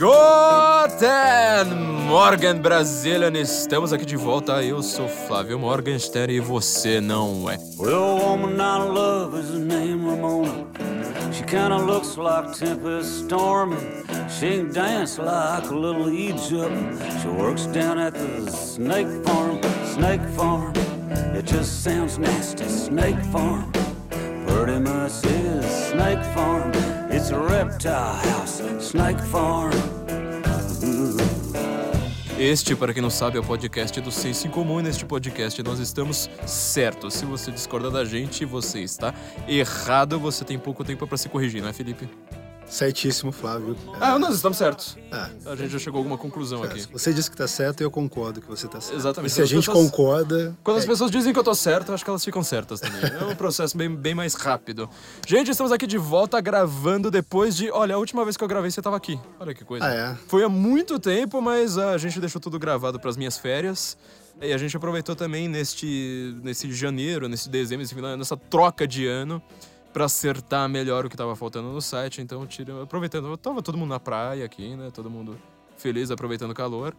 Guten Morgen, Brasilian! Estamos aqui de volta. Eu sou Flávio Morgenstern e você não é. Well, woman I love is name Ramona. She kinda looks like Tempest Storm. and She can dance like a little Egypt. She works down at the snake farm. Snake farm. It just sounds nasty. Snake farm. Snake farm. It's a reptile house. Snake farm. Este, para quem não sabe, é o podcast do Senso em Comum. E neste podcast nós estamos certos. Se você discorda da gente, você está errado. Você tem pouco tempo para se corrigir, não é, Felipe? Certíssimo, Flávio. Ah, nós estamos certos. Ah, A gente já chegou a alguma conclusão aqui. você disse que tá certo e eu concordo que você tá certo. Exatamente. E se a As gente pessoas- concorda. Quando as é, pessoas dizem que eu tô certo, eu acho que elas ficam certas também. É um processo bem, bem mais rápido. Gente, estamos aqui de volta gravando depois de. Olha, a última vez que eu gravei você tava aqui. Olha que coisa. Ah, é? Foi há muito tempo, mas ah, a gente deixou tudo gravado pras minhas férias. E a gente aproveitou também neste, nesse janeiro, nesse dezembro, nesse final, nessa troca de ano, pra acertar melhor o que tava faltando no site. Então, tira, aproveitando. Tava todo mundo na praia aqui, né? Todo mundo feliz, aproveitando o calor.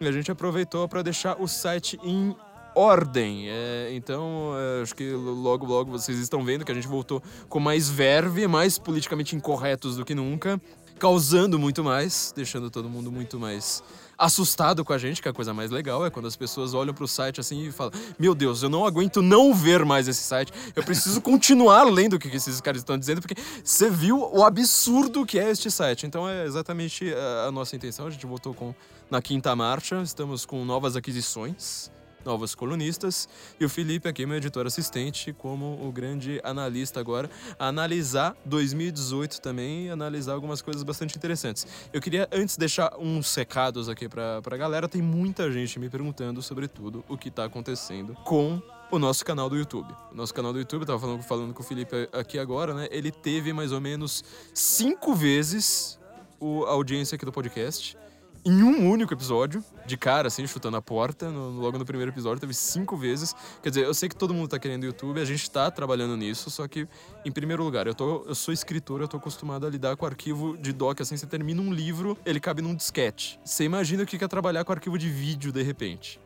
E a gente aproveitou pra deixar o site em ordem. É, então, é, acho que logo, logo vocês estão vendo que a gente voltou com mais verve, mais politicamente incorretos do que nunca, causando muito mais, deixando todo mundo muito mais assustado com a gente, que é a coisa mais legal é quando as pessoas olham pro site assim e falam: Meu Deus, eu não aguento não ver mais esse site, eu preciso continuar lendo o que esses caras estão dizendo, porque você viu o absurdo que é este site. Então é exatamente a, a nossa intenção. A gente voltou com na quinta marcha, estamos com novas aquisições novos colunistas, e o Felipe aqui, meu editor assistente, como o grande analista agora, a analisar 2018 também e analisar algumas coisas bastante interessantes. Eu queria antes deixar uns recados aqui pra, pra galera, tem muita gente me perguntando sobre tudo o que tá acontecendo com o nosso canal do YouTube. O nosso canal do YouTube, tava falando, falando com o Felipe aqui agora, né? Ele teve mais ou menos cinco vezes o, a audiência aqui do podcast em um único episódio, de cara, assim, chutando a porta, no- logo no primeiro episódio, teve cinco vezes. Quer dizer, eu sei que todo mundo tá querendo YouTube, a gente tá trabalhando nisso, só que, em primeiro lugar, eu, tô, eu sou escritor, eu tô acostumado a lidar com arquivo de doc, assim, você termina um livro, ele cabe num disquete. Você imagina o que é trabalhar com arquivo de vídeo, de repente.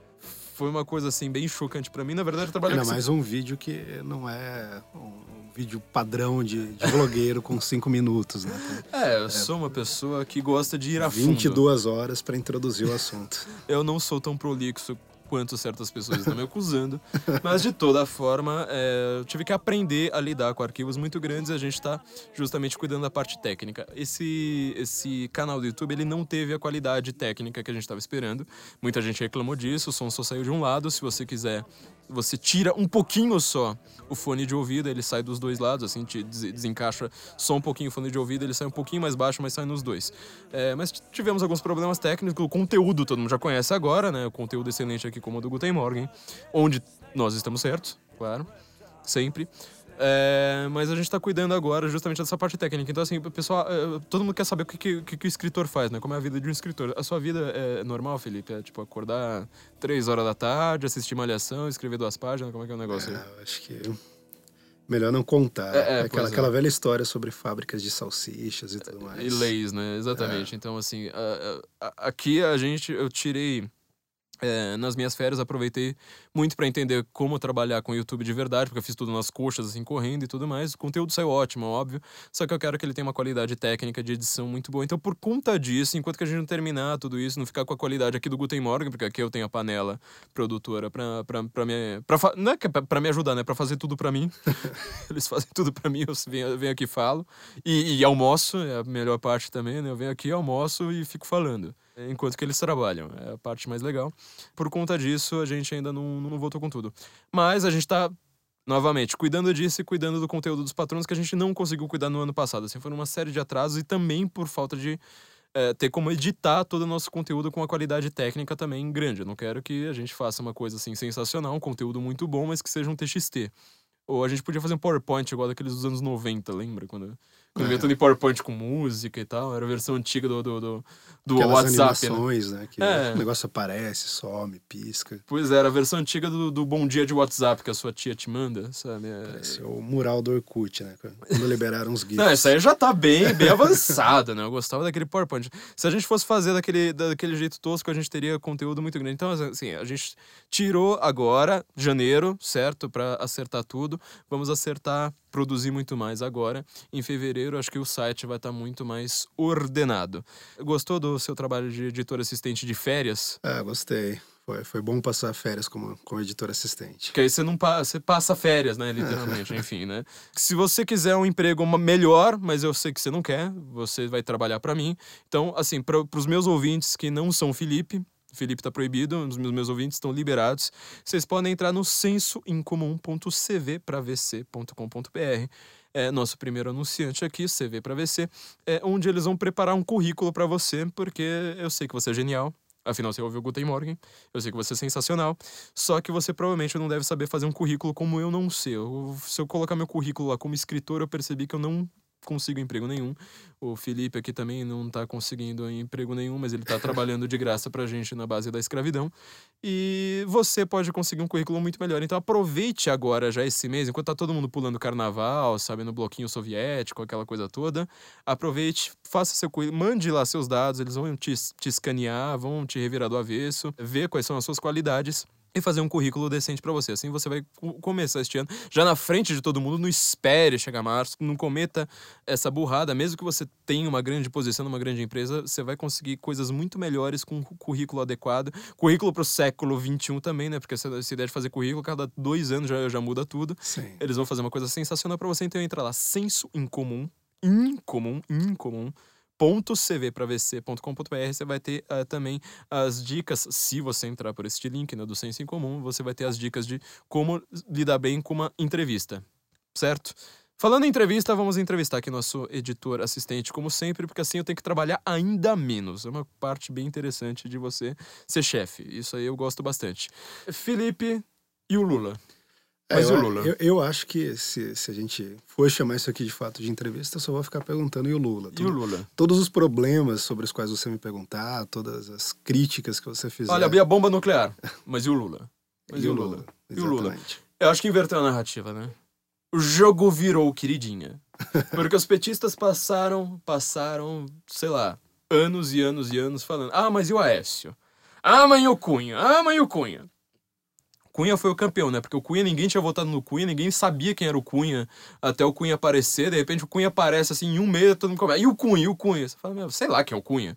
Foi uma coisa, assim, bem chocante pra mim. Na verdade, eu trabalho Ainda com mais um vídeo que não é um vídeo padrão de, de vlogueiro com cinco minutos, né? É, eu sou uma pessoa que gosta de ir a fundo. 22 horas para introduzir o assunto. Eu não sou tão prolixo quanto certas pessoas estão me acusando, mas de toda forma, é, eu tive que aprender a lidar com arquivos muito grandes e a gente está justamente cuidando da parte técnica. Esse, esse canal do YouTube, ele não teve a qualidade técnica que a gente estava esperando. Muita gente reclamou disso, o som só saiu de um lado. Se você quiser, você tira um pouquinho só o fone de ouvido, ele sai dos dois lados, assim, te des- desencaixa só um pouquinho o fone de ouvido, ele sai um pouquinho mais baixo, mas sai nos dois. É, mas tivemos alguns problemas técnicos, o conteúdo todo mundo já conhece agora, né? O conteúdo excelente aqui como o do Guten Morgen, onde nós estamos certos, claro, sempre. É, mas a gente tá cuidando agora justamente dessa parte técnica. Então, assim, pessoal, é, todo mundo quer saber o que, que, o que o escritor faz, né? Como é a vida de um escritor. A sua vida é normal, Felipe? É tipo acordar três horas da tarde, assistir malhação, escrever duas páginas? Como é que é o negócio aí? É, eu acho que melhor não contar. É, é, aquela, é. aquela velha história sobre fábricas de salsichas e tudo mais. E leis, né? Exatamente. Então, assim, a- a- a- aqui a gente, eu tirei. É, nas minhas férias, aproveitei muito para entender como trabalhar com o YouTube de verdade, porque eu fiz tudo nas coxas, assim, correndo e tudo mais. O conteúdo saiu ótimo, óbvio. Só que eu quero que ele tenha uma qualidade técnica de edição muito boa. Então, por conta disso, enquanto que a gente não terminar tudo isso, não ficar com a qualidade aqui do Guten Morgen, porque aqui eu tenho a panela produtora pra, pra, pra me. Pra, não é é me ajudar, né? Pra fazer tudo pra mim. Eles fazem tudo pra mim, eu venho, venho aqui e falo. E, e almoço, é a melhor parte também, né? Eu venho aqui, almoço e fico falando. Enquanto que eles trabalham. É a parte mais legal. Por conta disso, a gente ainda não, não voltou com tudo. Mas a gente tá, novamente, cuidando disso e cuidando do conteúdo dos patronos que a gente não conseguiu cuidar no ano passado. Assim, foram uma série de atrasos e também por falta de é, ter como editar todo o nosso conteúdo com uma qualidade técnica também grande. Eu não quero que a gente faça uma coisa assim sensacional, um conteúdo muito bom, mas que seja um TXT. Ou a gente podia fazer um PowerPoint igual daqueles dos anos 90, lembra? Quando, Quando É. tudo em PowerPoint com música e tal. Era a versão antiga do, do, do, do WhatsApp, né? animações, né? Que É. o negócio aparece, some, pisca. Pois é, era a versão antiga do, do Bom Dia de WhatsApp que a sua tia te manda, sabe? É- Parece o mural do Orkut, né? Quando liberaram os GIFs. Não, isso aí já tá bem, bem avançado, né? Eu gostava daquele PowerPoint. Se a gente fosse fazer daquele, daquele jeito tosco, a gente teria conteúdo muito grande. Então, assim, a gente tirou agora, janeiro, certo? Pra acertar tudo. Vamos acertar, produzir muito mais agora. Em fevereiro, acho que o site vai estar muito mais ordenado. Gostou do seu trabalho de editor assistente de férias? Ah, gostei. Foi, foi bom passar férias como, como editor assistente. Que aí você não passa, você passa férias, né? Literalmente, enfim, né? Se você quiser um emprego melhor, mas eu sei que você não quer, você vai trabalhar pra mim. Então, assim, para os meus ouvintes que não são Felipe, Felipe tá proibido, os meus, ouvintes estão liberados. Vocês podem entrar no sensoincomum.cvpravc.com.br. É nosso primeiro anunciante aqui, CV para VC, é onde eles vão preparar um currículo para você, porque eu sei que você é genial. Afinal, você ouviu o Guten Morgen, eu sei que você é sensacional. Só que você provavelmente não deve saber fazer um currículo como eu não sei. Eu- se eu colocar meu currículo lá como escritor, eu percebi que eu não consigo emprego nenhum. O Felipe aqui também não tá conseguindo emprego nenhum, mas ele tá trabalhando de graça pra gente na base da escravidão. E você pode conseguir um currículo muito melhor. Então aproveite agora já esse mês, enquanto tá todo mundo pulando carnaval, sabe, no bloquinho soviético, aquela coisa toda. Aproveite, faça seu currículo, mande lá seus dados, eles vão te, te escanear, vão te revirar do avesso, ver quais são as suas qualidades e fazer um currículo decente pra você. Assim você vai co- começar este ano já na frente de todo mundo, não espere chegar março, não cometa essa burrada, mesmo que você tenha uma grande posição numa grande empresa, você vai conseguir coisas muito melhores com um currículo adequado. Currículo pro século XXI também, né? Porque essa, ideia de fazer currículo, cada dois anos já, já muda tudo. Sim. Eles vão fazer uma coisa sensacional pra você, então entra lá, senso incomum, incomum, incomum, .cvpravc.com.br você vai ter ah, também as dicas, se você entrar por este link né, do Senso em Comum, você vai ter as dicas de como lidar bem com uma entrevista, certo? Falando em entrevista, vamos entrevistar aqui nosso editor assistente, como sempre, porque assim eu tenho que trabalhar ainda menos. É uma parte bem interessante de você ser chefe. Isso aí eu gosto bastante. Felipe e o Lula. É, Mas e o eu, Lula? Eu, eu acho que se, se a gente for chamar isso aqui de fato de entrevista, eu só vou ficar perguntando e o Lula. E o Lula? Todos os problemas sobre os quais você me perguntar, todas as críticas que você fizer. Olha, abri a bomba nuclear. Mas e o Lula? Mas e o Lula. E o Lula? Eu acho que inverteu a narrativa, né? O jogo virou queridinha. Porque os petistas passaram, passaram, sei lá, anos e anos e anos falando: ah, mas e o Aécio? Ah, mas e o Cunha? Ah, mas e o Cunha? Cunha foi o campeão, né? Porque o Cunha, ninguém tinha votado no Cunha, ninguém sabia quem era o Cunha até o Cunha aparecer. De repente o Cunha aparece assim em um mês, todo mundo começa. E o Cunha? E o Cunha? Você fala, meu, sei lá quem é o Cunha.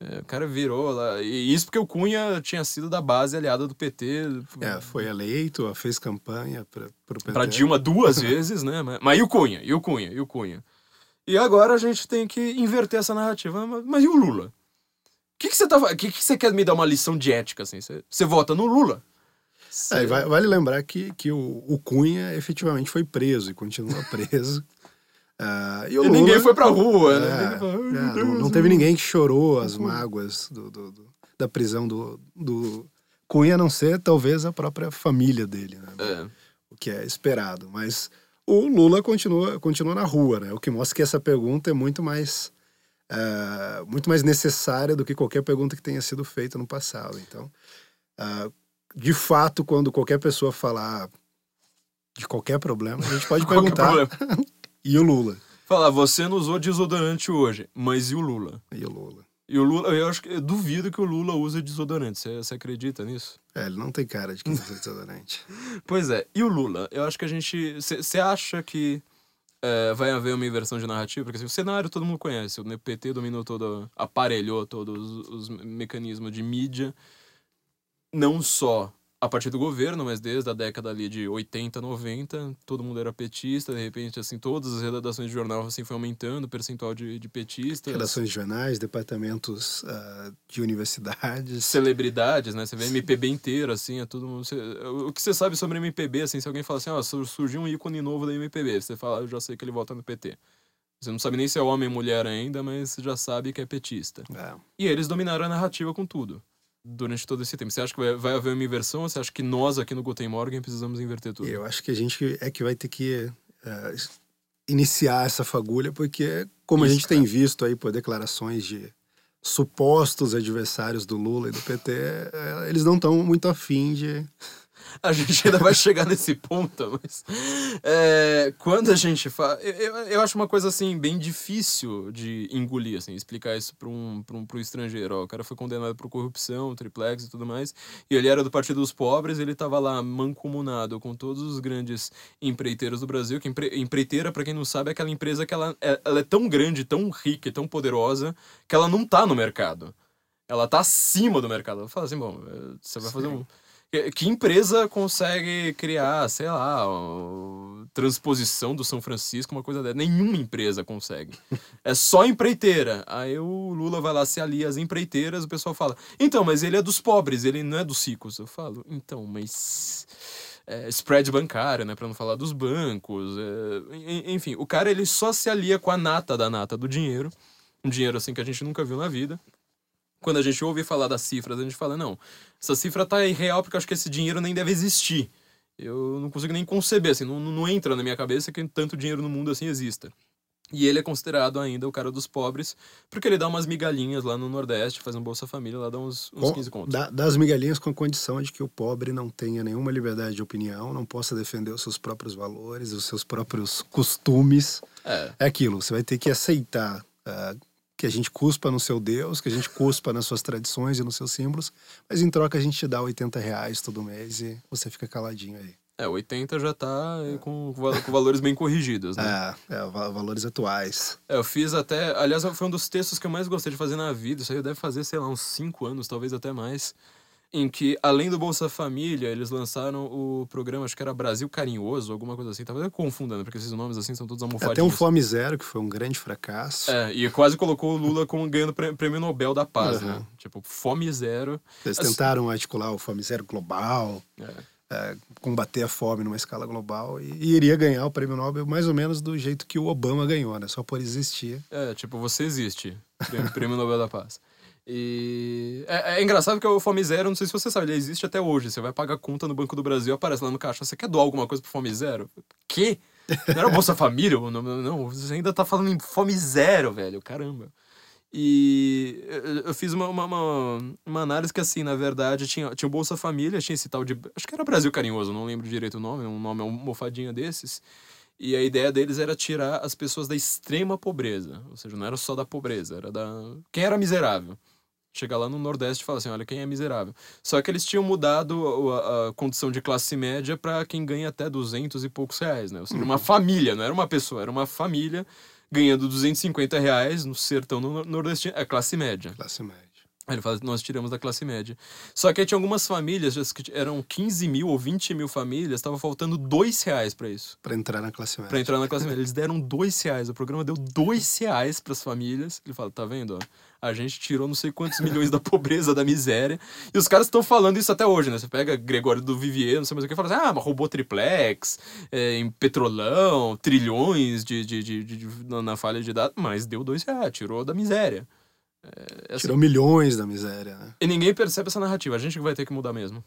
É, o cara virou lá. E isso porque o Cunha tinha sido da base aliada do PT. É, foi eleito, fez campanha para o PT. Pra Dilma duas vezes, né? Mas, mas e o Cunha? E o Cunha? E o Cunha? E agora a gente tem que inverter essa narrativa. Mas, mas e o Lula? O que, que você tá que, que você quer me dar uma lição de ética, assim? Você, você vota no Lula? É, vale lembrar que, que o, o Cunha efetivamente foi preso e continua preso. Ah, e o E Lula, ninguém foi pra rua, É, né? Ninguém falou, "Ai, meu é, não, não teve ninguém que chorou as mágoas do, do- do- da prisão do, do Cunha, a não ser talvez a própria família dele, né? É. o que é esperado. Mas o Lula continua, continua na rua, né? O que mostra que essa pergunta é muito mais, ah, muito mais necessária do que qualquer pergunta que tenha sido feita no passado. Então, ah, de fato, quando qualquer pessoa falar de qualquer problema, a gente pode perguntar. E o Lula? Falar, você não usou desodorante hoje, mas e o Lula? E o Lula? E o Lula, eu acho que eu duvido que o Lula use desodorante. Você, você acredita nisso? É, ele não tem cara de quem usa desodorante. Pois é, e o Lula? Eu acho que a gente. Você acha que é, vai haver uma inversão de narrativa? Porque assim, o cenário todo mundo conhece. O PT dominou todo. aparelhou todos os mecanismos de mídia. Não só a partir do governo, mas desde a década ali de 80, 90, todo mundo era petista, de repente, assim, todas as redações de jornal assim, foi aumentando o percentual de, de petistas. Redações de jornais, departamentos ah, de universidades. celebridades, né? Você vê MPB inteiro, assim, é todo mundo. você- o que você sabe sobre MPB, assim, se alguém fala assim, ó, sur- surgiu um ícone novo da MPB, você fala, eu já sei que ele vota no PT. Você não sabe nem se é homem ou mulher ainda, mas você já sabe que é petista. É. E eles dominaram a narrativa com tudo. Durante todo esse tempo. Você acha que vai, vai haver uma inversão ou você acha que nós aqui no Guten Morgen precisamos inverter tudo? Eu acho que a gente é que vai ter que eh, iniciar essa fagulha, porque, como a Isso, gente tem visto aí por declarações de supostos adversários do Lula e do PT, é, eles não estão muito afim de. A gente ainda vai chegar nesse ponto, mas. é, quando a gente fala. Eu, eu- acho uma coisa assim, bem difícil de engolir, assim, explicar isso para um, pra um, pro estrangeiro. Ó, o cara foi condenado por corrupção, triplex e tudo mais. E ele era do Partido dos Pobres, ele tava lá mancomunado com todos os grandes empreiteiros do Brasil. Que empre- empreiteira, para quem não sabe, é aquela empresa que ela é, ela é tão grande, tão rica e tão poderosa que ela não tá no mercado. Ela tá acima do mercado. Ela fala assim, bom, eh, você vai fazer um. Que, empresa consegue criar, sei lá, transposição do São Francisco, uma coisa dessa? Nenhuma empresa consegue. É só empreiteira. Aí o Lula vai lá, se alia às empreiteiras, o pessoal fala, então, mas ele é dos pobres, ele não é dos ricos. Eu falo, então, mas. é, spread bancário, né? Pra não falar dos bancos. é, en- enfim, o cara ele só se alia com a nata da nata do dinheiro. Um dinheiro assim que a gente nunca viu na vida quando a gente ouve falar das cifras, a gente fala, não, essa cifra tá irreal porque eu acho que esse dinheiro nem deve existir. Eu não consigo nem conceber, assim, não, não entra na minha cabeça que tanto dinheiro no mundo assim exista. E ele é considerado ainda o cara dos pobres, porque ele dá umas migalhinhas lá no Nordeste, faz um Bolsa Família, lá dá uns, uns Com- 15 contos. dá- das migalhinhas com a condição de que o pobre não tenha nenhuma liberdade de opinião, não possa defender os seus próprios valores, os seus próprios costumes. É, É aquilo, você vai ter que aceitar ah, que a gente cuspa no seu Deus, que a gente cuspa nas suas tradições e nos seus símbolos, mas em troca a gente te dá 80 reais todo mês e você fica caladinho aí. é 80 já tá com, com valores bem corrigidos, né? É, é, va- valores atuais. É, eu fiz até. Aliás, foi um dos textos que eu mais gostei de fazer na vida. Isso aí deve fazer, sei lá, uns 5 anos, talvez até mais. Em que, além do Bolsa Família, eles lançaram o programa, acho que era Brasil Carinhoso, alguma coisa assim. Talvez eu confundando, porque esses nomes assim são todos almofadinhos. Até um Fome Zero, que foi um grande fracasso. É, e quase colocou o Lula como ganhando prêmio Nobel da Paz, né? Uhum. Tipo, fome zero. Eles Assim- tentaram articular o Fome Zero global, É. é, combater a fome numa escala global e, e iria ganhar o prêmio Nobel mais ou menos do jeito que o Obama ganhou, né? Só por existir. É, tipo, você existe. Prêmio Nobel da Paz. E é, é engraçado que o Fome Zero, não sei se você sabe, ele existe até hoje. Você vai pagar conta no Banco do Brasil, aparece lá no caixa. Você quer doar alguma coisa pro Fome Zero? Quê? Não era Bolsa Família? Não, não, você ainda tá falando em Fome Zero, velho. Caramba. E eu- fiz uma, uma, uma, uma análise que, assim, na verdade, tinha, tinha o Bolsa Família, tinha esse tal de. Acho que era Brasil Carinhoso, não lembro direito o nome, um nome almofadinha desses. E a ideia deles era tirar as pessoas da extrema pobreza. Ou seja, não era só da pobreza, era da. Quem era miserável? Chegar lá no Nordeste e falar assim: olha, quem é miserável? Só que eles tinham mudado a, a condição de classe média para quem ganha até 200 e poucos reais, né? Ou seja, uma família, não era uma pessoa, era uma família ganhando 250 reais no sertão no nordestino. É classe média. Classe média. Aí ele fala, nós tiramos da classe média. Só que aí tinha algumas famílias, que eram 15 mil ou 20 mil famílias, estava faltando dois reais para isso. Para entrar na classe média. Pra entrar na classe média. Eles deram dois reais. O programa deu dois reais pras famílias. Ele fala, tá vendo? Ó, a gente tirou não sei quantos milhões da pobreza, da miséria. E os caras estão falando isso até hoje, né? Você pega Gregório do Vivier, não sei mais o que, e fala assim, ah, mas roubou triplex, é, em petrolão, trilhões de, de, de, de- na, falha de dados, mas deu dois reais, tirou da miséria. É, assim, Tirou milhões da miséria, né? E ninguém percebe essa narrativa. A gente que vai ter que mudar mesmo.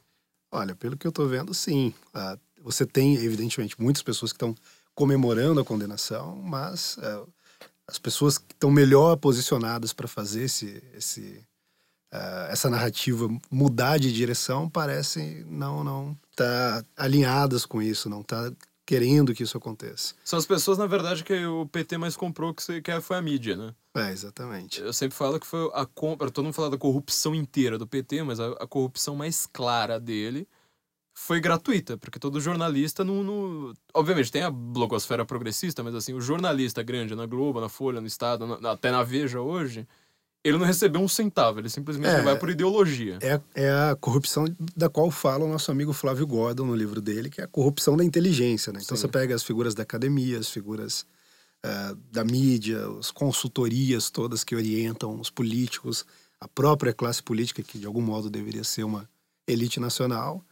Olha, pelo que eu tô vendo, sim. Ah, você tem, evidentemente, muitas pessoas que estão comemorando a condenação, mas ah, as pessoas que estão melhor posicionadas para fazer esse, esse, ah, essa narrativa mudar de direção parecem não não tá alinhadas com isso, não tá querendo que isso aconteça. São as pessoas, na verdade, que o PT mais comprou, que se- que foi a mídia, né? É, exatamente. Eu sempre falo que foi a compra, todo mundo fala da corrupção inteira do PT, mas a, a corrupção mais clara dele foi gratuita, porque todo jornalista não, não- Obviamente, tem a blogosfera progressista, mas assim, o jornalista grande na Globo, na Folha, no Estado, na- até na Veja hoje, ele não recebeu um centavo, ele simplesmente É. vai por ideologia. É, é a corrupção da qual fala o nosso amigo Flávio Gordon no livro dele, que é a corrupção da inteligência. Né? Então Sim. você pega as figuras da academia, as figuras eh, da mídia, as consultorias todas que orientam os políticos, a própria classe política, que de algum modo deveria ser uma elite nacional,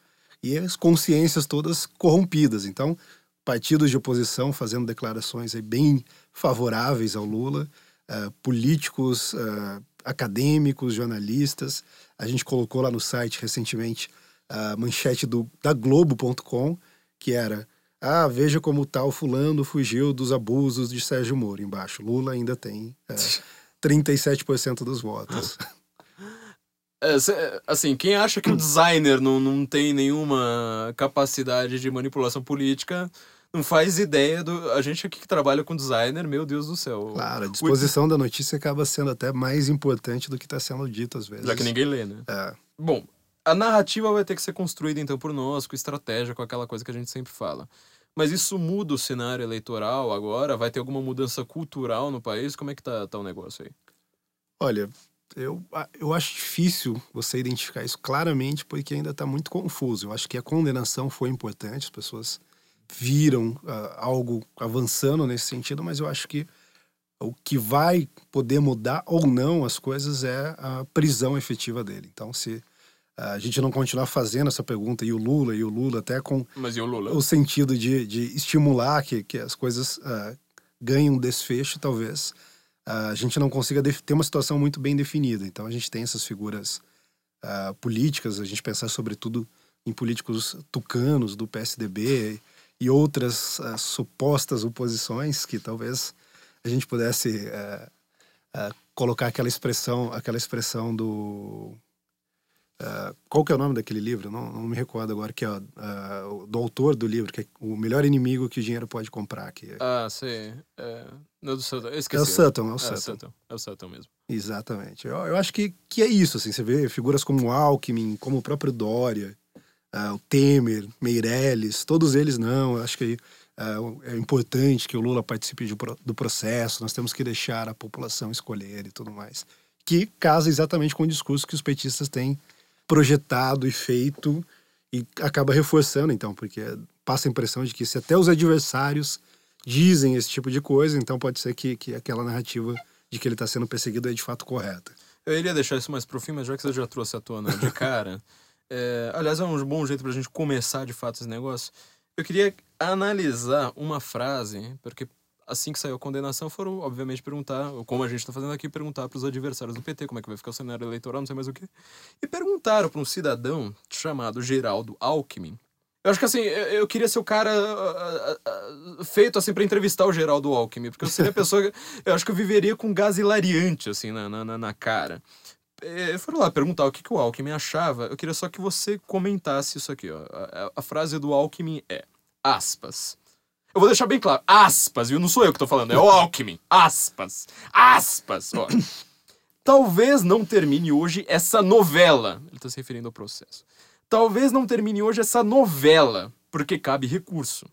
e as consciências todas corrompidas. Então, partidos de oposição fazendo declarações bem favoráveis ao Lula, eh, políticos, eh, acadêmicos, jornalistas. A gente colocou lá no site recentemente a manchete do, da Globo.com, que era Ah, veja como tal fulano fugiu dos abusos de Sérgio Moro. Embaixo, Lula ainda tem é, 37% dos votos. É, assim, quem acha que o designer não, não tem nenhuma capacidade de manipulação política não faz ideia do. A gente aqui que trabalha com designer, meu Deus do céu. Claro, a disposição da notícia acaba sendo até mais importante do que está sendo dito às vezes. Já que ninguém lê, né? É, Bom, a narrativa vai ter que ser construída então por nós, com estratégia, com aquela coisa que a gente sempre fala. Mas isso muda o cenário eleitoral agora? Vai ter alguma mudança cultural no país? Como é que tá, tá o negócio aí? Olha, eu, a- eu acho difícil você identificar isso claramente porque ainda está muito confuso. Eu acho que a condenação foi importante, as pessoas viram ah, algo avançando nesse sentido, mas eu acho que o que vai poder mudar ou não as coisas é a prisão efetiva dele. Então, se ah, a gente não continuar fazendo essa pergunta, e o Lula, e o Lula até com o Lula? o sentido de, de estimular que, que as coisas ah, ganhem um desfecho, talvez ah, a gente não consiga ter uma situação muito bem definida. Então a gente tem essas figuras ah, políticas, a gente pensar sobretudo em políticos tucanos do PSDB e outras ah, supostas oposições que talvez a gente pudesse ah, ah, colocar aquela expressão, aquela expressão do ah, qual que é o nome daquele livro? Não, não me recordo agora, que é o- do autor do livro, que é o melhor inimigo que o dinheiro pode comprar. Que é, Ah, sei. É, não é do Sutton. Eu é esqueci. o Sutton, é o É, Sutton. Sutton. É o Sutton mesmo. Exatamente. Eu, eu acho que, que é isso, assim, você vê figuras como o Alckmin, como o próprio Dória, ah, o Temer, Meirelles, todos eles não. Eu acho que é importante que o Lula participe de do processo, nós temos que deixar a população escolher e tudo mais. Que casa exatamente com o discurso que os petistas têm projetado e feito e acaba reforçando, então, porque passa a impressão de que se até os adversários dizem esse tipo de coisa, então pode ser que, que aquela narrativa de que ele está sendo perseguido é de fato correta. Eu iria deixar isso mais pro fim, mas já que você já trouxe à tona de cara. é, aliás, é um bom jeito pra gente começar de fato esse negócio. Eu queria analisar uma frase, porque assim que saiu a condenação, foram, obviamente, perguntar, como a gente tá fazendo aqui, perguntar pros adversários do PT como é que vai ficar o cenário eleitoral, não sei mais o quê. E perguntaram pra um cidadão chamado Geraldo Alckmin. Eu acho que assim, eu queria ser o cara feito assim pra entrevistar o Geraldo Alckmin, porque eu seria a pessoa. que- Eu acho que eu viveria com gás hilariante, assim, na, na, na- cara. É, foram lá perguntar o que, que o Alckmin achava. Eu queria só que você comentasse isso aqui, ó. A- a frase do Alckmin é: aspas. Eu vou deixar bem claro, aspas, viu? Não sou eu que tô falando, é o Alckmin. Aspas. Aspas. Ó. Talvez não termine hoje essa novela. Ele tá se referindo ao processo. Talvez não termine hoje essa novela, porque cabe recurso.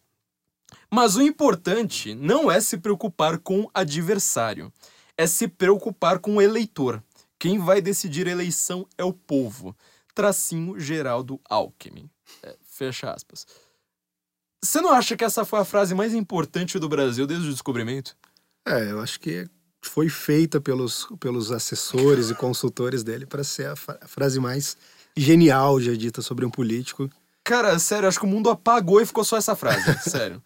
Mas o importante não é se preocupar com o adversário, é se preocupar com o eleitor. Quem vai decidir a eleição é o povo. Tracinho Geraldo Alckmin. É, fecha aspas. Você não acha que essa foi a frase mais importante do Brasil desde o descobrimento? É, eu acho que foi feita pelos, pelos assessores e consultores dele para ser a, a frase mais genial já dita sobre um político. Cara, sério, acho que o mundo apagou e ficou só essa frase. sério.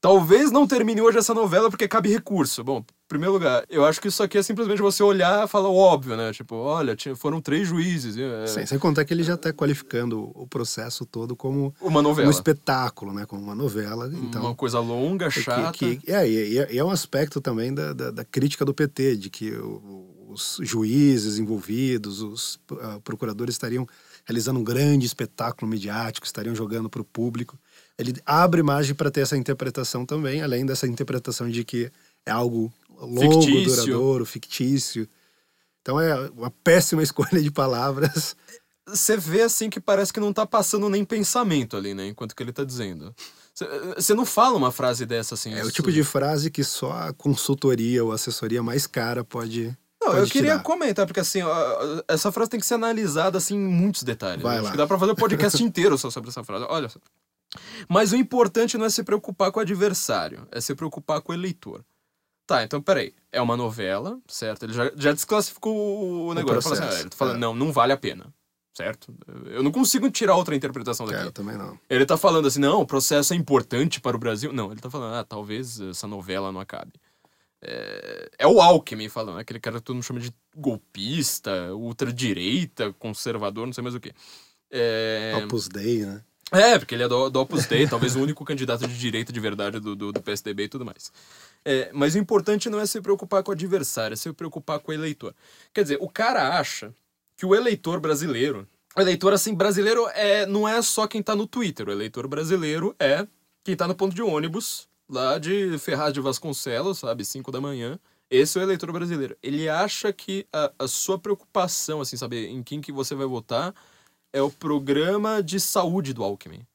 Talvez não termine hoje essa novela porque cabe recurso. Bom, em primeiro lugar, eu acho que isso aqui é simplesmente você olhar e falar o óbvio, né? Tipo, olha, tinha- foram três juízes. é, Sem, sem contar que ele já está qualificando o processo todo como Uma novela. um espetáculo, né? Como uma novela. Então, Uma coisa longa, é que- chata. Que, é, e, é- é um aspecto também da, da, da crítica do PT, de que os juízes envolvidos, os ah, procuradores estariam realizando um grande espetáculo midiático, estariam jogando para o público. Ele abre margem para ter essa interpretação também, além dessa interpretação de que é algo longo, Fictício. duradouro, fictício. Então é uma péssima escolha de palavras. Você vê assim que parece que não tá passando nem pensamento ali, né? Enquanto que ele tá dizendo. Você não fala uma frase dessa assim. É o tipo de frase que só a consultoria ou assessoria mais cara pode. Não, eu pode queria tirar. comentar, porque assim, essa frase tem que ser analisada assim, em muitos detalhes. Vai Acho lá. que dá pra fazer um podcast inteiro só sobre essa frase. Olha só. Mas o importante não é se preocupar com o adversário, é se preocupar com o eleitor. Tá, então peraí. É uma novela, certo? Ele já, já desclassificou o negócio. Ele fala assim, ah, ele tá falando, é. não, não vale a pena. Certo? Eu não consigo tirar outra interpretação daqui. É, eu também não. Ele tá falando assim, não, o processo é importante para o Brasil. Não, ele tá falando, ah, talvez essa novela não acabe. É, é o Alckmin falando, aquele cara que todo mundo chama de golpista, ultradireita, conservador, não sei mais o quê. É, Opus Dei, né? É, porque ele é do, do Opus Dei, talvez o único candidato de direita de verdade do, do, do PSDB e tudo mais. É, mas o importante não é se preocupar com o adversário, é se preocupar com o eleitor. Quer dizer, o cara acha que o eleitor brasileiro. O eleitor, assim, brasileiro é, não é só quem tá no Twitter. O eleitor brasileiro é quem tá no ponto de ônibus, lá de Ferraz de Vasconcelos, sabe, 5 da manhã. Esse é o eleitor brasileiro. Ele acha que a, a sua preocupação, assim, sabe, em quem que você vai votar, é o programa de saúde do Alckmin.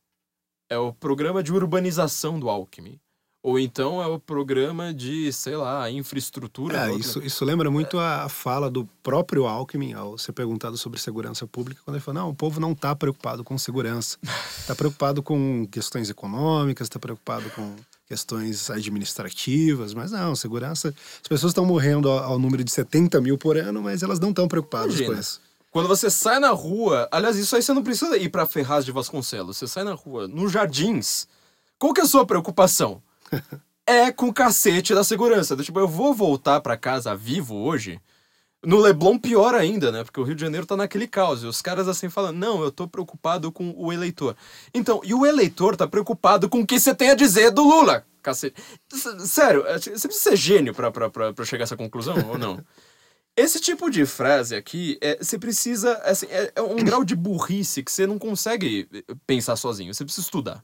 É o programa de urbanização do Alckmin. Ou então é o programa de, sei lá, infraestrutura. É, isso, isso lembra muito a fala do próprio Alckmin ao ser perguntado sobre segurança pública, quando ele falou: não, o povo não está preocupado com segurança, está preocupado com questões econômicas, está preocupado com questões administrativas, mas não, segurança. As pessoas estão morrendo ao, ao número de 70 mil por ano, mas elas não estão preocupadas Imagina. com isso. Quando você sai na rua, aliás, isso aí você não precisa ir pra Ferraz de Vasconcelos. Você sai na rua, nos jardins. Qual que é a sua preocupação? é com o cacete da segurança. Do Tipo, eu vou voltar pra casa vivo hoje. No Leblon, pior ainda, né? Porque o Rio de Janeiro tá naquele caos. E os caras assim falando, não, eu tô preocupado com o eleitor. Então, e o eleitor tá preocupado com o que você tem a dizer do Lula. Cacete. S- Sério, você precisa ser gênio pra, pra, pra, pra chegar a essa conclusão ou não? Esse tipo de frase aqui, é, você precisa. Assim, é, é um grau de burrice que você não consegue eh, pensar sozinho. Você precisa estudar.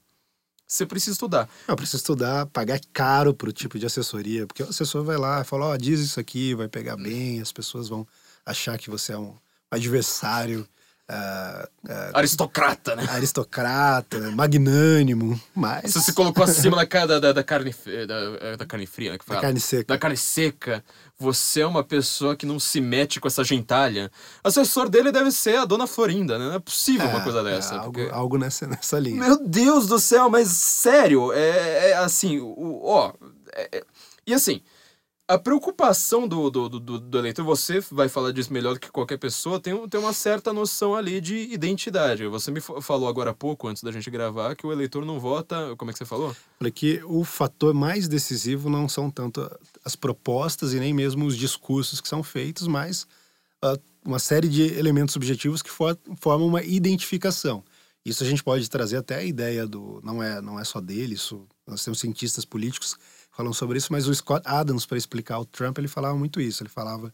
Você precisa estudar. Não, precisa estudar, pagar caro pro tipo de assessoria, porque o assessor vai lá e fala, ó, diz isso aqui, vai pegar bem, as pessoas vão achar que você é um adversário ah, ah, Aristocrata, né? aristocrata, magnânimo, mas Você se colocou acima da, da, da, da carne, da, é, da carne fria, né? Que da carne seca. Da carne seca. Você é uma pessoa que não se mete com essa gentalha. O assessor dele deve ser a dona Florinda, né? Não é possível uma É, coisa é, dessa. algo, porque- algo nessa, nessa linha. Meu Deus do céu, mas sério, é, é assim, ó. é- é- e assim, a preocupação do, do, do, do- eleitor, você vai falar disso melhor do que qualquer pessoa, tem, tem uma certa noção ali de identidade. Você me fa- falou agora há pouco, antes da gente gravar, que o eleitor não vota. Como é que você falou? Olha que o fator mais decisivo não são tanto as propostas e nem mesmo os discursos que são feitos, mas ah, uma série de elementos subjetivos que for- formam uma identificação. Isso a gente pode trazer até a ideia do. Não é, não é só dele, isso, nós temos cientistas políticos falam sobre isso, mas o Scott Adams, para explicar o Trump, ele falava muito isso. Ele falava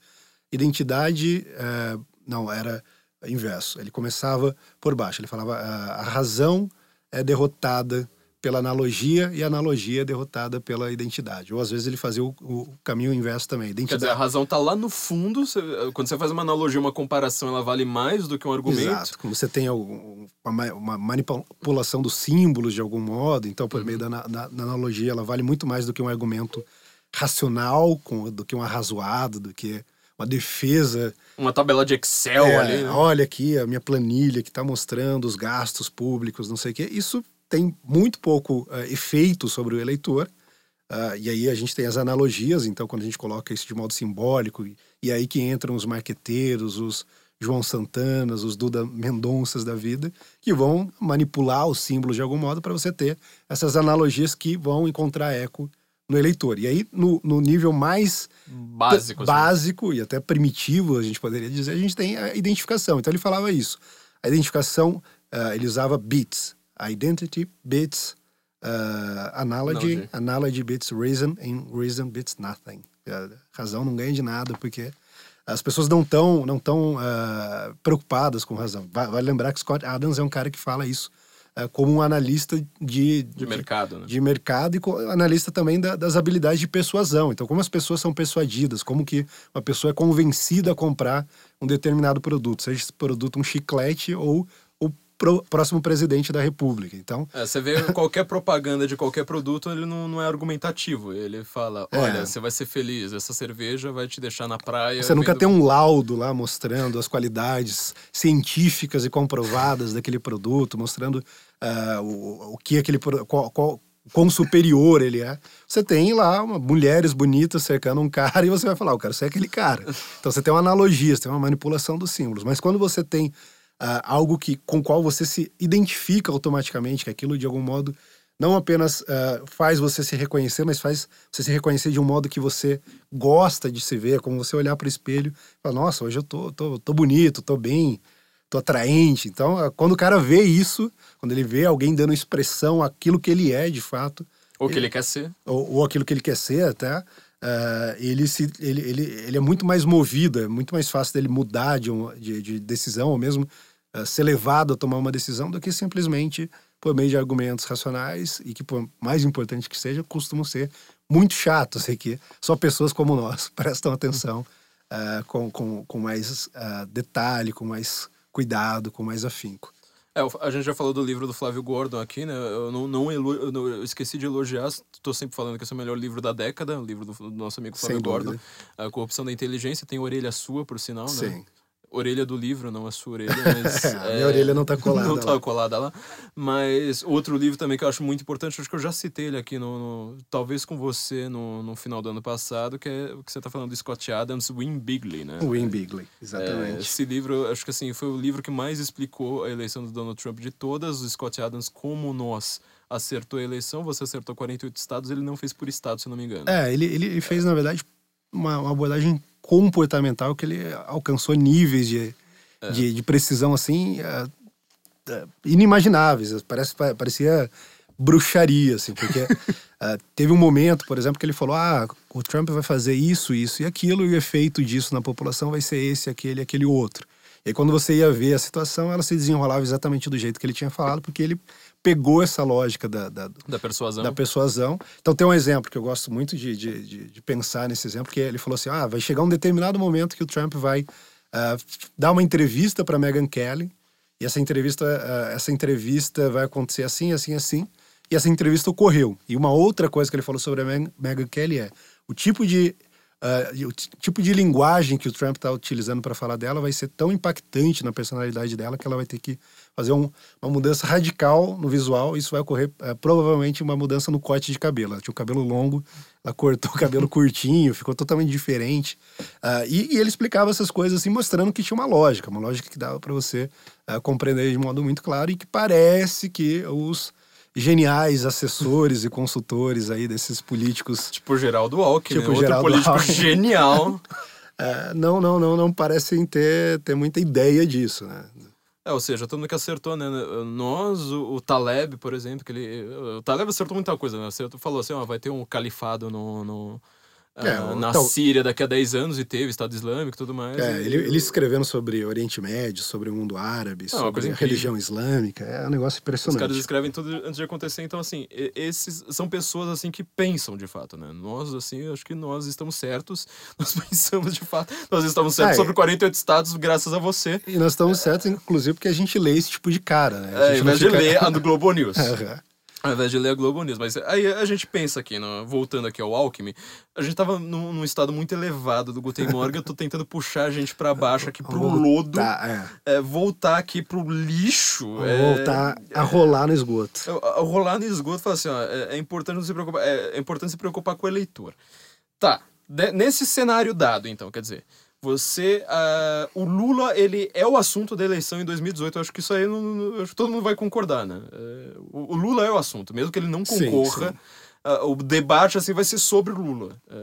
identidade. eh, não, era inverso. Ele começava por baixo. Ele falava ah, a razão é derrotada pela analogia e a analogia é derrotada pela identidade. Ou às vezes ele fazia o, o caminho inverso também. Quer Identidade. dizer, a razão tá lá no fundo. você- quando você faz uma analogia, uma comparação, ela vale mais do que um argumento. Exato. Como você tem uma, ma- uma manipulação dos símbolos de algum modo, então, por meio da, da- da analogia, ela vale muito mais do que um argumento racional, com, do que um arrazoado, do que uma defesa. Uma tabela de Excel É, ali. né? Olha aqui a minha planilha que está mostrando os gastos públicos, não sei o quê. Isso tem muito pouco eh, efeito sobre o eleitor. Ah, e aí a gente tem as analogias, então quando a gente coloca isso de modo simbólico, e, e aí que entram os marqueteiros, os João Santanas, os Duda Mendonças da vida, que vão manipular os símbolos de algum modo para você ter essas analogias que vão encontrar eco no eleitor. E aí, no, no nível mais Básico. assim. básico e até primitivo, a gente poderia dizer, a gente tem a identificação. Então ele falava isso. A identificação, ah, ele usava bits. Identity beats ah, analogy, Analogy. analogy beats reason, and reason beats nothing. A razão não ganha de nada, porque as pessoas não estão não tão, ah, preocupadas com razão. Va- Vale lembrar que Scott Adams é um cara que fala isso ah, como um analista de, De mercado, né? de mercado e analista também da- das habilidades de persuasão. Então, como as pessoas são persuadidas, como que uma pessoa é convencida a comprar um determinado produto, seja esse produto um chiclete ou pro- próximo presidente da República. Então, É, você vê qualquer propaganda de qualquer produto, ele não, não é argumentativo. Ele fala: É. olha, você vai ser feliz, essa cerveja vai te deixar na praia. você nunca vendo- tem um laudo lá mostrando as qualidades científicas e comprovadas daquele produto, mostrando ah, o, o que aquele qual, quão superior ele é. Você tem lá uma, mulheres bonitas cercando um cara e você vai falar, eu quero ser aquele cara. Então você tem uma analogia, você tem uma manipulação dos símbolos. Mas quando você tem ah, algo que, com qual você se identifica automaticamente, que aquilo de algum modo não apenas ah, faz você se reconhecer, mas faz você se reconhecer de um modo que você gosta de se ver, como você olhar para o espelho e falar, nossa, hoje eu tô, tô, tô bonito, tô bem, muito atraente. Então, é, quando o cara vê isso, quando ele vê alguém dando expressão àquilo que ele é de fato, Ou que ele quer ser. ou, ou aquilo que ele quer ser até, eh, ele, se, ele, ele, ele é muito mais movido, é muito mais fácil dele mudar de, um, de, de decisão, ou mesmo eh, ser levado a tomar uma decisão, do que simplesmente por meio de argumentos racionais e que, por mais importante que seja, costumam ser muito chatos e que só pessoas como nós prestam atenção eh, com, com, com mais detalhe, com mais cuidado, com mais afinco. É, a gente já falou do livro do Flávio Gordon aqui, né? Eu não, não, eu não- eu esqueci de elogiar, tô sempre falando que esse é o melhor livro da década, o livro do, do nosso amigo Flávio Sem Gordon. dúvida. A Corrupção da Inteligência, tem orelha sua, por sinal, né? Sim. Orelha do livro, não a sua orelha, mas... A minha orelha não tá colada Não tá lá. colada lá. Mas outro livro também que eu acho muito importante, acho que eu já citei ele aqui, no, no- talvez com você, no, no final do ano passado, que é o que você tá falando do Scott Adams, Win Bigley, né? Win Bigley, É, exatamente. esse livro, acho que assim, foi o livro que mais explicou a eleição do Donald Trump de todas. O Scott Adams, como nós, acertou a eleição. Você acertou 48 estados, ele não fez por estado, se não me engano. É, ele, ele fez, na verdade, uma, uma abordagem comportamental que ele alcançou níveis de, de, de precisão, assim, eh, eh, inimagináveis. Parece, pa- parecia bruxaria, assim, porque eh, teve um momento, por exemplo, que ele falou, ah, o Trump vai fazer isso, isso e aquilo, e o efeito disso na população vai ser esse, aquele, aquele outro. E aí, quando você ia ver a situação, ela se desenrolava exatamente do jeito que ele tinha falado, porque ele pegou essa lógica da- da, Da persuasão. da persuasão. Então tem um exemplo que eu gosto muito de, de, de, de pensar nesse exemplo, que ele falou assim, ah, vai chegar um determinado momento que o Trump vai ah, dar uma entrevista para Meghan Kelly, e essa entrevista, ah, essa entrevista vai acontecer assim, assim, assim, e essa entrevista ocorreu. E uma outra coisa que ele falou sobre a Meg- Meghan Kelly é o tipo de ah, o ti- tipo de linguagem que o Trump está utilizando para falar dela vai ser tão impactante na personalidade dela que ela vai ter que fazer um- uma mudança radical no visual. Isso vai ocorrer eh, provavelmente uma mudança no corte de cabelo. Ela tinha o cabelo longo, ela cortou o cabelo curtinho, ficou totalmente diferente. Ah, e, e ele explicava essas coisas assim, mostrando que tinha uma lógica, uma lógica que dava para você ah, compreender de modo muito claro e que parece que os geniais assessores e consultores aí desses políticos Tipo Geraldo Alckmin, Tipo né? outro Geraldo político Alckmin. genial. É, não, não, não, não parecem ter, ter muita ideia disso, né? É, ou seja, todo mundo que acertou, né? Nós, o, o Taleb, por exemplo, que ele. O Taleb acertou muita coisa, né? Acertou, falou assim, ó, vai ter um califado no. no- É, ah, na tal- Síria daqui a 10 anos e teve Estado Islâmico e tudo mais. É, e- ele, ele escrevendo sobre Oriente Médio, sobre o mundo árabe, Não, é sobre a religião islâmica, é um negócio Os impressionante. caras escrevem tudo antes de acontecer, então assim, esses são pessoas assim que pensam de fato, né? Nós, assim, acho que nós estamos certos, nós pensamos de fato, nós estamos certos É, sobre 48 estados graças a você. E nós estamos certos, inclusive, porque a gente lê esse tipo de cara, né? A É, gente não invés de fica- ler a do Globo News. Ao invés de ler a Globo News. Mas aí a gente pensa aqui, no- voltando aqui ao Alckmin, a gente tava num, num estado muito elevado do Guten Morgen, eu tô tentando puxar a gente pra baixo aqui pro lodo, Tá, é. é, voltar aqui pro lixo. É, voltar a rolar no esgoto. Eu- eu rolar no esgoto falar assim, ó, é, é importante não se preocupar, é, é importante se preocupar com o eleitor. Tá, de- nesse cenário dado, então, quer dizer, você, ah, o Lula, ele é o assunto da eleição em 2018, eu acho que isso aí, não, não- acho que todo mundo vai concordar, né? É, o, o Lula é o assunto, mesmo que ele não Sim, concorra, sim. ah, o debate, assim, vai ser sobre o Lula. É,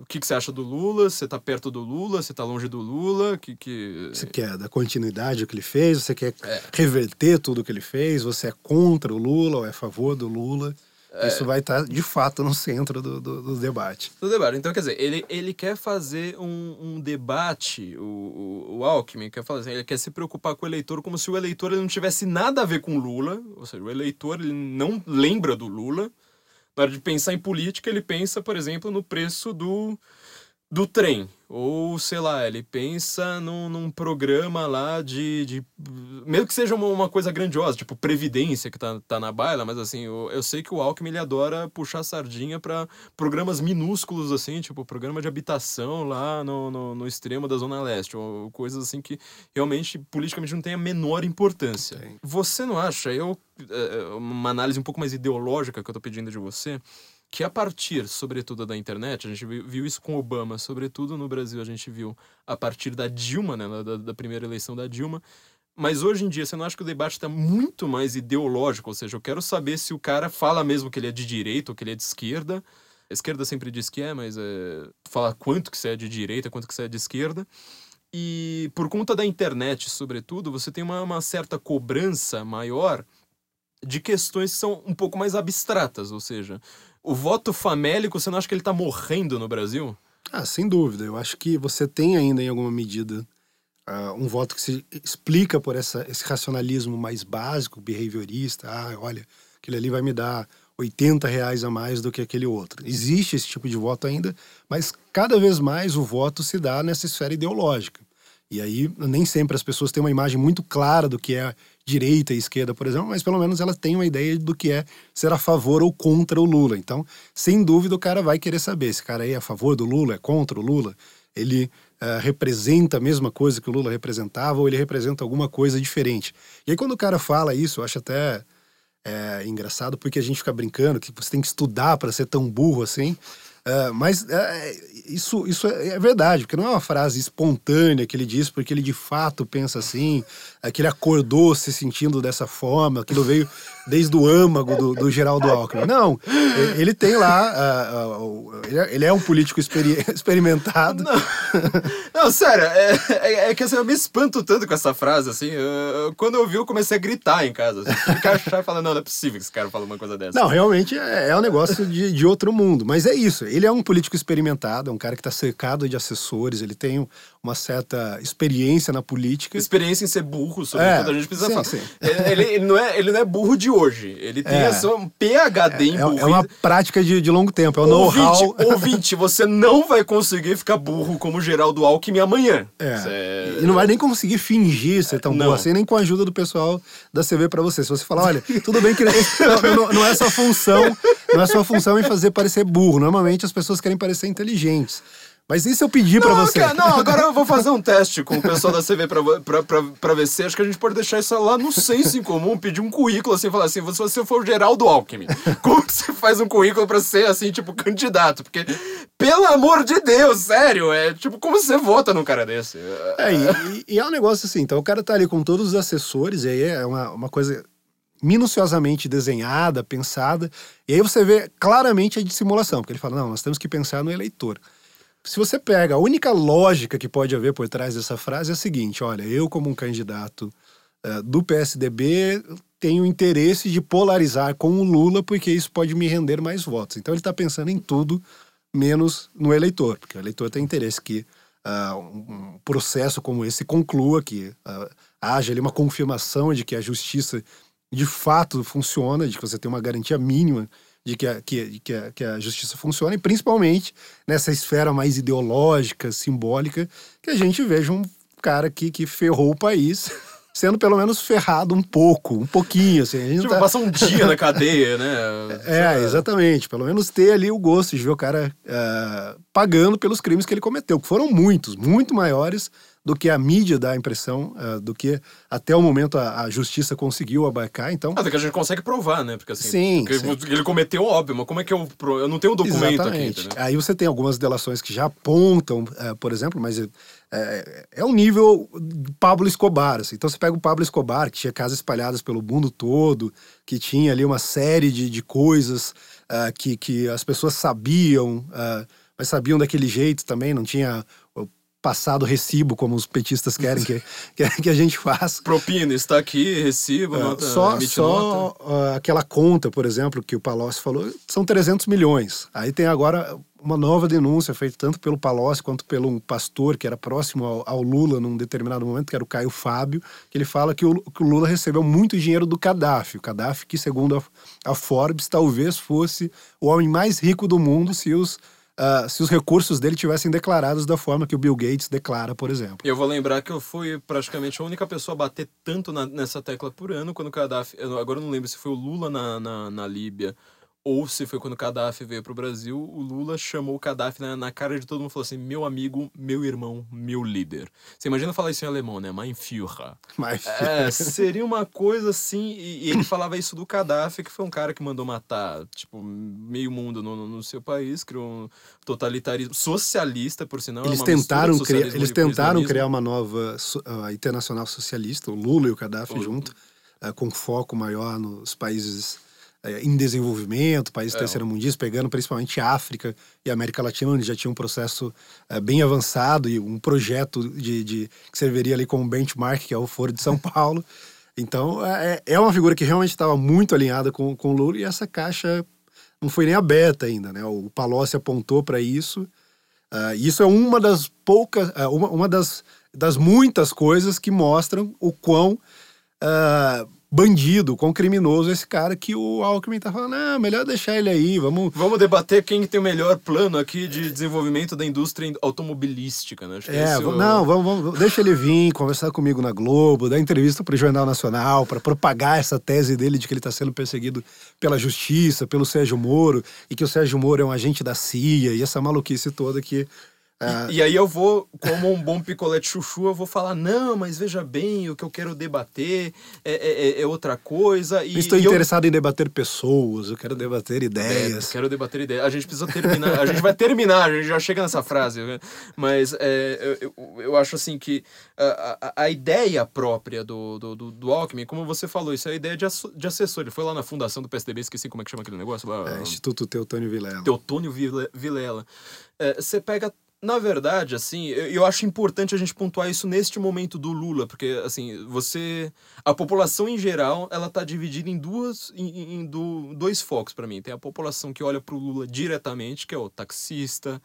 o que, que você acha do Lula? Você tá perto do Lula? Você tá longe do Lula? Que, que... Você quer dar continuidade ao que ele fez, você quer É. reverter tudo o que ele fez, você é contra o Lula ou é a favor do Lula. É. Isso vai estar, de fato, no centro do, do, do debate. do debate. Então, quer dizer, ele, ele quer fazer um, um debate, o, o, o Alckmin quer fazer, ele quer se preocupar com o eleitor como se o eleitor ele não tivesse nada a ver com o Lula, ou seja, o eleitor ele não lembra do Lula. Na hora de pensar em política, ele pensa, por exemplo, no preço do, do trem. Ou, sei lá, ele pensa num, num programa lá de, de. Mesmo que seja uma, uma coisa grandiosa, tipo Previdência, que tá, tá na baila, mas assim, eu, eu sei que o Alckmin ele adora puxar sardinha para programas minúsculos, assim, tipo programa de habitação lá no, no, no extremo da Zona Leste, ou coisas assim que realmente politicamente não tem a menor importância. Você não acha, eu. é, uma análise um pouco mais ideológica que eu tô pedindo de você, que a partir, sobretudo, da internet, a gente viu, isso com Obama, sobretudo no Brasil, a gente viu a partir da Dilma, né, da, da primeira eleição da Dilma. Mas hoje em dia, você não acha que o debate está muito mais ideológico? Ou seja, eu quero saber se o cara fala mesmo que ele é de direita ou que ele é de esquerda. A esquerda sempre diz que é, mas é, fala quanto que você é de direita, quanto que você é de esquerda. E por conta da internet, sobretudo, você tem uma, uma certa cobrança maior de questões que são um pouco mais abstratas, ou seja, o voto famélico, você não acha que ele está morrendo no Brasil? Ah, sem dúvida. Eu acho que você tem ainda, em alguma medida, uh, um voto que se explica por essa, esse racionalismo mais básico, behaviorista. Ah, olha, aquele ali vai me dar 80 reais a mais do que aquele outro. Existe esse tipo de voto ainda, mas cada vez mais o voto se dá nessa esfera ideológica. E aí, nem sempre as pessoas têm uma imagem muito clara do que é direita e esquerda, por exemplo, mas pelo menos elas têm uma ideia do que é ser a favor ou contra o Lula. Então, sem dúvida, o cara vai querer saber: esse cara aí é a favor do Lula, é contra o Lula? Ele uh, representa a mesma coisa que o Lula representava ou ele representa alguma coisa diferente? E aí, quando o cara fala isso, eu acho até é, engraçado porque a gente fica brincando que você tem que estudar para ser tão burro assim. Uh, mas uh, isso, isso é, é, verdade, porque não é uma frase espontânea que ele diz porque ele de fato pensa assim, é que ele acordou se sentindo dessa forma, aquilo veio desde o âmago do, do Geraldo Alckmin. Não, ele tem lá, uh, ele é um político experi experimentado. Não, não sério, é, é, é, que assim, eu me espanto tanto com essa frase, assim, eu, quando eu vi eu comecei a gritar em casa, assim, achar e falar, não, não é possível que esse cara fale uma coisa dessa. Não, realmente é, é um negócio de, de outro mundo, mas é isso, ele é um político experimentado, é um cara que está cercado de assessores, ele tem uma certa experiência na política. Experiência em ser burro, sobretudo, é, a gente precisa sim, falar. Sim. Ele, ele, não é, ele não é burro de hoje. Ele tem é. um PHD em burro. É, é uma prática de, de longo tempo, é o know-how. Ouvinte, você não vai conseguir ficar burro como Geraldo Alckmin amanhã. É. Cê... E não vai nem conseguir fingir ser tão não. burro assim, nem com a ajuda do pessoal da CV para você. Se você falar, olha, tudo bem que não, não, não é sua função, não é sua função em fazer parecer burro. Normalmente as pessoas querem parecer inteligentes. Mas e se eu pedir para você? Cara, não, agora eu vou fazer um teste com o pessoal da CV pra VC. Acho que a gente pode deixar isso lá no senso em comum, pedir um currículo assim, falar assim, se você for o Geraldo Alckmin, como você faz um currículo pra ser assim, tipo, candidato? Porque, pelo amor de Deus, sério, é tipo, como você vota num cara desse? É, e, e é um negócio assim, então o cara tá ali com todos os assessores, e aí é uma, uma coisa minuciosamente desenhada, pensada, e aí você vê claramente a dissimulação, porque ele fala, não, nós temos que pensar no eleitor se você pega, a única lógica que pode haver por trás dessa frase é a seguinte: olha, eu, como um candidato uh, do PSDB, tenho interesse de polarizar com o Lula, porque isso pode me render mais votos. Então ele está pensando em tudo menos no eleitor, porque o eleitor tem interesse que uh, um processo como esse conclua, que uh, haja ali uma confirmação de que a justiça de fato funciona, de que você tem uma garantia mínima de que a, que, que, a, que a justiça funcione, principalmente nessa esfera mais ideológica, simbólica, que a gente veja um cara aqui que ferrou o país sendo pelo menos ferrado um pouco, um pouquinho, assim. A gente tipo, tá... passar um dia na cadeia, né? É, exatamente. Pelo menos ter ali o gosto de ver o cara uh, pagando pelos crimes que ele cometeu, que foram muitos, muito maiores do que a mídia dá a impressão, uh, do que até o momento a, a, justiça conseguiu abarcar. Então, até que a gente consegue provar, né? Porque assim, sim, porque sim. ele cometeu óbvio, mas como é que eu eu não tenho um documento Exatamente. aqui? Aí você tem algumas delações que já apontam, uh, por exemplo, mas é, é um nível Pablo Escobar. Assim. Então você pega o Pablo Escobar, que tinha casas espalhadas pelo mundo todo, que tinha ali uma série de, de coisas uh, que, que as pessoas sabiam, uh, mas sabiam daquele jeito também, não tinha passado recibo, como os petistas querem que, que, a gente faça. Propina, está aqui, recibo, uh, nota, Só, só uh, aquela conta, por exemplo, que o Palocci falou, são 300 milhões. Aí tem agora uma nova denúncia feita tanto pelo Palocci quanto pelo um pastor que era próximo ao, ao, Lula num determinado momento, que era o Caio Fábio, que ele fala que o, que o Lula recebeu muito dinheiro do Gaddafi. O Gaddafi, que segundo a, a Forbes, talvez fosse o homem mais rico do mundo se os uh, se os recursos dele tivessem declarados da forma que o Bill Gates declara, por exemplo. Eu vou lembrar que eu fui praticamente a única pessoa a bater tanto na, nessa tecla por ano quando o Gaddafi. Agora eu não lembro se foi o Lula na, na, na Líbia ou se foi quando o Gaddafi veio pro Brasil, o Lula chamou o Gaddafi na, na cara de todo mundo e falou assim: meu amigo, meu irmão, meu líder. Você imagina falar isso em alemão, né? Mein Führer. Mein É, seria uma coisa assim. E, e, ele falava isso do Gaddafi, que foi um cara que mandou matar, tipo, meio mundo no, no seu país, criou um totalitarismo socialista, por sinal. É eles é tentaram, criar, eles tentaram criar uma nova uh, internacional socialista, o Lula e o Gaddafi o... junto, uh, com foco maior nos países é, em desenvolvimento, países É. terceiro-mundistas, pegando principalmente África e América Latina, onde já tinha um processo é, bem avançado e um projeto de, de- que serviria ali como benchmark, que é o Foro de São Paulo. Então, é, é uma figura que realmente estava muito alinhada com, com o Lula e essa caixa não foi nem aberta ainda, né? O Palocci apontou para isso. E isso é uma das poucas, ah, uma, uma das, das muitas coisas que mostram o quão ah, bandido, quão criminoso esse cara que o Alckmin tá falando, ah, melhor deixar ele aí, vamos... Vamos debater quem tem o melhor plano aqui de desenvolvimento da indústria automobilística, né? Acho É, vamos- o- não, vamos, vamos, deixa ele vir conversar comigo na Globo, dar entrevista para o Jornal Nacional, para propagar essa tese dele de que ele está sendo perseguido pela justiça, pelo Sérgio Moro, e que o Sérgio Moro é um agente da CIA, e essa maluquice toda que. Ah, E aí eu vou, como um bom picolé de chuchu, eu vou falar, não, mas veja bem, o que eu quero debater é, é- é- é outra coisa. E, eu estou e eu- interessado em debaber pessoas, eu quero debater É, ideias. quero debater ideia. A gente precisa terminar. A gente vai terminar, a gente já chega nessa frase. né? Mas é, eu, eu, eu acho assim que a, a, a ideia própria do, do, do, do Alckmin, como você falou, isso é a ideia de, de assessor. Ele foi lá na fundação do PSDB, esqueci como é que chama aquele negócio. lá, É, Instituto Teotônio Vilela. Teotônio Vile- Vilela. É, Você pega. Na verdade, assim, eu, eu acho importante a gente pontuar isso neste momento do Lula, porque, assim, você. A população em geral, ela tá dividida em duas. em, em- do- dois focos para mim. Tem a população que olha pro Lula diretamente, que é o taxista,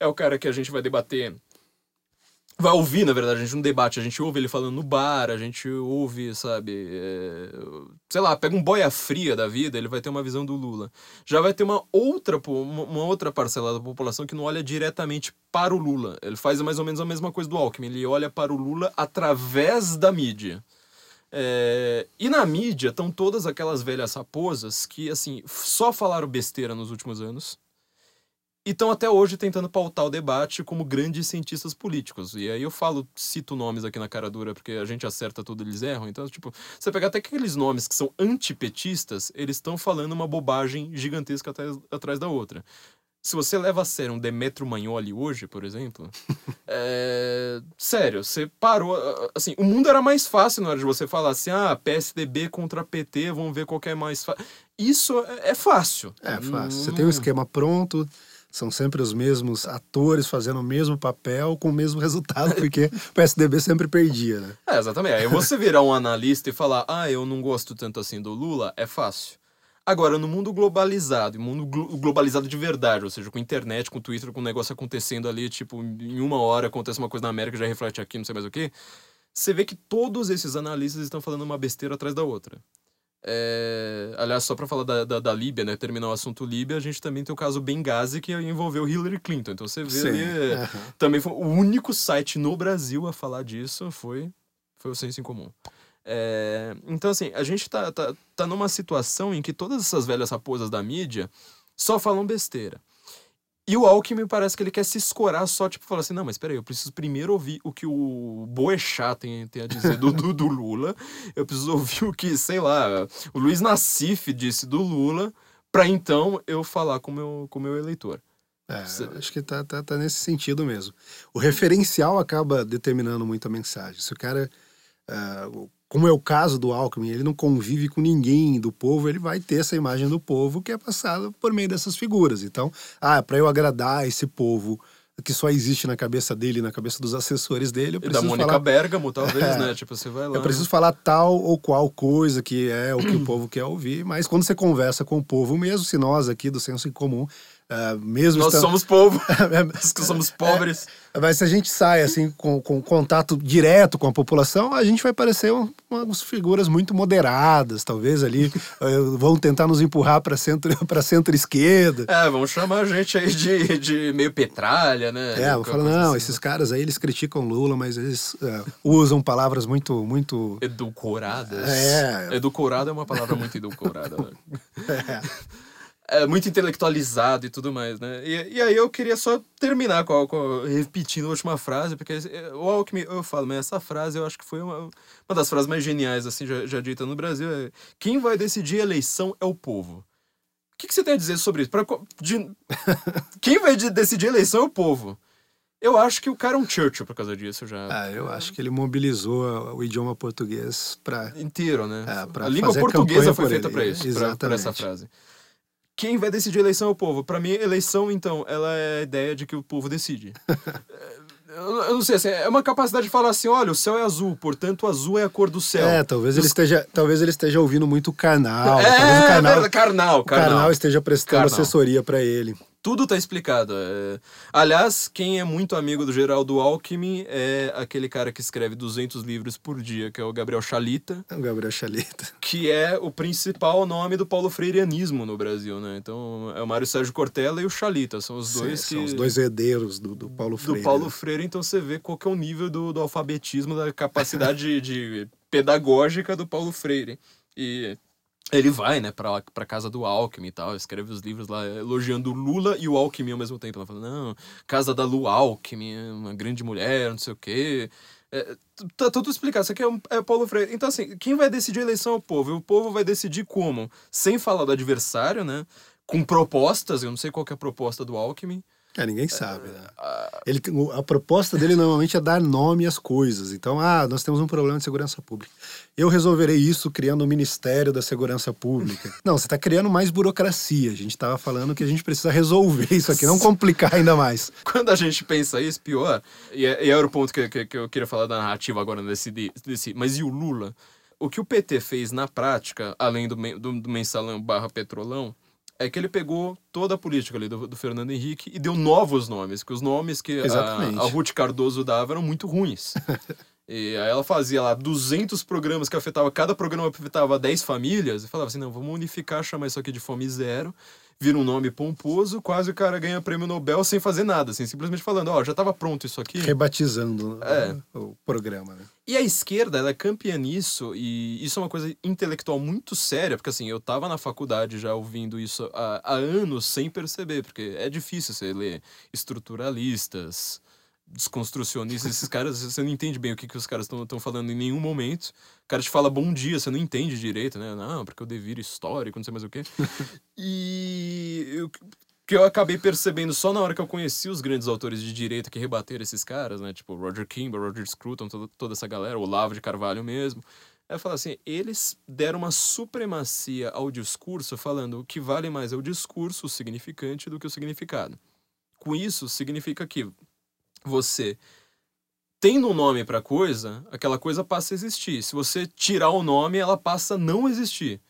é o cara que a gente vai debater. Vai ouvir, na verdade, a gente não debate, a gente ouve ele falando no bar, a gente ouve, sabe, é, sei lá, pega um boia fria da vida, ele vai ter uma visão do Lula. Já vai ter uma outra, uma outra parcela da população que não olha diretamente para o Lula. Ele faz mais ou menos a mesma coisa do Alckmin, ele olha para o Lula através da mídia. É, e na mídia estão todas aquelas velhas raposas que, assim, só falaram besteira nos últimos anos e estão até hoje tentando pautar o debate como grandes cientistas políticos. E aí eu falo, cito nomes aqui na cara dura, porque a gente acerta tudo, eles erram. Então, tipo, você pegar até aqueles nomes que são antipetistas, eles estão falando uma bobagem gigantesca atrás, atrás da outra. Se você leva a sério um Demetrio Magnoli hoje, por exemplo, é... sério, você parou. Assim, o mundo era mais fácil na hora de você falar assim: ah, PSDB contra PT, vamos ver qual que é mais fácil. Isso é, é fácil. É fácil. Você tem um esquema pronto, são sempre os mesmos atores fazendo o mesmo papel com o mesmo resultado, porque o PSDB sempre perdia, né? É, exatamente. Aí você virar um analista e falar, ah, eu não gosto tanto assim do Lula, é fácil. Agora, no mundo globalizado, mundo glo- globalizado de verdade, ou seja, com internet, com Twitter, com um negócio acontecendo ali, tipo, em uma hora acontece uma coisa na América, já reflete aqui, não sei mais o quê, você vê que todos esses analistas estão falando uma besteira atrás da outra. É, Aliás, só para falar da, da, da Líbia, né? Terminar o assunto Líbia, a gente também tem o caso Benghazi que envolveu Hillary Clinton. Então você vê Sim. ali. é, Aham. Também foi o único site no Brasil a falar disso foi, foi o Senso em Comum. É, então, assim, a gente tá, tá, tá numa situação em que todas essas velhas raposas da mídia só falam besteira. E o Alckmin parece que ele quer se escorar só, tipo, falar assim, não, mas peraí, eu preciso primeiro ouvir o que o Boechat tem, tem a dizer do, do, do Lula, eu preciso ouvir o que, sei lá, o Luiz Nassif disse do Lula, pra então eu falar com o meu, com o meu eleitor. É, acho que tá, tá, tá nesse sentido mesmo. O referencial acaba determinando muito a mensagem. Se o cara, o- como é o caso do Alckmin, ele não convive com ninguém do povo, ele vai ter essa imagem do povo que é passada por meio dessas figuras. Então, ah, para eu agradar esse povo que só existe na cabeça dele, na cabeça dos assessores dele, eu E da preciso Mônica falar Bergamo, talvez, É. né? Tipo, você vai lá. eu preciso falar tal ou qual coisa que é o que o povo quer ouvir, mas quando você conversa com o povo mesmo, se nós aqui do Senso em Comum, ah, mesmo Nós somos povo, nós que somos pobres. Mas se a gente sai assim com, com contato direto com a população, a gente vai parecer um- umas figuras muito moderadas, talvez ali vão tentar nos empurrar para centro para centro-esquerda. É, vamos chamar a gente aí de, de meio petralha, né? É, Qualquer falar, não, assim. esses caras aí, eles criticam Lula, mas eles eh, usam palavras muito, muito... Edulcoradas. É. Edulcorado é uma palavra muito edulcorada. né? É, é muito intelectualizado e tudo mais, né? E, e aí eu queria só terminar com, a- com repetindo a última frase, porque eh, o Alckmin, eu falo, mas essa frase eu acho que foi uma, uma das frases mais geniais, assim, já, já dita no Brasil, é quem vai decidir a eleição é o povo. O que, que você tem a dizer sobre isso? Pra de- quem vai de- decidir a eleição é o povo. Eu acho que o cara é um Churchill por causa disso já. Ah, eu acho que ele mobilizou o idioma português para Inteiro, né? É, pra a língua portuguesa foi feita pra isso, Exatamente. essa frase. Quem vai decidir a eleição é o povo. Pra mim, eleição, então, ela é a ideia de que o povo decide. É, eu, não sei, assim, é uma capacidade de falar assim, olha, o céu é azul, portanto, azul é a cor do céu. É, talvez ele esteja, talvez ele esteja ouvindo muito o Karnal. É, talvez o Karnal, verdade, carnal, o Karnal carnal. esteja prestando Karnal. assessoria para ele. Tudo tá explicado. é. Aliás, quem é muito amigo do Geraldo Alckmin é aquele cara que escreve 200 livros por dia, que é o Gabriel Chalita, O Gabriel Chalita. que é o principal nome do Paulo Freireanismo no Brasil, né? Então, é o Mário Sérgio Cortella e o Chalita, são os dois Sim, que... São os dois herdeiros do, do Paulo Freire. do Paulo Freire, então você vê qual que é o nível do, do alfabetismo, da capacidade de pedagógica do Paulo Freire. E ele vai, né, pra, pra casa do Alckmin e tal, escreve os livros lá elogiando o Lula e o Alckmin ao mesmo tempo. Ela fala, não, casa da Lu Alckmin, é uma grande mulher, não sei o quê. É, tá tudo explicado, isso aqui é, um, é Paulo Freire. Então, assim, quem vai decidir a eleição é o povo. E o povo vai decidir como? Sem falar do adversário, né? Com propostas, eu não sei qual que é a proposta do Alckmin. É, ninguém sabe, né? Ah, Ele, a proposta dele normalmente é dar nome às coisas. Então, ah, nós temos um problema de segurança pública. Eu resolverei isso criando o Ministério da Segurança Pública. Não, você está criando mais burocracia. A gente estava falando que a gente precisa resolver isso aqui, não complicar ainda mais. Quando a gente pensa isso, pior. E, é- e era o ponto que, que, que eu queria falar da narrativa agora desse, desse. Mas e o Lula? O que o PT fez na prática, além do, do, do mensalão barra petrolão, é que ele pegou toda a política ali do, do Fernando Henrique e deu novos nomes, que os nomes que a, a Ruth Cardoso dava eram muito ruins. E aí ela fazia lá 200 programas que afetava, cada programa afetava 10 famílias, e falava assim, não, vamos unificar, chamar isso aqui de fome zero, vira um nome pomposo, quase o cara ganha prêmio Nobel sem fazer nada, assim, simplesmente falando, ó, já tava pronto isso aqui. Rebatizando É. o programa, né? E a esquerda, ela é campeã nisso, e isso é uma coisa intelectual muito séria, porque assim, eu tava na faculdade já ouvindo isso há, há anos sem perceber, porque é difícil você ler estruturalistas, desconstrucionistas, esses caras, você não entende bem o que, que os caras estão falando em nenhum momento. O cara te fala bom dia, você não entende direito, né? Não, porque o devir histórico, não sei mais o quê. e eu, que eu acabei percebendo só na hora que eu conheci os grandes autores de direita que rebateram esses caras, né? Tipo Roger Kimball, Roger Scruton, toda, toda essa galera, o Olavo de Carvalho mesmo. Eu falo assim, eles deram uma supremacia ao discurso, falando o que vale mais é o discurso, o significante, do que o significado. Com isso, significa que você tendo um nome para coisa, aquela coisa passa a existir. Se você tirar o nome, ela passa a não existir.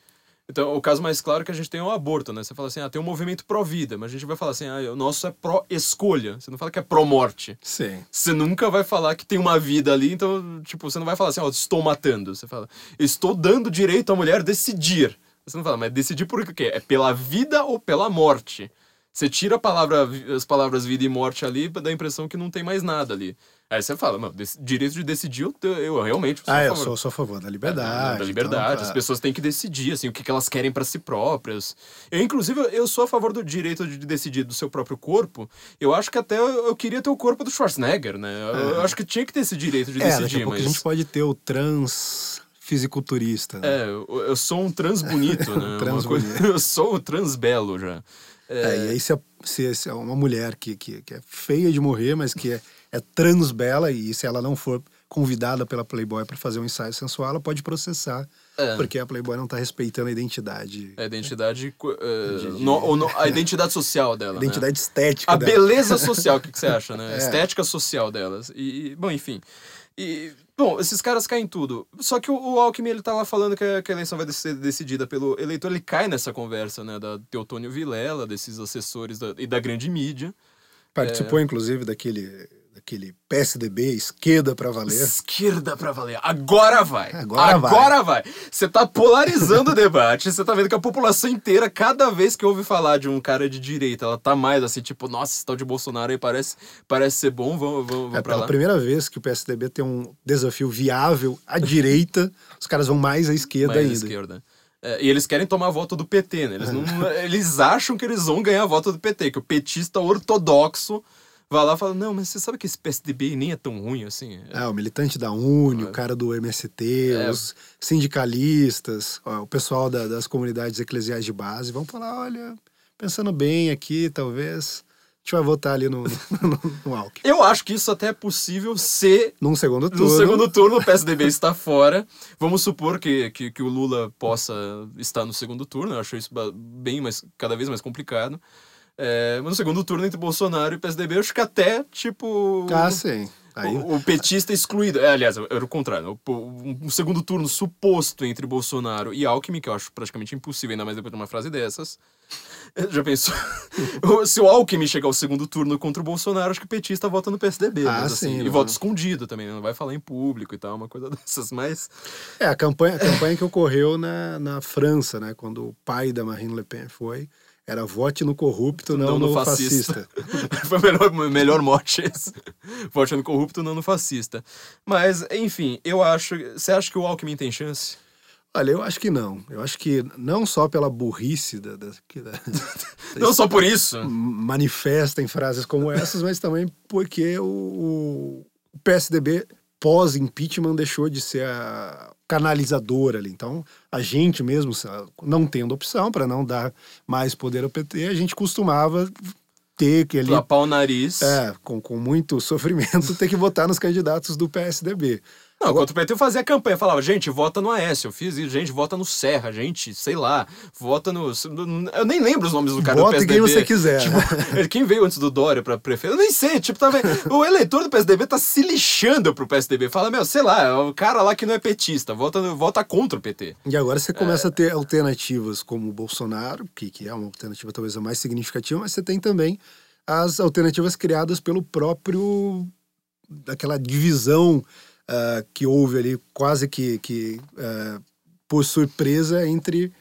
Então, o caso mais claro que a gente tem é o aborto, né? Você fala assim, ah, tem um movimento pró-vida, mas a gente vai falar assim, ah, o nosso é pró-escolha. Você não fala que é pró-morte. Sim. Você nunca vai falar que tem uma vida ali, então, tipo, você não vai falar assim, ó, estou matando. Você fala, estou dando direito à mulher decidir. Você não fala, mas decidir por quê? É pela vida ou pela morte? Você tira a palavra, as palavras vida e morte ali, dá a impressão que não tem mais nada ali. Aí você fala, dec- direito de decidir, eu, eu realmente sou Ah, a eu favor. sou, sou a favor da É, liberdade. da liberdade. então, As ah, pessoas têm que decidir, assim, o que que elas querem para si próprias. Eu, inclusive, eu sou a favor do direito de decidir do seu próprio corpo. Eu acho que até eu, eu queria ter o corpo do Schwarzenegger, né? Eu, eu acho que tinha que ter esse direito de É, decidir, mas... a gente pode ter o trans fisiculturista. né? É, eu, eu sou um trans bonito, né? Uma Trans coisa- bonito. eu sou o trans belo já. É, e aí se, a- se, se é uma mulher que, que, que é feia de morrer, mas que é, é transbela, e se ela não for convidada pela Playboy para fazer um ensaio sensual, ela pode processar, É. porque a Playboy não tá respeitando a identidade, A identidade... eh, no- no- a identidade social dela, a né? identidade estética A dela. beleza social, o que, que você acha, né? A É. estética social delas. E, bom, enfim. E, bom, esses caras caem em tudo. Só que o, o Alckmin, ele tá lá falando que a, que a eleição vai ser decidida pelo eleitor. Ele cai nessa conversa, né? Da Teotônio Vilela, desses assessores da- e da grande mídia. Participou, inclusive, daquele, daquele PSDB, esquerda para valer. Esquerda pra valer. Agora vai. Agora vai. Agora vai. Você tá polarizando o debate. Você tá vendo que a população inteira, cada vez que ouve falar de um cara de direita, ela tá mais assim, tipo, nossa, esse tal de Bolsonaro aí parece, parece ser bom, vamos, vamos, vamos É pra lá. primeira vez que o PSDB tem um desafio viável à direita, os caras vão mais à esquerda mais à ainda. esquerda. É, e eles querem tomar voto do PT, né? Eles, não, eles acham que eles vão ganhar voto do PT, que o petista ortodoxo vai lá e fala: Não, mas você sabe que esse PSDB nem é tão ruim assim? É, o militante da Uni, o cara do MST, É. os sindicalistas, ó, o pessoal da- das comunidades eclesiais de base vão falar: olha, pensando bem aqui, talvez gente vai votar ali no, no, no Alckmin. Eu acho que isso até é possível se Num segundo turno. no segundo turno o PSDB está fora. Vamos supor que, que, que o Lula possa estar no segundo turno. Eu acho isso bem mais, cada vez mais complicado. É, mas no segundo turno entre Bolsonaro e PSDB, eu acho que até, tipo. Ah, sim. Aí, O, o petista excluído. É, aliás, era o contrário. O, um, segundo turno suposto entre Bolsonaro e Alckmin, que eu acho praticamente impossível, ainda mais depois de uma frase dessas. Já pensou? Se o Alckmin chegar ao segundo turno contra o Bolsonaro, acho que o petista vota no PSDB. Ah, mas, assim, sim, e vota escondido também, não vai falar em público e tal, uma coisa dessas. Mas É, a campanha, a campanha que ocorreu na, na França, né? Quando o pai da Marine Le Pen foi, era vote no corrupto, não, no, fascista. Foi o melhor, melhor mote esse. Vote no corrupto, não no fascista. Mas, enfim, eu acho. Você acha que o Alckmin tem chance? Olha, eu acho que não. Eu acho que não só pela burrice da, da- da- Não só por isso. manifesta em frases como essas, mas também porque o, o PSDB pós-impeachment deixou de ser a canalizadora ali. Então, a gente mesmo, não tendo opção para não dar mais poder ao PT, a gente costumava ter que ali Lapar o nariz. É, com, com muito sofrimento, ter que votar nos candidatos do PSDB. Não, enquanto o PT fazia campanha, falava, gente, vota no Aécio. Eu fiz isso, gente, vota no Serra, gente, sei lá, vota no. Eu nem lembro os nomes do cara Vota do PSDB. quem você quiser. Tipo, quem veio antes do Dória pra prefeito? Eu nem sei, tipo, tá? O eleitor do PSDB tá se lixando pro PSDB. Fala, meu, sei lá, é o cara lá que não é petista, vota, vota contra o PT. E agora você começa a ter alternativas como o Bolsonaro, que, que é uma alternativa talvez a mais significativa, mas você tem também as alternativas criadas pelo próprio. daquela divisão ah, que houve ali, quase que, que ah, por surpresa, entre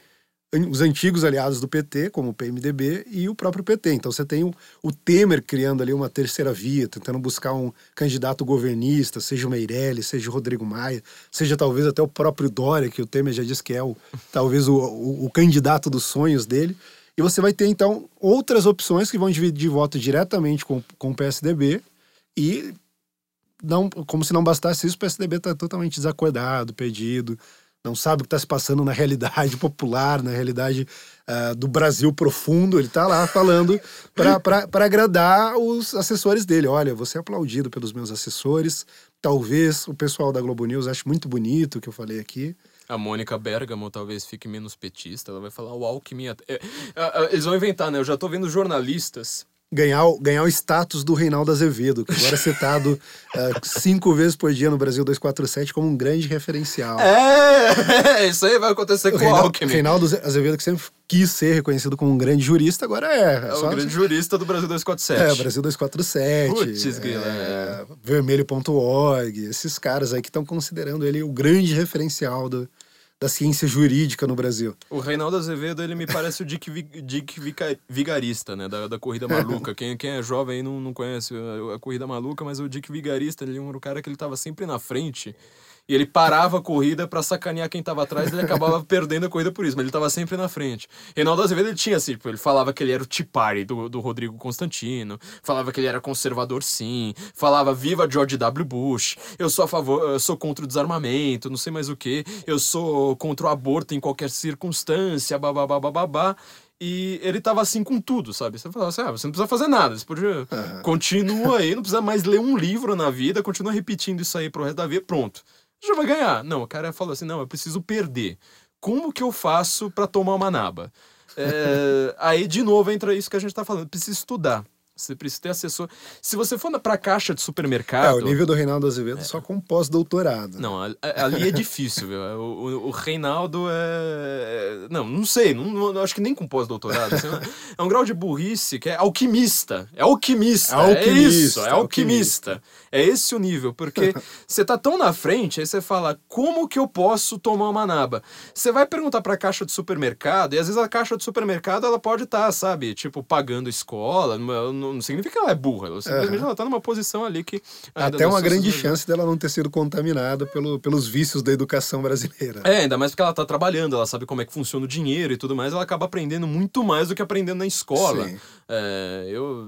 os antigos aliados do PT, como o PMDB, e o próprio PT. Então você tem o, o Temer criando ali uma terceira via, tentando buscar um candidato governista, seja o Meirelles, seja o Rodrigo Maia, seja talvez até o próprio Dória, que o Temer já disse que é o, talvez o, o, o candidato dos sonhos dele. E você vai ter, então, outras opções que vão dividir voto diretamente com, com o PSDB e não, como se não bastasse isso, o PSDB está totalmente desacordado, perdido, não sabe o que está se passando na realidade popular, na realidade ah, do Brasil profundo. Ele está lá falando para agradar os assessores dele. Olha, você é aplaudido pelos meus assessores. Talvez o pessoal da Globo News ache muito bonito o que eu falei aqui. A Mônica Bergamo talvez fique menos petista, ela vai falar o Alckmin. é- é- é- Eles vão inventar, né? Eu já tô vendo jornalistas Ganhar, o- ganhar o status do Reinaldo Azevedo, que agora é citado ah, cinco vezes por dia no Brasil 247 como um grande referencial. É, isso aí vai acontecer com o Reinaldo, Alckmin. Reinaldo Azevedo, que sempre quis ser reconhecido como um grande jurista, agora é. É o só- grande jurista do Brasil 247. É, Brasil 247. Putz, grila, é, Vermelho.org, esses caras aí que estão considerando ele o grande referencial do- da ciência jurídica no Brasil. O Reinaldo Azevedo, ele me parece o Dick, Vi- Dick Vigarista, né? Da, da Corrida Maluca. Quem, quem é jovem aí não, não conhece a, a Corrida Maluca, mas o Dick Vigarista, ele é um cara que ele tava sempre na frente. E ele parava a corrida pra sacanear quem tava atrás, ele acabava perdendo a corrida por isso, mas ele tava sempre na frente. Reinaldo Azevedo, ele tinha assim, tipo, ele falava que ele era o tipari do, do Rodrigo Constantino, falava que ele era conservador sim, falava viva George W. Bush, eu sou a favor, eu sou contra o desarmamento, não sei mais o que, eu sou contra o aborto em qualquer circunstância, babá, babá. E ele tava assim com tudo, sabe? Você falava assim, ah, você não precisa fazer nada, você podia... Continua aí, não precisa mais ler um livro na vida, continua repetindo isso aí pro resto da vida, pronto. Já vai ganhar. Não, o cara falou assim, não, eu preciso perder. Como que eu faço pra tomar uma naba? É, aí, de novo, entra isso que a gente tá falando, precisa estudar. Você precisa ter assessor. Se você for na- pra caixa de É, supermercado... o nível do Reinaldo Azevedo só com pós-doutorado. Não, a- a- ali é difícil, viu? O, o- o Reinaldo é. Não, não sei, não, não- acho que nem com pós-doutorado. assim, é um grau de burrice que é alquimista. É alquimista. É Alquimista, isso, é alquimista. É esse o nível, porque você tá tão na frente, aí você fala, como que eu posso tomar uma naba? Você vai perguntar pra caixa de supermercado, e às vezes a caixa de supermercado ela pode estar, sabe, tipo, pagando escola. Não, não significa que ela é burra, ela simplesmente ela tá numa posição ali que. Até uma grande chance dela não ter sido contaminada pelo, pelos vícios da educação brasileira. É, ainda mais porque ela tá trabalhando, ela sabe como é que funciona o dinheiro e tudo mais, ela acaba aprendendo muito mais do que aprendendo na escola. Sim. É, eu,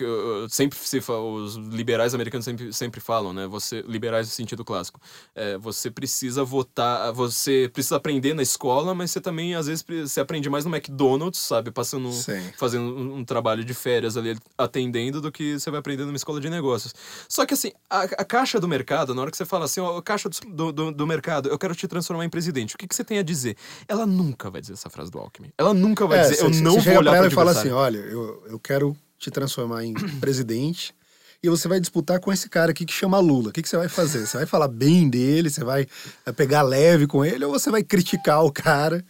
eu- eu- sempre se fa- os liberais americanos sempre, sempre falam, né? Você liberais no sentido clássico. É, você precisa votar, você precisa aprender na escola, mas você também às vezes você aprende mais no McDonald's, sabe, passando Sim. fazendo um, um trabalho de férias ali atendendo do que você vai aprender numa escola de negócios. Só que assim, a, a caixa do mercado, na hora que você fala assim, ó, a caixa do, do, do mercado, eu quero te transformar em presidente, o que, que você tem a dizer? Ela nunca vai dizer essa frase do Alckmin. Ela nunca vai É, dizer, cê- eu cê- não vou olhar pra ela e fala assim, olha, eu, eu quero te transformar em presidente e você vai disputar com esse cara aqui que chama Lula. O que, que você vai fazer? Você vai falar bem dele, você vai eh, pegar leve com ele ou você vai criticar o cara?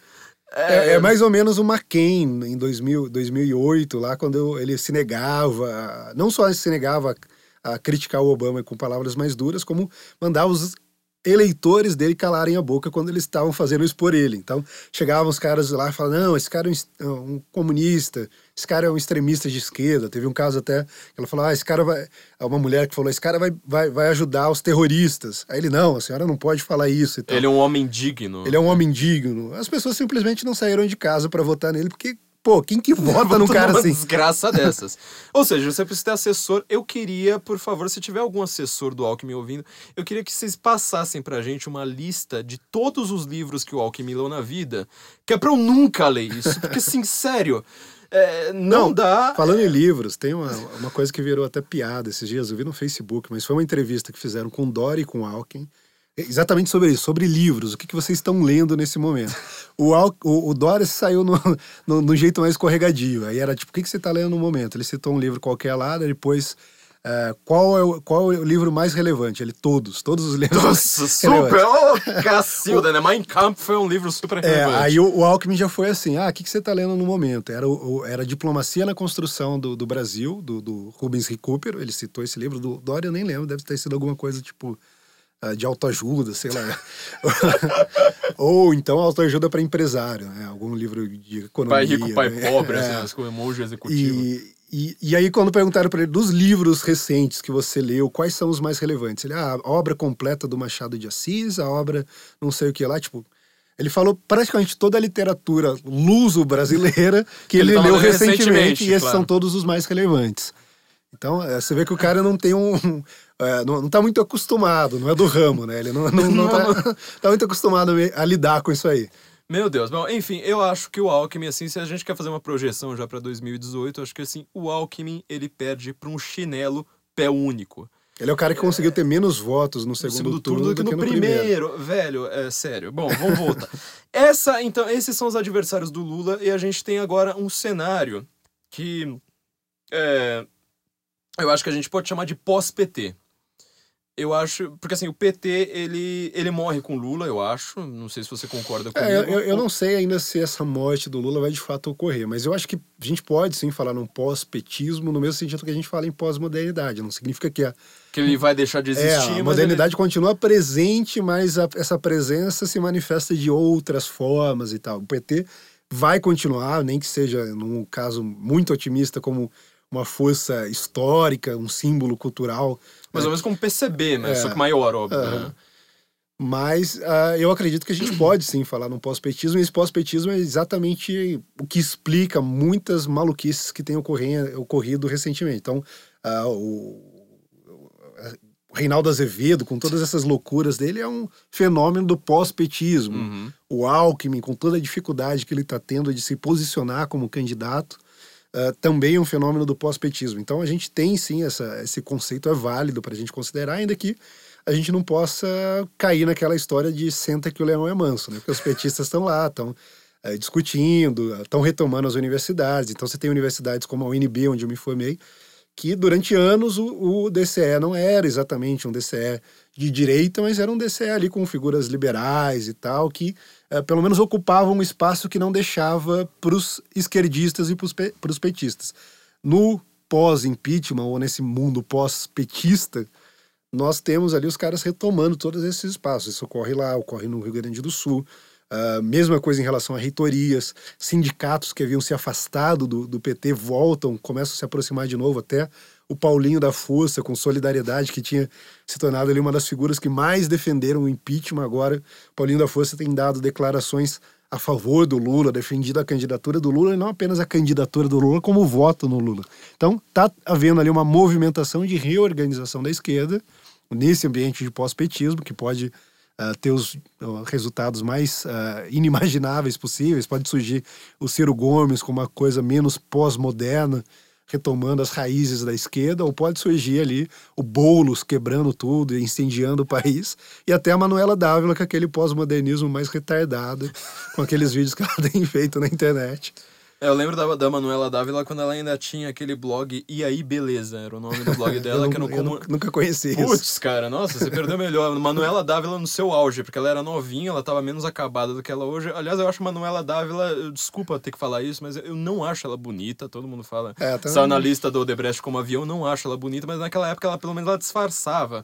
É, é mais ou menos o McCain em 2000, 2008, lá quando eu- ele se negava, não só se negava a, a criticar o Obama com palavras mais duras, como mandava os eleitores dele calarem a boca quando eles estavam fazendo isso por ele. Então, chegavam os caras lá e falavam, não, esse cara é um é um comunista, esse cara é um extremista de esquerda. Teve um caso até que ela falou, ah, esse cara vai... Uma mulher que falou, esse cara vai, vai, vai ajudar os terroristas. Aí ele, não, a senhora não pode falar isso e tal. Ele é um homem digno. Ele é um homem digno. As pessoas simplesmente não saíram de casa pra votar nele, porque, pô, quem que vota num cara assim? desgraça dessas. Ou seja, você precisa ter assessor. Eu queria, por favor, se tiver algum assessor do Alckmin ouvindo, eu queria que vocês passassem pra gente uma lista de todos os livros que o Alckmin leu na vida, que é pra eu nunca ler isso. Porque, assim, sério, é, não, dá. Falando em livros, tem uma, uma coisa que virou até piada esses dias, eu vi no Facebook, mas foi uma entrevista que fizeram com Dori e com Alckmin, exatamente sobre isso, sobre livros, o que, que vocês estão lendo nesse momento. O, Al, o, o Dória saiu no, no, no jeito mais escorregadio, aí era tipo, o que, que você está lendo no momento? Ele citou um livro qualquer lá, depois... eh, qual, é o, qual é o livro mais relevante? Ele, todos, todos os livros. Nossa, super! Ô, Cacilda, né? Mein Kampf foi um livro super É, relevante. aí o, o Alckmin já foi assim, ah, o que, que você está lendo no momento? Era, o, era Diplomacia na Construção do, do Brasil, do, do Rubens Recupero, ele citou esse livro, do Dória eu nem lembro, deve ter sido alguma coisa tipo de autoajuda, sei lá. Ou então autoajuda para empresário, né? algum livro de economia. Pai rico, pai né? pobre, É. assim, com emoji executivo. E, e, e aí, quando perguntaram para ele dos livros recentes que você leu, quais são os mais relevantes? Ele, ah, a obra completa do Machado de Assis, a obra não sei o que lá, tipo. Ele falou praticamente toda a literatura luso-brasileira que Ele ele, leu recentemente, recentemente, e esses claro. são todos os mais relevantes. Então, é, você vê que o cara não tem um. é, não, não tá muito acostumado, não é do ramo, né? Ele não, não, não tá, tá muito acostumado a lidar com isso aí. Meu Deus, bom, enfim, eu acho que o Alckmin, assim, se a gente quer fazer uma projeção já pra 2018, eu acho que assim, o Alckmin, ele perde pra um chinelo pé único. Ele é o cara que conseguiu ter menos votos no segundo, segundo turno turno do que no, primeiro. Velho, é sério. Bom, vamos voltar. Essa, então, esses são os adversários do Lula e a gente tem agora um cenário que é, eu acho que a gente pode chamar de pós-PT. Eu acho, porque assim, o PT, ele, ele morre com Lula, eu acho. Não sei se você concorda comigo. É, eu, eu- não sei ainda se essa morte do Lula vai de fato ocorrer, mas eu acho que a gente pode sim falar num pós-petismo, no mesmo sentido que a gente fala em pós-modernidade. Não significa que a, Que ele vai deixar de é, existir, a mas modernidade continua presente, mas a- essa presença se manifesta de outras formas e tal. O PT vai continuar, nem que seja num caso muito otimista, como uma força histórica, um símbolo cultural. mais ou menos como PCB, né? É. Só que maior, óbvio. Aham. né? Mas ah, eu acredito que a gente pode sim falar num pós-petismo, e esse pós-petismo é exatamente o que explica muitas maluquices que têm ocorrido recentemente. Então, o, o Reinaldo Azevedo, com todas essas loucuras dele, é um fenômeno do pós-petismo. Uhum. O Alckmin, com toda a dificuldade que ele está tendo de se posicionar como candidato, ah, também é um fenômeno do pós-petismo. Então a gente tem sim essa, esse conceito é válido para a gente considerar, ainda que a gente não possa cair naquela história de senta que o leão é manso, né? Porque os petistas estão lá, estão eh, discutindo, estão retomando as universidades. Então você tem universidades como a UNB, onde eu me formei, que durante anos o, o DCE não era exatamente um DCE de direita, mas era um DCE ali com figuras liberais e tal, que eh, pelo menos ocupavam um espaço que não deixava para os esquerdistas e para os petistas. No pós-impeachment, ou nesse mundo pós-petista, nós temos ali os caras retomando todos esses espaços. Isso ocorre lá, ocorre no Rio Grande do Sul. Ah, mesma coisa em relação a reitorias, sindicatos que haviam se afastado do, do PT voltam, começam a se aproximar de novo, até o Paulinho da Força, com solidariedade, que tinha se tornado ali uma das figuras que mais defenderam o impeachment. Agora, Paulinho da Força tem dado declarações a favor do Lula, defendido a candidatura do Lula, e não apenas a candidatura do Lula, como o voto no Lula. Então, está havendo ali uma movimentação de reorganização da esquerda, nesse ambiente de pós-petismo, que pode ah, ter os ah, resultados mais ah, inimagináveis possíveis. Pode surgir o Ciro Gomes com uma coisa menos pós-moderna, retomando as raízes da esquerda, ou pode surgir ali o Boulos quebrando tudo, incendiando o país, e até a Manuela Dávila com aquele pós-modernismo mais retardado, com aqueles vídeos que ela tem feito na internet. É, eu lembro da, da Manuela Dávila quando ela ainda tinha aquele blog E aí Beleza, era o nome do blog dela, eu que eu como... nunca conheci isso. Putz, cara, nossa, você perdeu melhor. Manuela Dávila no seu auge, porque ela era novinha, ela tava menos acabada do que ela hoje. Aliás, eu acho Manuela Dávila, desculpa ter que falar isso, mas eu não acho ela bonita, todo mundo fala. É, Saiu na lista do Odebrecht como avião, não acho ela bonita, mas naquela época ela pelo menos ela disfarçava.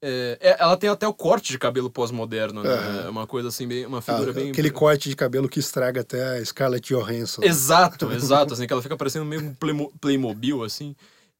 É, é, ela tem até o corte de cabelo pós-moderno, né? É Uma coisa assim, bem, uma Ah, figura bem. aquele corte de cabelo que estraga até a Scarlett Johansson. Exato, exato, assim, que ela fica parecendo meio um Playmo- Playmobil, assim.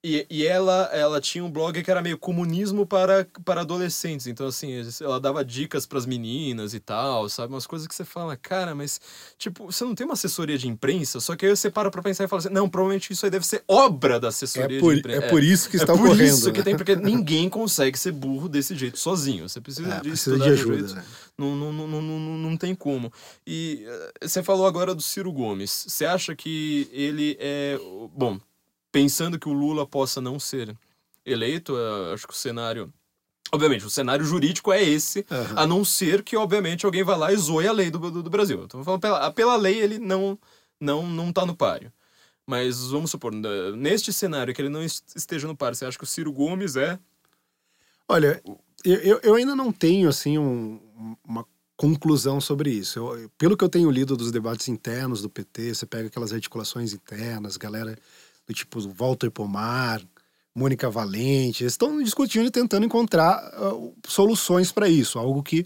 E, e ela, ela tinha um blog que era meio comunismo para, para adolescentes. Então, assim, ela dava dicas pras meninas e tal, sabe? Umas coisas que você fala, cara, mas, tipo, você não tem uma assessoria de imprensa? Só que aí você para pra pensar e fala assim, não, provavelmente isso aí deve ser obra da assessoria É por, de imprensa. é por isso que está é por ocorrendo. isso que né? tem, porque ninguém consegue ser burro desse jeito sozinho. Você precisa É, de precisa de ajuda. né? não, não, não, não, não, não tem como. E eh, você falou agora do Ciro Gomes. Você acha que ele é. Bom, pensando que o Lula possa não ser eleito, eh, acho que o cenário. Obviamente, o cenário jurídico é esse, Aham. a não ser que, obviamente, alguém vá lá e zoe a lei do, do, do Brasil. Então, falando pela, pela lei, ele não, não, não tá no páreo. Mas vamos supor, neste cenário que ele não est- esteja no páreo, você acha que o Ciro Gomes é. Olha, eu, eu- eu ainda não tenho assim um- uma conclusão sobre isso. Eu- pelo que eu tenho lido dos debates internos do PT, você pega aquelas articulações internas, galera do tipo Walter Pomar, Mônica Valente, eles estão discutindo e tentando encontrar ah, soluções para isso, algo que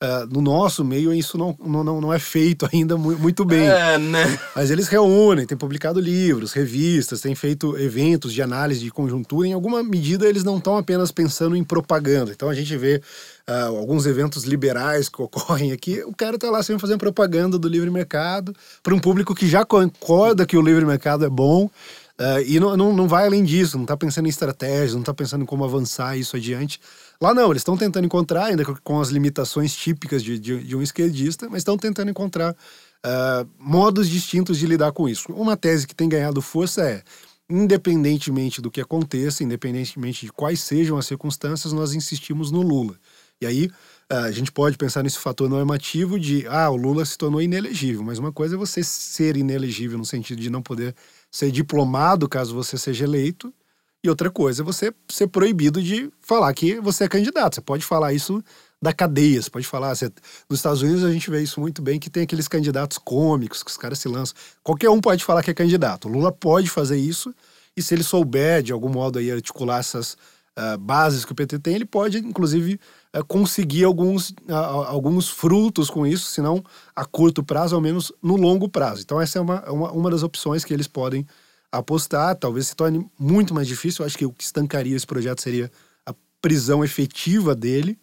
ah, no nosso meio isso não, não, não- é feito ainda mu- muito bem. É, né? Mas eles reúnem, têm publicado livros, revistas, têm feito eventos de análise de conjuntura. Em alguma medida, eles não estão apenas pensando em propaganda. Então a gente vê ah, alguns eventos liberais que ocorrem aqui. O cara está lá sempre fazendo propaganda do livre mercado para um público que já concorda que o livre mercado é bom. Ah, e não, não, não vai além disso, não está pensando em estratégias, não está pensando em como avançar isso adiante. Lá não, eles estão tentando encontrar, ainda com- as limitações típicas de, de, de um esquerdista, mas estão tentando encontrar ah, modos distintos de lidar com isso. Uma tese que tem ganhado força é, independentemente do que aconteça, independentemente de quais sejam as circunstâncias, nós insistimos no Lula. E aí ah, a gente pode pensar nesse fator normativo de, ah, o Lula se tornou inelegível, mas uma coisa é você ser inelegível no sentido de não poder ser diplomado caso você seja eleito, e outra coisa é você ser proibido de falar que você é candidato. Você pode falar isso da cadeia, você pode falar. Você... Nos Estados Unidos a gente vê isso muito bem, que tem aqueles candidatos cômicos que os caras se lançam. Qualquer um pode falar que é candidato. O Lula pode fazer isso, e se ele souber de algum modo aí articular essas ah, bases que o PT tem, ele pode, inclusive, ah, conseguir alguns, ah, alguns frutos com isso, se não a curto prazo, ao menos no longo prazo. Então, essa é uma, uma, uma das opções que eles podem apostar. Talvez se torne muito mais difícil. Eu acho que o que estancaria esse projeto seria a prisão efetiva dele.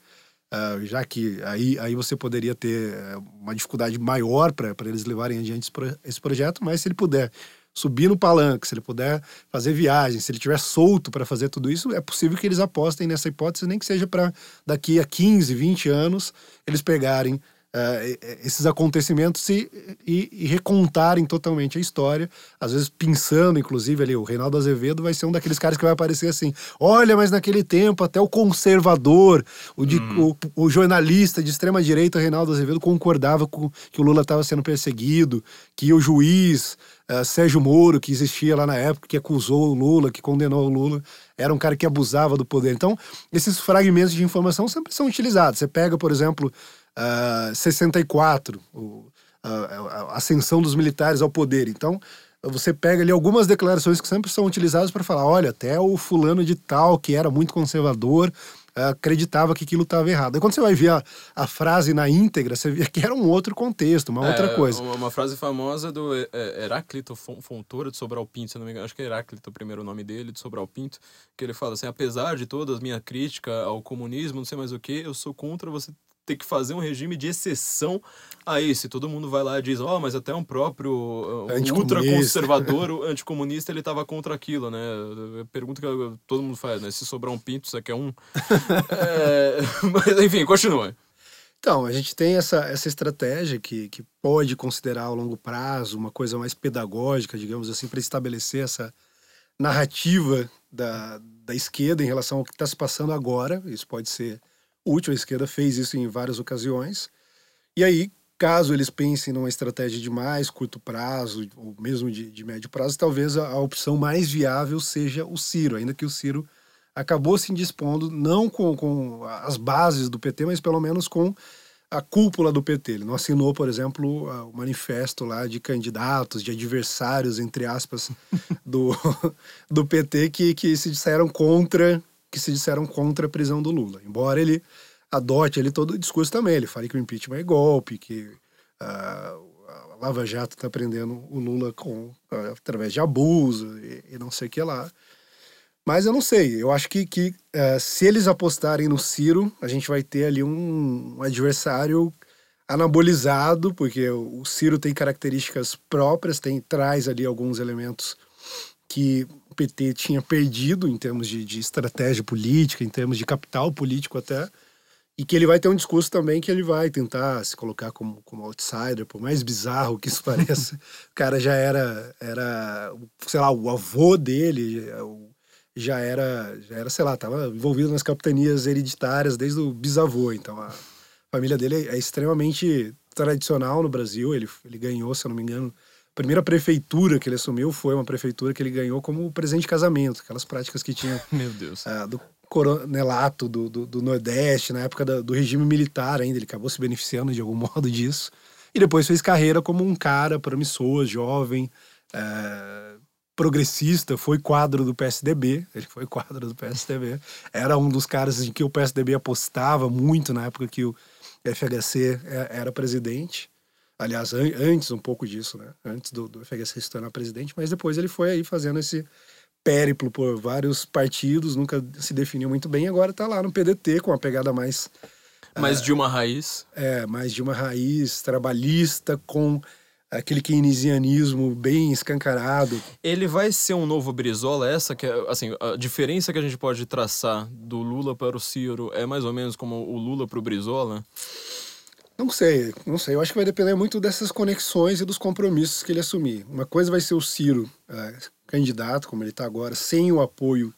ah, já que aí, aí você poderia ter eh, uma dificuldade maior para eles levarem adiante esse, pro- esse projeto, mas se ele puder subir no palanque, se ele puder fazer viagens, se ele tiver solto para fazer tudo isso, é possível que eles apostem nessa hipótese, nem que seja para daqui a 15, 20 anos eles pegarem e- esses acontecimentos e, e- e recontarem totalmente a história, às vezes pensando, inclusive, ali, o Reinaldo Azevedo vai ser um daqueles caras que vai aparecer assim: olha, mas naquele tempo até o conservador, o, de- o, o jornalista de extrema-direita, Reinaldo Azevedo, concordava com que o Lula estava sendo perseguido, que o juiz eh, Sérgio Moro, que existia lá na época, que acusou o Lula, que condenou o Lula, era um cara que abusava do poder. Então, esses fragmentos de informação sempre são utilizados. Você pega, por exemplo, ah, 64, o- a, a- ascensão dos militares ao poder. Então, você pega ali algumas declarações que sempre são utilizadas para falar: olha, até o fulano de tal, que era muito conservador, ah, acreditava que aquilo estava errado. Aí quando você vai ver a, a frase na íntegra, você vê que era um outro contexto, uma outra É, coisa. Uma, uma frase famosa do é, é, Heráclito Fon- Fontoura de Sobral Pinto, se não me engano, acho que é Heráclito o primeiro nome dele, de Sobral Pinto, que ele fala assim: apesar de toda a minha crítica ao comunismo, não sei mais o que, eu sou contra você ter que fazer um regime de exceção a esse. Todo mundo vai lá e diz, ó, mas até um próprio uh, um Anticomunista. ultraconservador, anticomunista, ele tava contra aquilo, né? Pergunta que todo mundo faz, né? Se sobrar um pinto, você quer um? É, mas enfim, continua. Então, a gente tem essa, essa estratégia que, que pode considerar ao longo prazo uma coisa mais pedagógica, digamos assim, para estabelecer essa, narrativa da, da esquerda em relação ao que está se passando agora. Isso pode ser útil, a esquerda fez isso em várias ocasiões. E aí, caso eles pensem numa estratégia de mais curto prazo, ou mesmo de, de médio prazo, talvez a, a, opção mais viável seja o Ciro, ainda que o Ciro acabou se indispondo, não com, com as bases do PT, mas pelo menos com a cúpula do PT. Ele não assinou, por exemplo, o manifesto lá de candidatos, de adversários, entre aspas, do, do PT que, que se disseram contra que se disseram contra a prisão do Lula. Embora ele adote ele todo o discurso também, ele fala que o impeachment é golpe, que uh, a Lava Jato está prendendo o Lula com, uh, através de abuso e, e, não sei o que lá. Mas eu não sei, eu acho que, que uh, se eles apostarem no Ciro, a gente vai ter ali um, um adversário anabolizado, porque o Ciro tem características próprias, tem traz ali alguns elementos que o PT tinha perdido em termos de, de estratégia política, em termos de capital político até, e que ele vai ter um discurso também que ele vai tentar se colocar como, como outsider, por mais bizarro que isso pareça. o cara já era, era, sei lá, o avô dele já era, já era, sei lá, estava envolvido nas capitanias hereditárias desde o bisavô. Então a família dele é extremamente tradicional no Brasil. Ele, ele ganhou, se eu não me engano, primeira prefeitura que ele assumiu foi uma prefeitura que ele ganhou como presente de casamento, aquelas práticas que tinha Meu Deus. Uh, do coronelato do, do, do Nordeste, na época da, do regime militar ainda, ele acabou se beneficiando de algum modo disso. E depois fez carreira como um cara promissor, jovem, é, progressista, foi quadro do PSDB, ele foi quadro do PSDB, era um dos caras em que o PSDB apostava muito na época que o FHC é, era presidente. Aliás, antes um pouco disso, né? Antes do, do FHC se tornar presidente, mas depois ele foi aí fazendo esse périplo por vários partidos, nunca se definiu muito bem, agora está lá no PDT com uma pegada mais. Mais uh, de uma raiz. É, mais de uma raiz trabalhista, com aquele keynesianismo bem escancarado. Ele vai ser um novo Brizola? Essa que é, assim, a diferença que a gente pode traçar do Lula para o Ciro é mais ou menos como o Lula para o Brizola? Não sei, não sei. Eu acho que vai depender muito dessas conexões e dos compromissos que ele assumir. Uma coisa vai ser o Ciro uh, candidato, como ele está agora, sem o apoio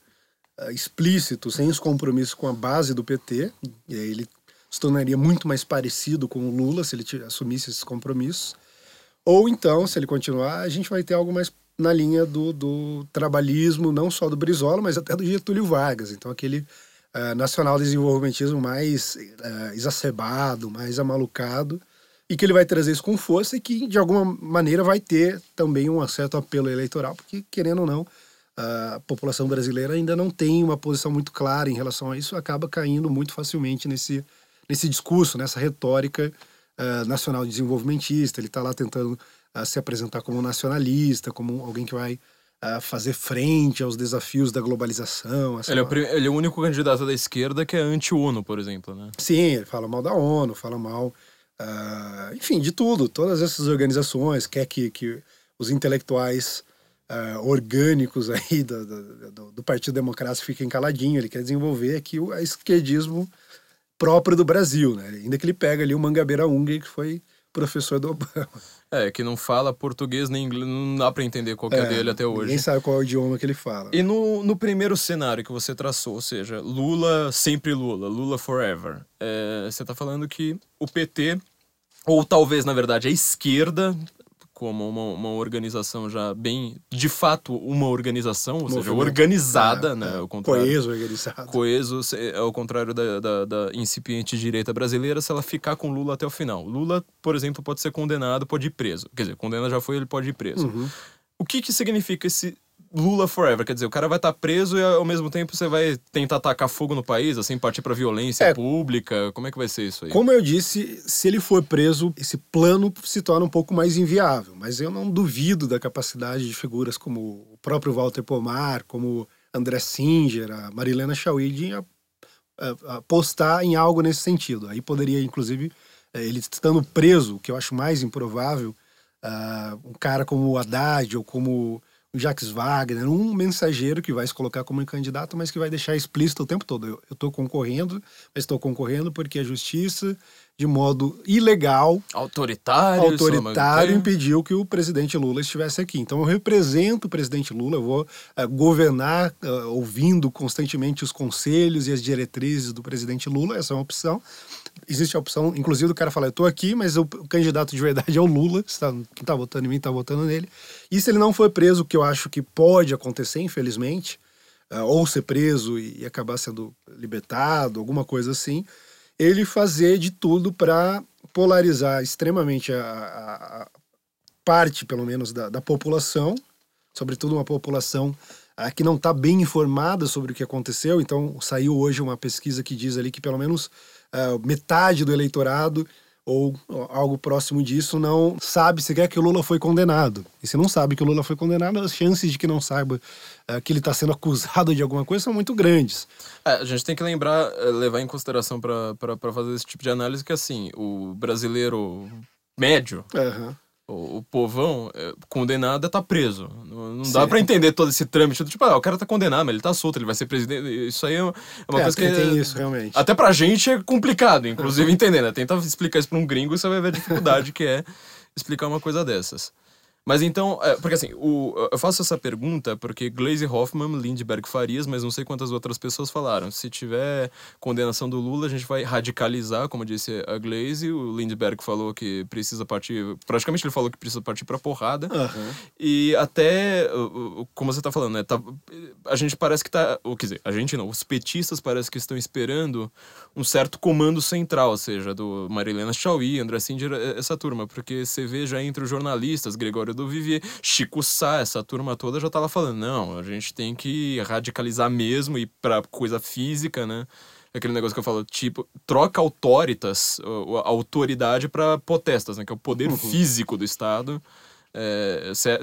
uh, explícito, sem os compromissos com a base do PT, e aí ele se tornaria muito mais parecido com o Lula se ele assumisse esses compromissos. Ou então, se ele continuar, a gente vai ter algo mais na linha do, do trabalhismo, não só do Brizola, mas até do Getúlio Vargas. Então, aquele uh, nacional desenvolvimentismo mais uh, exacerbado, mais amalucado, e que ele vai trazer isso com força e que, de alguma maneira, vai ter também um certo apelo eleitoral, porque, querendo ou não, a população brasileira ainda não tem uma posição muito clara em relação a isso, acaba caindo muito facilmente nesse, nesse discurso, nessa retórica uh, nacional desenvolvimentista. Ele está lá tentando uh, se apresentar como nacionalista, como alguém que vai uh, fazer frente aos desafios da globalização. Ele é, o, ele é, o, único candidato da esquerda que é anti-ONU, por exemplo, né? Sim, ele fala mal da ONU, fala mal Uh, enfim, de tudo. Todas essas organizações quer que, que os intelectuais uh, orgânicos aí do, do, do, Partido Democrático fiquem caladinhos. Ele quer desenvolver aqui o esquerdismo próprio do Brasil, né? Ainda que ele pega ali o Mangabeira Unger, que foi professor do Obama. É, que não fala português nem inglês, não dá para entender qual é, é dele até hoje. Ninguém sabe qual é o idioma que ele fala. E no, no primeiro cenário que você traçou, ou seja, Lula, sempre Lula, Lula forever, é, você tá falando que o PT, ou talvez, na verdade, a esquerda, como uma, uma organização já bem, de fato, uma organização, ou Movimento. seja, organizada, é, né? É, ao contrário, coeso, organizado. Coeso, ao contrário da, da, da, incipiente direita brasileira, se ela ficar com Lula até o final. Lula, por exemplo, pode ser condenado, pode ir preso. Quer dizer, condenado já foi, ele pode ir preso. Uhum. O que, que significa esse Lula forever. Quer dizer, o cara vai estar tá preso e ao mesmo tempo você vai tentar atacar fogo no país, assim, partir pra violência é, pública. Como é que vai ser isso aí? Como eu disse, se ele for preso, esse plano se torna um pouco mais inviável. Mas eu não duvido da capacidade de figuras como o próprio Walter Pomar, como André Singer, a Marilena Chauí, de apostar em algo nesse sentido. Aí poderia, inclusive, é, ele estando preso, o que eu acho mais improvável, uh, um cara como o Haddad ou como o Jacques Wagner, um mensageiro que vai se colocar como candidato, mas que vai deixar explícito o tempo todo. Eu estou concorrendo, mas estou concorrendo porque a justiça de modo ilegal, Autoritário. autoritário, impediu que o presidente Lula estivesse aqui. Então eu represento o presidente Lula, eu vou eh, governar eh, ouvindo constantemente os conselhos e as diretrizes do presidente Lula, essa é uma opção. Existe a opção, inclusive, do cara falar, eu tô aqui, mas o, o candidato de verdade é o Lula, tá- quem tá votando em mim tá votando nele. E se ele não for preso, que eu acho que pode acontecer, infelizmente, ah, ou ser preso e, e acabar sendo libertado, alguma coisa assim, ele fazer de tudo para polarizar extremamente a, a- a parte, pelo menos, da, da população, sobretudo uma população ah, que não está bem informada sobre o que aconteceu. Então, saiu hoje uma pesquisa que diz ali que pelo menos ah, metade do eleitorado ou algo próximo disso não sabe sequer que o Lula foi condenado. E se não sabe que o Lula foi condenado, as chances de que não saiba ah, que ele está sendo acusado de alguma coisa são muito grandes. É, a gente tem que lembrar, eh, levar em consideração para fazer esse tipo de análise que, assim, o brasileiro médio, Aham. O, o povão, é, condenado é tá preso. Não, não dá pra entender todo esse trâmite. Tipo, ah, o cara tá condenado, mas ele tá solto, ele vai ser presidente. Isso aí é uma é uma É, coisa que. tem, isso, realmente. Até pra gente é complicado, inclusive, entender, né? Tenta explicar isso pra um gringo você vai ver a dificuldade que é explicar uma coisa dessas. Mas então, é, porque assim, o, eu faço essa pergunta porque Glaze Hoffman, Lindbergh Farias, mas não sei quantas outras pessoas falaram. Se tiver condenação do Lula, a gente vai radicalizar, como disse a Glaze. O Lindbergh falou que precisa partir. Praticamente ele falou que precisa partir pra porrada. Aham. E até, como você tá falando, né? tá- a gente parece que tá. Ou, quer dizer, a gente não, os petistas parece que estão esperando um certo comando central, ou seja, do Marilena Chauí, André Singer, eh, essa turma. Porque você vê já entre os jornalistas, Gregório do Vivier, Chico Sá, essa turma toda já tava falando, não, a gente tem que radicalizar mesmo e pra coisa física, né? Aquele negócio que eu falo, tipo, troca autoritas, a autoridade para potestas, né? Que é o poder físico do Estado. É, cê-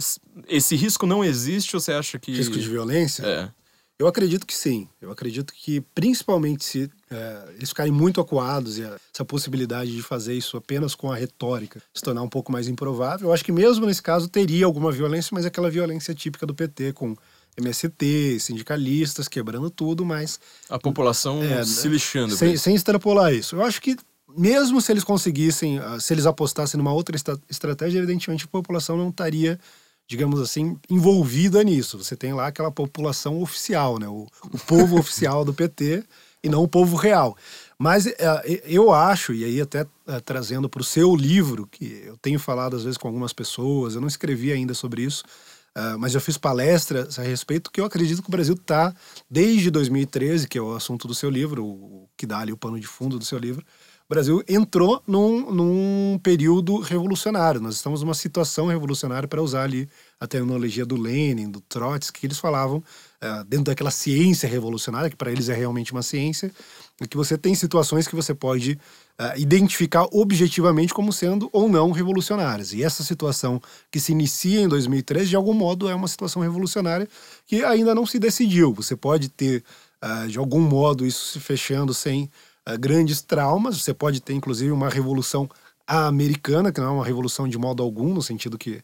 esse risco não existe ou você acha que. Risco de violência? É. Eu acredito que sim. Eu acredito que, principalmente se é, eles ficarem muito acuados e essa possibilidade de fazer isso apenas com a retórica se tornar um pouco mais improvável, eu acho que mesmo nesse caso teria alguma violência, mas é aquela violência típica do PT, com MST, sindicalistas quebrando tudo, mas A população É, se lixando. sem, sem extrapolar isso. Eu acho que mesmo se eles conseguissem, ah, se eles apostassem numa outra estra- estratégia, evidentemente a população não estaria, digamos assim, envolvida nisso. Você tem lá aquela população oficial, né? o, o povo oficial do PT e não o povo real. Mas eh, eu acho, e aí até eh, trazendo para o seu livro, que eu tenho falado às vezes com algumas pessoas, eu não escrevi ainda sobre isso, mas eu fiz palestras a respeito que eu acredito que o Brasil está, desde 2013, que é o assunto do seu livro, o que dá ali o pano de fundo do seu livro, o Brasil entrou num, num período revolucionário. Nós estamos numa situação revolucionária, para usar ali a terminologia do Lenin, do Trotsky, que eles falavam dentro daquela ciência revolucionária, que para eles é realmente uma ciência, e que você tem situações que você pode ah, identificar objetivamente como sendo ou não revolucionárias. E essa situação que se inicia em 2013, de algum modo, é uma situação revolucionária que ainda não se decidiu. Você pode ter, ah, de algum modo, isso se fechando sem ah, grandes traumas. Você pode ter, inclusive, uma revolução americana, que não é uma revolução de modo algum, no sentido que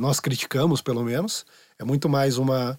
nós criticamos, pelo menos. É muito mais uma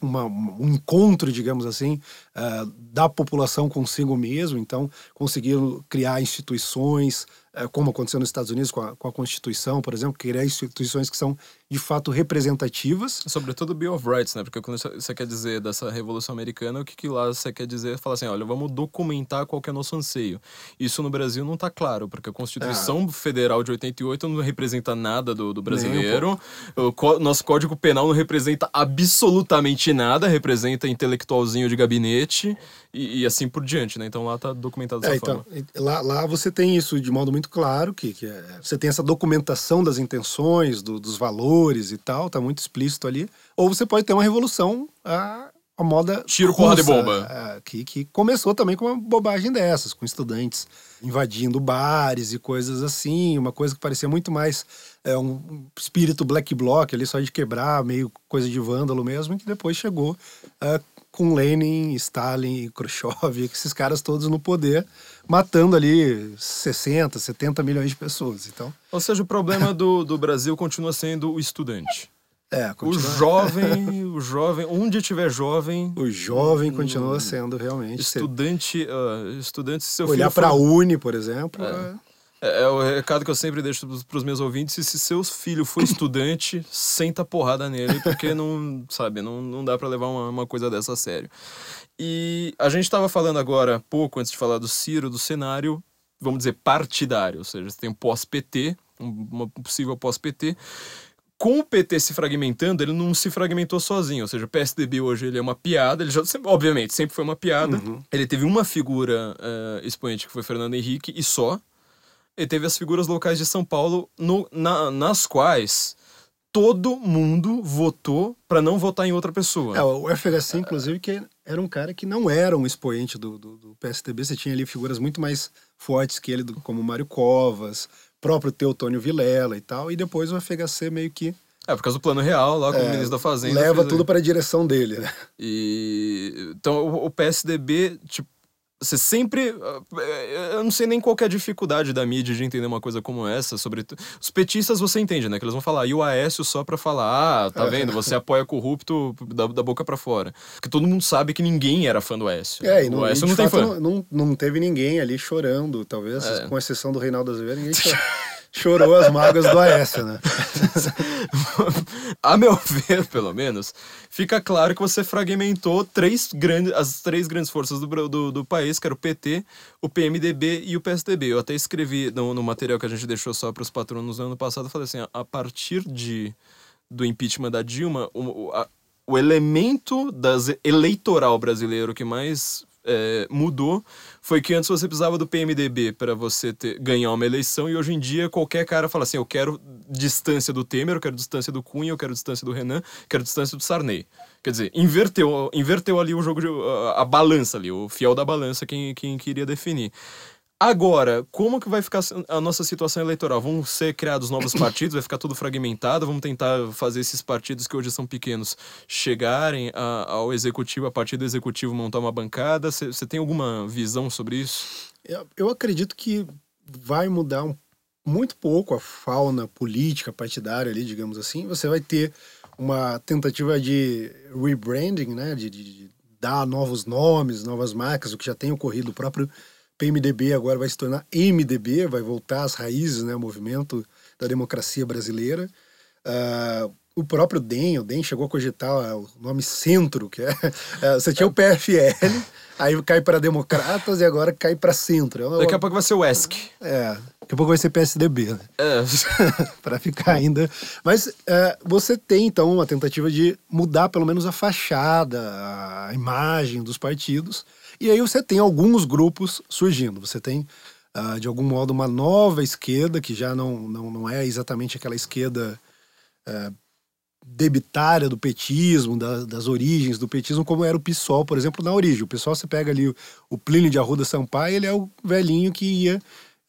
uma, um encontro, digamos assim, ah, da população consigo mesmo. Então, conseguiram criar instituições, ah, como aconteceu nos Estados Unidos com a, com a Constituição, por exemplo, criar instituições que são de fato representativas. Sobretudo Bill of Rights, né? Porque quando você quer dizer dessa Revolução Americana, o que, que lá você quer dizer? Fala assim, olha, vamos documentar qual é o nosso anseio. Isso no Brasil não tá claro, porque a Constituição Federal de 88 não representa nada do, do brasileiro. O nosso Código Penal não representa absolutamente nada, representa intelectualzinho de gabinete e, e assim por diante, né? Então lá tá documentado dessa É, então, forma. lá, lá você tem isso de modo muito claro, que, que é- você tem essa documentação das intenções, do- dos valores e tal, tá muito explícito ali. Ou você pode ter uma revolução a, a moda Tiro, porrada e russa, bomba. é, que, que começou também com uma bobagem dessas, com estudantes invadindo bares e coisas assim, uma coisa que parecia muito mais é, um espírito black bloc ali, só de quebrar, meio coisa de vândalo mesmo, que depois chegou é, com Lenin, Stalin, Khrushchev, esses caras todos no poder, matando ali 60, 70 milhões de pessoas. Então, Ou seja, o problema do, do Brasil continua sendo o estudante. É, O continua. jovem, o jovem, onde tiver jovem, O jovem continua sendo realmente. Estudante, ah, estudante, se seu olhar for- para a Uni, por exemplo. é- É, é o recado que eu sempre deixo para os meus ouvintes. e Se seu filho for estudante, senta porrada nele, porque não, sabe, não, não dá para levar uma, uma coisa dessa a sério. E a gente estava falando agora, há pouco, antes de falar do Ciro, do cenário, vamos dizer, partidário. Ou seja, você tem um pós-PT, um uma possível pós-PT. Com o PT se fragmentando, ele não se fragmentou sozinho. Ou seja, o PSDB hoje ele é uma piada. Ele já, obviamente, sempre foi uma piada. Ele teve uma figura eh, expoente que foi Fernando Henrique e só. Ele teve as figuras locais de São Paulo, no- na- nas quais todo mundo votou para não votar em outra pessoa. É, o FHC, inclusive, que era um cara que não era um expoente do, do, do PSDB. Você tinha ali figuras muito mais fortes que ele, como Mário Covas, próprio Teotônio Vilela e tal. E depois o FHC meio que É, por causa do plano real, lá com o ministro da Fazenda. É, leva tudo para a direção dele, né? E então o, o PSDB, tipo, você sempre. eh, Eu não sei nem qual é a dificuldade da mídia de entender uma coisa como essa. Sobre os petistas você entende, né? Que eles vão falar, e o Aécio só pra falar, ah, tá vendo? Você apoia corrupto da, da boca pra fora. Porque todo mundo sabe que ninguém era fã do Aécio. É, e não, o Aécio não tem fã. Não, não, não teve ninguém ali chorando, talvez, É. com exceção do Reinaldo Azevedo, ninguém cho- chorou as mágoas do Aécio, né? a meu ver, pelo menos, fica claro que você fragmentou três grandes, as três grandes forças do, do, do país, que era o PT, o PMDB e o PSDB. Eu até escrevi no, no material que a gente deixou só para os patronos no ano passado, falei assim, a partir de, do impeachment da Dilma, o, o, a- o elemento das eleitoral brasileiro que mais é, mudou foi que antes você precisava do PMDB para você ter, ganhar uma eleição e hoje em dia qualquer cara fala assim, eu quero distância do Temer, eu quero distância do Cunha, eu quero distância do Renan, quero distância do Sarney. Quer dizer, inverteu, inverteu ali o jogo, de, a, a balança ali, o fiel da balança quem, quem queria definir. Agora, como que vai ficar a nossa situação eleitoral? Vão ser criados novos partidos? Vai ficar tudo fragmentado? Vamos tentar fazer esses partidos que hoje são pequenos chegarem a- ao executivo, a partir do executivo montar uma bancada? Você tem alguma visão sobre isso? Eu, eu acredito que vai mudar um- muito pouco a fauna política partidária ali, digamos assim. Você vai ter uma tentativa de rebranding, né, de, de- de dar novos nomes, novas marcas, o que já tem ocorrido. O próprio PMDB agora vai se tornar MDB, vai voltar às raízes, né, o movimento da democracia brasileira. Ah, o próprio DEM, o DEM chegou a cogitar ah, o nome Centro, que é, é, você tinha o PFL, aí cai para Democratas e agora cai para Centro. É Daqui a pouco vai ser o ESC. é, daqui a pouco vai ser PSDB, né? É. para ficar ainda. Mas é, você tem então uma tentativa de mudar pelo menos a fachada, a imagem dos partidos. E aí você tem alguns grupos surgindo. Você tem, ah, de algum modo, uma nova esquerda, que já não, não, não é exatamente aquela esquerda é, debitária do petismo, da- das origens do petismo, como era o PSOL, por exemplo, na origem. O PSOL, você pega ali o, o Plínio de Arruda Sampaio, ele é o velhinho que ia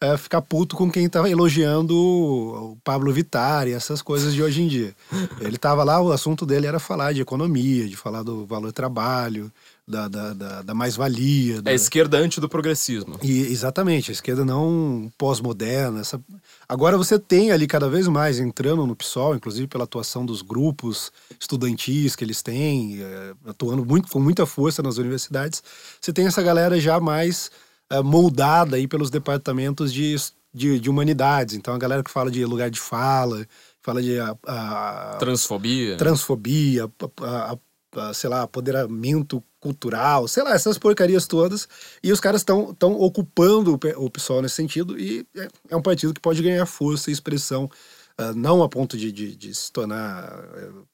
é, ficar puto com quem estava elogiando o, o Pablo Vittar e essas coisas de hoje em dia. Ele estava lá, o assunto dele era falar de economia, de falar do valor trabalho, da, da, da, da mais-valia. É da- a esquerda anti do progressismo. e, exatamente, a esquerda não pós-moderna. Essa... Agora você tem ali cada vez mais entrando no PSOL, inclusive pela atuação dos grupos estudantis que eles têm, eh, atuando muito, com muita força nas universidades. Você tem essa galera já mais eh, moldada aí pelos departamentos de, de, de humanidades. Então a galera que fala de lugar de fala, fala de a- a- Transfobia. transfobia, a- a- sei lá, apoderamento cultural, sei lá, essas porcarias todas. E os caras estão ocupando o pe- o pessoal nesse sentido e é, é um partido que pode ganhar força e expressão, ah, não a ponto de, de, de se tornar,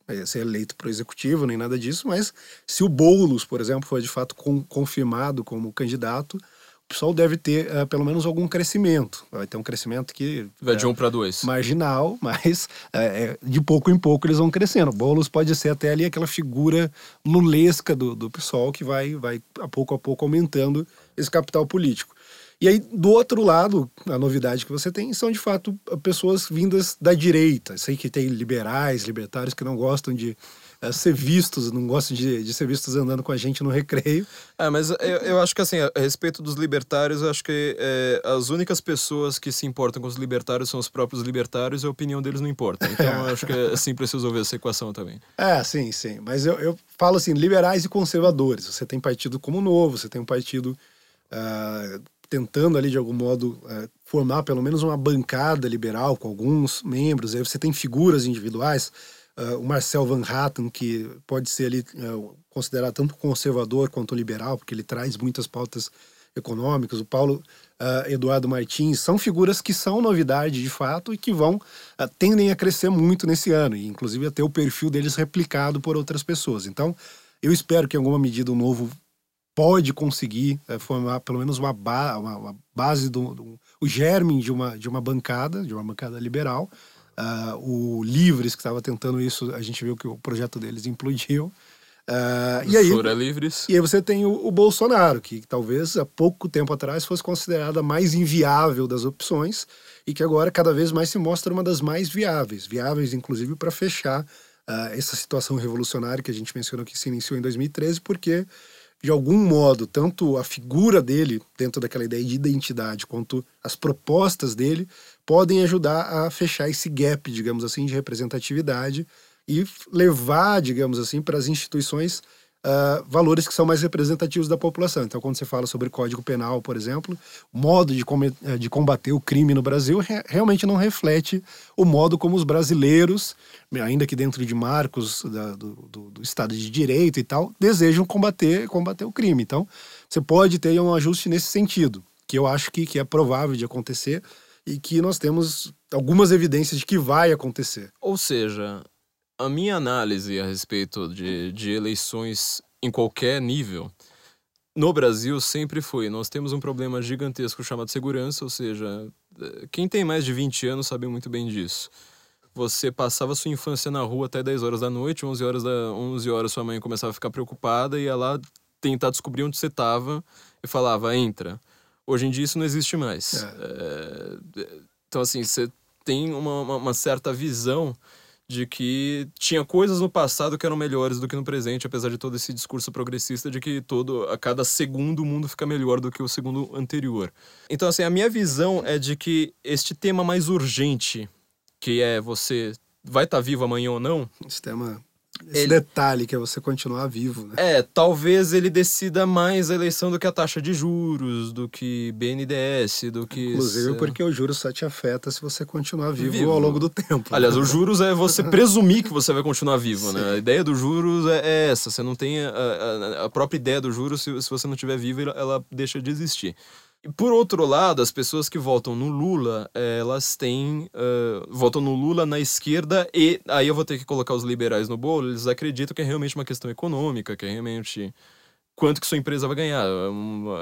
eh, ser eleito para o executivo, nem nada disso, mas se o Boulos, por exemplo, for de fato con- confirmado como candidato, o pessoal deve ter eh, pelo menos algum crescimento. Vai ter um crescimento que Vai de eh, um para dois. marginal, mas é, de pouco em pouco eles vão crescendo. Boulos pode ser até ali aquela figura lulesca do, do PSOL que vai, vai a pouco a pouco aumentando esse capital político. E aí, do outro lado, a novidade que você tem são, de fato, pessoas vindas da direita. Sei que tem liberais, libertários que não gostam de uh, ser vistos, não gostam de, de ser vistos andando com a gente no recreio. É, mas eu, eu acho que assim, a respeito dos libertários, eu acho que é, as únicas pessoas que se importam com os libertários são os próprios libertários e a opinião deles não importa. Então eu acho que é assim preciso resolver essa equação também. É, sim, sim. Mas eu, eu falo assim, liberais e conservadores. Você tem partido como Novo, você tem um partido uh, tentando ali de algum modo uh, formar pelo menos uma bancada liberal com alguns membros. Aí você tem figuras individuais, uh, o Marcel Van Hatten, que pode ser ali uh, considerado tanto conservador quanto liberal, porque ele traz muitas pautas econômicas. O Paulo uh, Eduardo Martins são figuras que são novidade de fato e que vão tendem a crescer muito nesse ano, e inclusive a ter o perfil deles replicado por outras pessoas. Então, eu espero que em alguma medida o novo pode conseguir é, formar pelo menos uma, ba uma, uma base do, do, o germe de uma de uma bancada de uma bancada liberal uh, o Livres que estava tentando isso a gente viu que o projeto deles implodiu. Uh, e aí Livres. e aí você tem o, o, Bolsonaro que talvez há pouco tempo atrás fosse considerada a mais inviável das opções e que agora cada vez mais se mostra uma das mais viáveis viáveis inclusive para fechar uh, essa situação revolucionária que a gente mencionou que se iniciou em 2013 porque de algum modo, tanto a figura dele, dentro daquela ideia de identidade, quanto as propostas dele, podem ajudar a fechar esse gap, digamos assim, de representatividade e levar, digamos assim, para as instituições uh, valores que são mais representativos da população. Então, quando você fala sobre Código Penal, por exemplo, modo de, eh, de combater o crime no Brasil re realmente não reflete o modo como os brasileiros, ainda que dentro de marcos da, do, do, do, Estado de Direito e tal, desejam combater, combater o crime. Então, você pode ter um ajuste nesse sentido, que eu acho que, que é provável de acontecer e que nós temos algumas evidências de que vai acontecer. Ou seja, a minha análise a respeito de, de eleições em qualquer nível no Brasil sempre foi: nós temos um problema gigantesco chamado segurança, ou seja, quem tem mais de 20 anos sabe muito bem disso. Você passava sua infância na rua até 10 horas da noite, 11 horas, da, 11 horas sua mãe começava a ficar preocupada e ia lá tentar descobrir onde você estava e falava: entra. Hoje em dia isso não existe mais. É. É, então, assim, você tem uma, uma, uma certa visão de que tinha coisas no passado que eram melhores do que no presente, apesar de todo esse discurso progressista de que todo a cada segundo o mundo fica melhor do que o segundo anterior. Então assim, a minha visão é de que este tema mais urgente, que é você vai estar tá vivo amanhã ou não, esse tema esse ele... detalhe que é você continuar vivo, né? É, talvez ele decida mais a eleição do que a taxa de juros, do que BNDES, do que. Inclusive porque o juros só te afeta se você continuar vivo, vivo. ao longo do tempo. Aliás, né? o juros é você presumir que você vai continuar vivo, né? A ideia do juros é, é essa. Você não tem a, a, a própria ideia do juros, se, se você não estiver vivo, ela deixa de existir. Por outro lado, as pessoas que votam no Lula, elas têm. Uh, votam no Lula na esquerda e aí eu vou ter que colocar os liberais no bolo, eles acreditam que é realmente uma questão econômica, que é realmente quanto que sua empresa vai ganhar.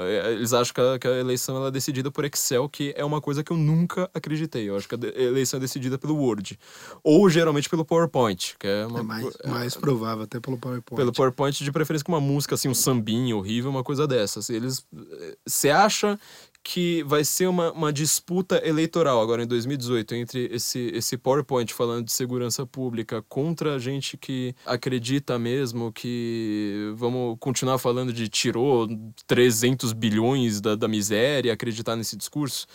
É, eles acham que a, que a, eleição é decidida por Excel, que é uma coisa que eu nunca acreditei. Eu acho que a eleição é decidida pelo Word. Ou geralmente pelo PowerPoint, que é uma... É mais, é, mais provável, até pelo PowerPoint. Pelo PowerPoint, de preferência com uma música, assim, um sambinho horrível, uma coisa dessas. Eles... Você acha que vai ser uma, uma disputa eleitoral agora em 2018 entre esse, esse PowerPoint falando de segurança pública contra a gente que acredita mesmo que vamos continuar falando de tirou 300 bilhões da, da miséria, acreditar nesse discurso?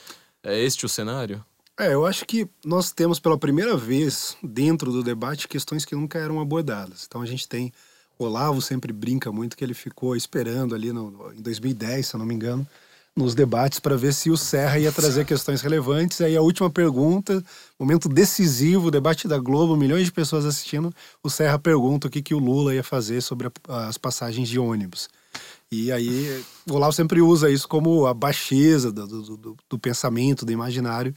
É este o cenário? É, eu acho que nós temos pela primeira vez dentro do debate questões que nunca eram abordadas. Então a gente tem. O Olavo sempre brinca muito que ele ficou esperando ali no, em 2010, se eu não me engano, nos debates para ver se o Serra ia trazer questões relevantes. Aí a última pergunta, momento decisivo, debate da Globo, milhões de pessoas assistindo. O Serra pergunta o que, que o Lula ia fazer sobre a, as passagens de ônibus. E aí o Olavo sempre usa isso como a baixeza do, do, do, do pensamento, do imaginário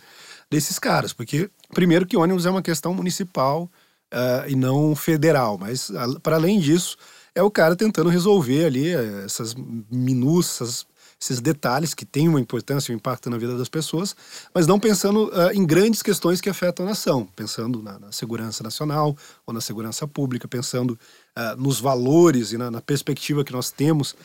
desses caras. Porque, primeiro, que ônibus é uma questão municipal uh, e não federal. Mas, para além disso, é o cara tentando resolver ali eh, essas minúcias esses detalhes que têm uma importância, um impacto na vida das pessoas, mas não pensando uh, em grandes questões que afetam a nação, pensando na, na segurança nacional ou na segurança pública, pensando uh, nos valores e na, na, perspectiva que nós temos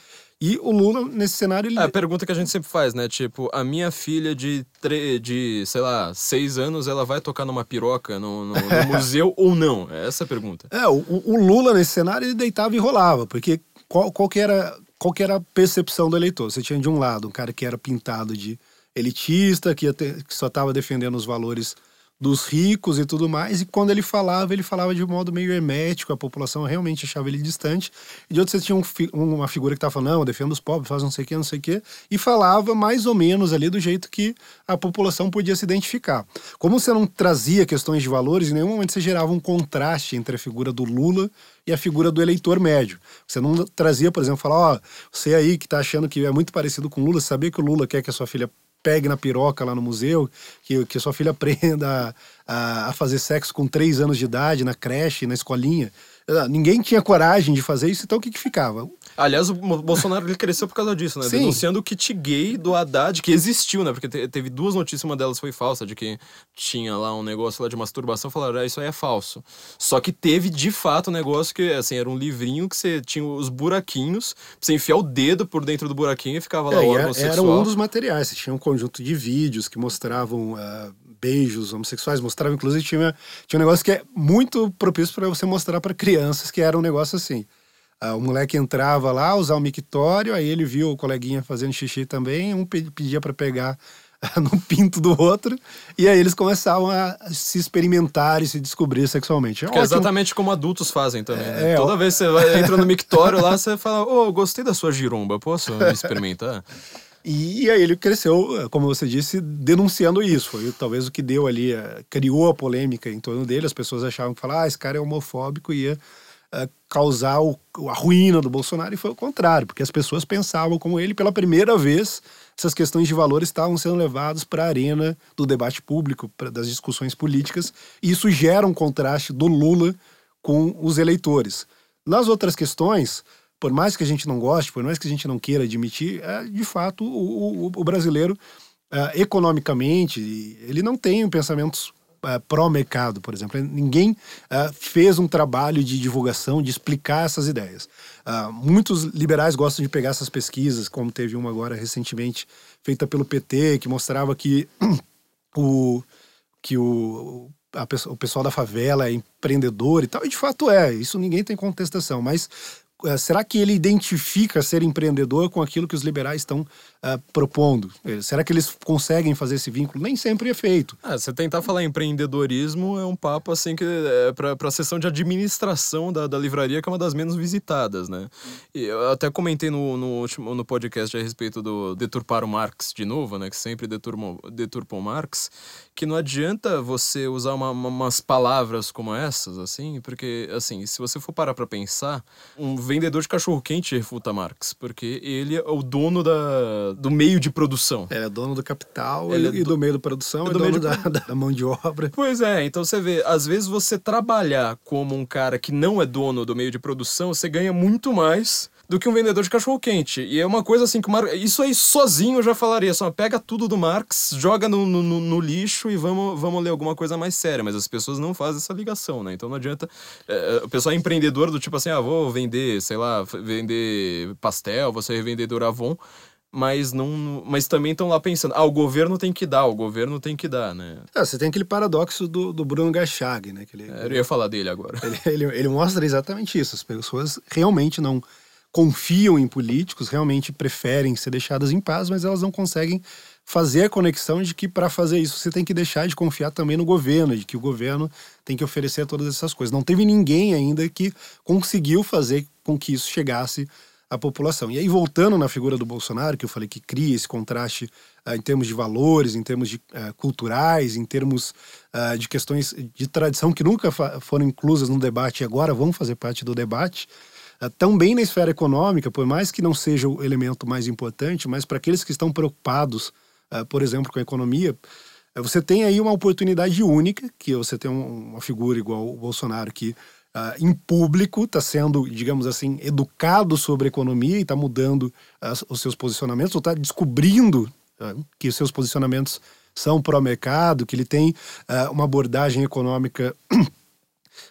E o Lula, nesse cenário, ele. É a pergunta que a gente sempre faz, né? Tipo, a minha filha de, tre... de sei lá, seis anos, ela vai tocar numa piroca no, no, no museu ou não? É essa a pergunta. É, o, o, Lula, nesse cenário, ele deitava e rolava, porque qual, qual, que era, qual que era a percepção do eleitor? Você tinha de um lado um cara que era pintado de elitista, que, ter, que só estava defendendo os valores dos ricos e tudo mais, e quando ele falava, ele falava de um modo meio hermético, a população realmente achava ele distante, e de outro você tinha um, uma figura que estava falando, não, defenda os pobres, faz não sei o que, não sei o que, e falava mais ou menos ali do jeito que a população podia se identificar. Como você não trazia questões de valores, em nenhum momento você gerava um contraste entre a figura do Lula e a figura do eleitor médio. Você não trazia, por exemplo, falar, ó, oh, você aí que está achando que é muito parecido com Lula, sabia que o Lula quer que a sua filha pegue na piroca lá no museu, que, que sua filha aprenda a, a fazer sexo com três anos de idade na creche, na escolinha. Ninguém tinha coragem de fazer isso, então o que, que ficava? Aliás, o Bolsonaro ele cresceu por causa disso, né? Sim. Denunciando o kit gay do Haddad, que existiu, né? Porque teve duas notícias, uma delas foi falsa, de que tinha lá um negócio lá de masturbação, falaram, ah, isso aí é falso. Só que teve, de fato, um negócio que, assim, era um livrinho que você tinha os buraquinhos, você enfiar o dedo por dentro do buraquinho e ficava lá é, o órgão era, sexual. Era um dos materiais, você tinha um conjunto de vídeos que mostravam... Uh, beijos homossexuais, mostrava, inclusive, tinha, tinha um negócio que é muito propício para você mostrar para crianças, que era um negócio assim. Uh, o moleque entrava lá, usar o mictório, aí ele viu o coleguinha fazendo xixi também, um pedia para pegar no pinto do outro, e aí eles começavam a se experimentar e se descobrir sexualmente. É, é exatamente como adultos fazem também. Né? É, Toda ó... vez que você vai, entra no mictório lá, você fala: Ô, oh, gostei da sua giromba, posso experimentar? E aí ele cresceu, como você disse, denunciando isso. Foi talvez o que deu ali, eh, criou a polêmica em torno dele. As pessoas achavam que falar, ah, esse cara é homofóbico e ia uh, causar o, a ruína do Bolsonaro. E foi o contrário, porque as pessoas pensavam como ele. Pela primeira vez, essas questões de valores estavam sendo levadas para a arena do debate público, pra, das discussões políticas. E isso gera um contraste do Lula com os eleitores. Nas outras questões, por mais que a gente não goste, por mais que a gente não queira admitir, é, de fato, o, o, o brasileiro, é, economicamente, ele não tem pensamentos é, pró-mercado, por exemplo. Ninguém é, fez um trabalho de divulgação, de explicar essas ideias. É, muitos liberais gostam de pegar essas pesquisas, como teve uma agora recentemente feita pelo PT, que mostrava que o, que o, o pessoal da favela é empreendedor e tal, e de fato é, isso ninguém tem contestação, mas será que ele identifica ser empreendedor com aquilo que os liberais estão uh, propondo? É, será que eles conseguem fazer esse vínculo? Nem sempre é feito. Ah, você tentar falar empreendedorismo é um papo assim que é para a sessão de administração da, da livraria, que é uma das menos visitadas, né? E eu até comentei no, no último no podcast a respeito do deturpar o Marx de novo, né? Que sempre deturpam, deturpam Marx, que não adianta você usar uma, uma, umas palavras como essas, assim, porque, assim, se você for parar para pensar, um vendedor de cachorro-quente refuta Marx, porque ele é o dono da, do meio de produção. É, é dono do capital ele e, é do, do meio de produção, é, do dono da, da, mão de obra. Pois é, então você vê, às vezes você trabalhar como um cara que não é dono do meio de produção, você ganha muito mais do que um vendedor de cachorro quente. E é uma coisa assim que o Mar... isso aí sozinho eu já falaria, só pega tudo do Marx, joga no, no, no, lixo e vamos, vamos ler alguma coisa mais séria. Mas as pessoas não fazem essa ligação, né? Então não adianta. É, o pessoal é empreendedor do tipo assim, ah, vou vender, sei lá, vender pastel, vou ser vendedor Avon mas não mas também estão lá pensando ah o governo tem que dar o governo tem que dar né é, você tem aquele paradoxo do, do Bruno Gachag né que ele, é, eu ia falar dele agora ele, ele, ele, mostra exatamente isso as pessoas realmente não confiam em políticos, realmente preferem ser deixadas em paz, mas elas não conseguem fazer a conexão de que para fazer isso você tem que deixar de confiar também no governo, de que o governo tem que oferecer todas essas coisas. Não teve ninguém ainda que conseguiu fazer com que isso chegasse à população. E aí, voltando na figura do Bolsonaro, que eu falei que cria esse contraste uh, em termos de valores, em termos de, uh, culturais, em termos uh, de questões de tradição que nunca foram inclusas no debate e agora vão fazer parte do debate. Também na esfera econômica, por mais que não seja o elemento mais importante, mas para aqueles que estão preocupados, por exemplo, com a economia, você tem aí uma oportunidade única, que você tem um, uma figura igual o Bolsonaro que Uh, em público, está sendo, digamos assim, educado sobre economia e está mudando uh, os seus posicionamentos, ou está descobrindo uh, que os seus posicionamentos são pró-mercado, que ele tem uma abordagem econômica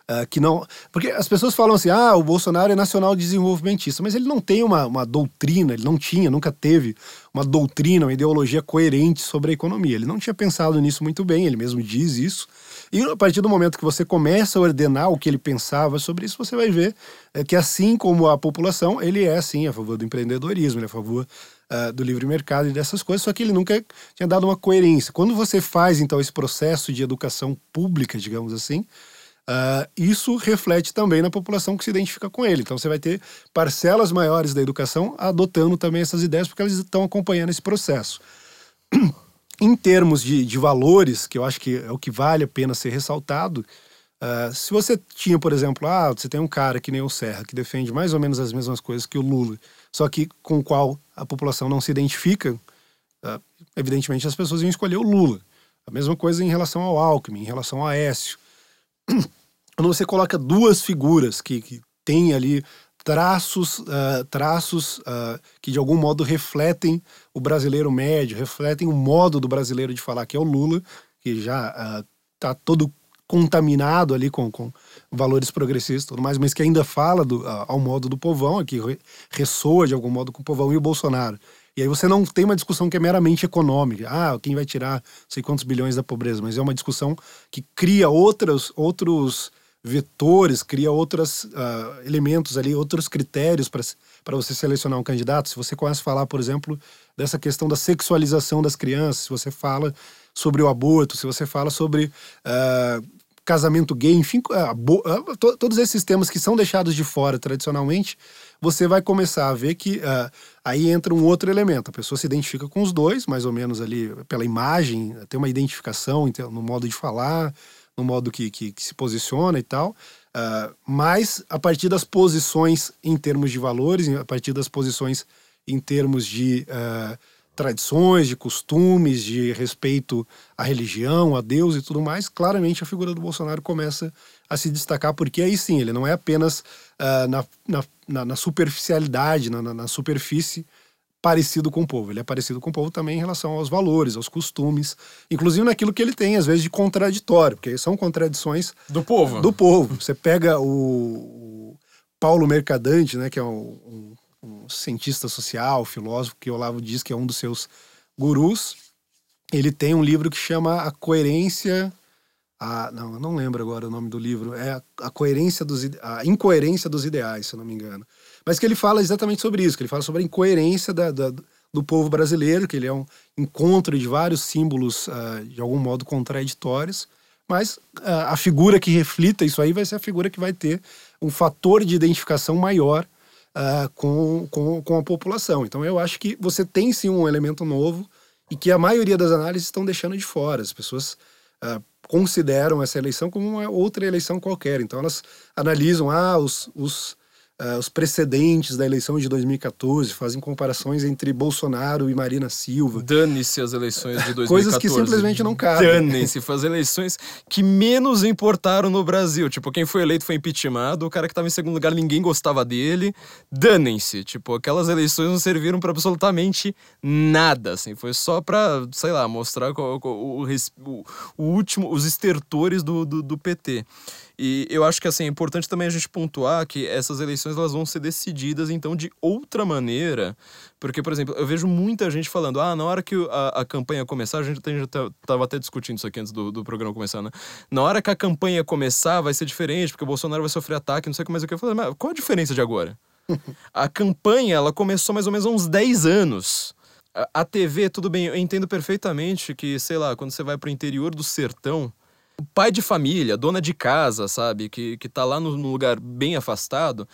Uh, que não. Porque as pessoas falam assim: ah, o Bolsonaro é nacional desenvolvimentista, mas ele não tem uma, uma doutrina, ele não tinha, nunca teve uma doutrina, uma ideologia coerente sobre a economia. Ele não tinha pensado nisso muito bem, ele mesmo diz isso. E a partir do momento que você começa a ordenar o que ele pensava sobre isso, você vai ver é, que, assim como a população, ele é, sim, a favor do empreendedorismo, ele é a favor uh, do livre mercado e dessas coisas, só que ele nunca tinha dado uma coerência. Quando você faz, então, esse processo de educação pública, digamos assim, Uh, isso reflete também na população que se identifica com ele. Então você vai ter parcelas maiores da educação adotando também essas ideias, porque elas estão acompanhando esse processo. em termos de, de valores, que eu acho que é o que vale a pena ser ressaltado, uh, se você tinha, por exemplo, ah, você tem um cara que nem o Serra, que defende mais ou menos as mesmas coisas que o Lula, só que com o qual a população não se identifica, uh, evidentemente as pessoas iam escolher o Lula. A mesma coisa em relação ao Alckmin, em relação ao Aécio. Quando você coloca duas figuras que, que têm ali traços, uh, traços uh, que de algum modo refletem o brasileiro médio, refletem o modo do brasileiro de falar, que é o Lula, que já está uh, todo contaminado ali com, com valores progressistas e tudo mais, mas que ainda fala do, ao modo do povão, que ressoa de algum modo com o povão, e o Bolsonaro. E aí você não tem uma discussão que é meramente econômica. Ah, quem vai tirar sei quantos bilhões da pobreza, mas é uma discussão que cria outros, outros vetores, cria outros uh, elementos ali, outros critérios para você selecionar um candidato. Se você começa a falar, por exemplo, dessa questão da sexualização das crianças, se você fala sobre o aborto, se você fala sobre uh, casamento gay, enfim, to todos esses temas que são deixados de fora tradicionalmente, você vai começar a ver que aí entra um outro elemento. A pessoa se identifica com os dois, mais ou menos ali pela imagem, tem uma identificação no modo de falar, no modo que, que, que se posiciona e tal. Uh, mas a partir das posições em termos de valores, a partir das posições em termos de uh, tradições, de costumes, de respeito à religião, a Deus e tudo mais, claramente a figura do Bolsonaro começa a se destacar, porque aí sim, ele não é apenas uh, na, na, na, superficialidade, na, na superfície parecido com o povo. Ele é parecido com o povo também em relação aos valores, aos costumes, inclusive naquilo que ele tem, às vezes, de contraditório, porque são contradições do povo. Do povo. Você pega o, o Paulo Mercadante, né, que é um, um, um, cientista social, filósofo, que Olavo diz que é um dos seus gurus. Ele tem um livro que chama A Coerência. A, não, eu não lembro agora o nome do livro. É a, a coerência dos a incoerência dos ideais, se eu não me engano mas que ele fala exatamente sobre isso, que ele fala sobre a incoerência da, da, do povo brasileiro, que ele é um encontro de vários símbolos uh, de algum modo contraditórios, mas uh, a figura que reflita isso aí vai ser a figura que vai ter um fator de identificação maior uh, com, com, com a população. Então eu acho que você tem sim um elemento novo e que a maioria das análises estão deixando de fora. As pessoas consideram essa eleição como uma outra eleição qualquer. Então elas analisam ah, os, os uh, os precedentes da eleição de 2014, fazem comparações entre Bolsonaro e Marina Silva. Dane-se as eleições de 2014. Coisas que simplesmente não cabem. Dane-se, as eleições que menos importaram no Brasil. Tipo, quem foi eleito foi impeachmentado, o cara que estava em segundo lugar ninguém gostava dele. Danem-se. Tipo, aquelas eleições não serviram para absolutamente nada, assim. Foi só para, sei lá, mostrar o, o, o, o último, os estertores do, do, do PT. E eu acho que assim, é importante também a gente pontuar que essas eleições elas vão ser decididas então de outra maneira. Porque, por exemplo, eu vejo muita gente falando: ah, na hora que a, a campanha começar, a gente, a gente tava até discutindo isso aqui antes do, do programa começar, né? Na hora que a campanha começar, vai ser diferente, porque o Bolsonaro vai sofrer ataque, não sei o que mais. Eu falei, mas qual a diferença de agora? a campanha, ela começou mais ou menos há uns 10 anos. A, a TV, tudo bem, eu entendo perfeitamente que, sei lá, quando você vai pro interior do sertão pai de família, dona de casa, sabe, que, que tá lá no lugar bem afastado,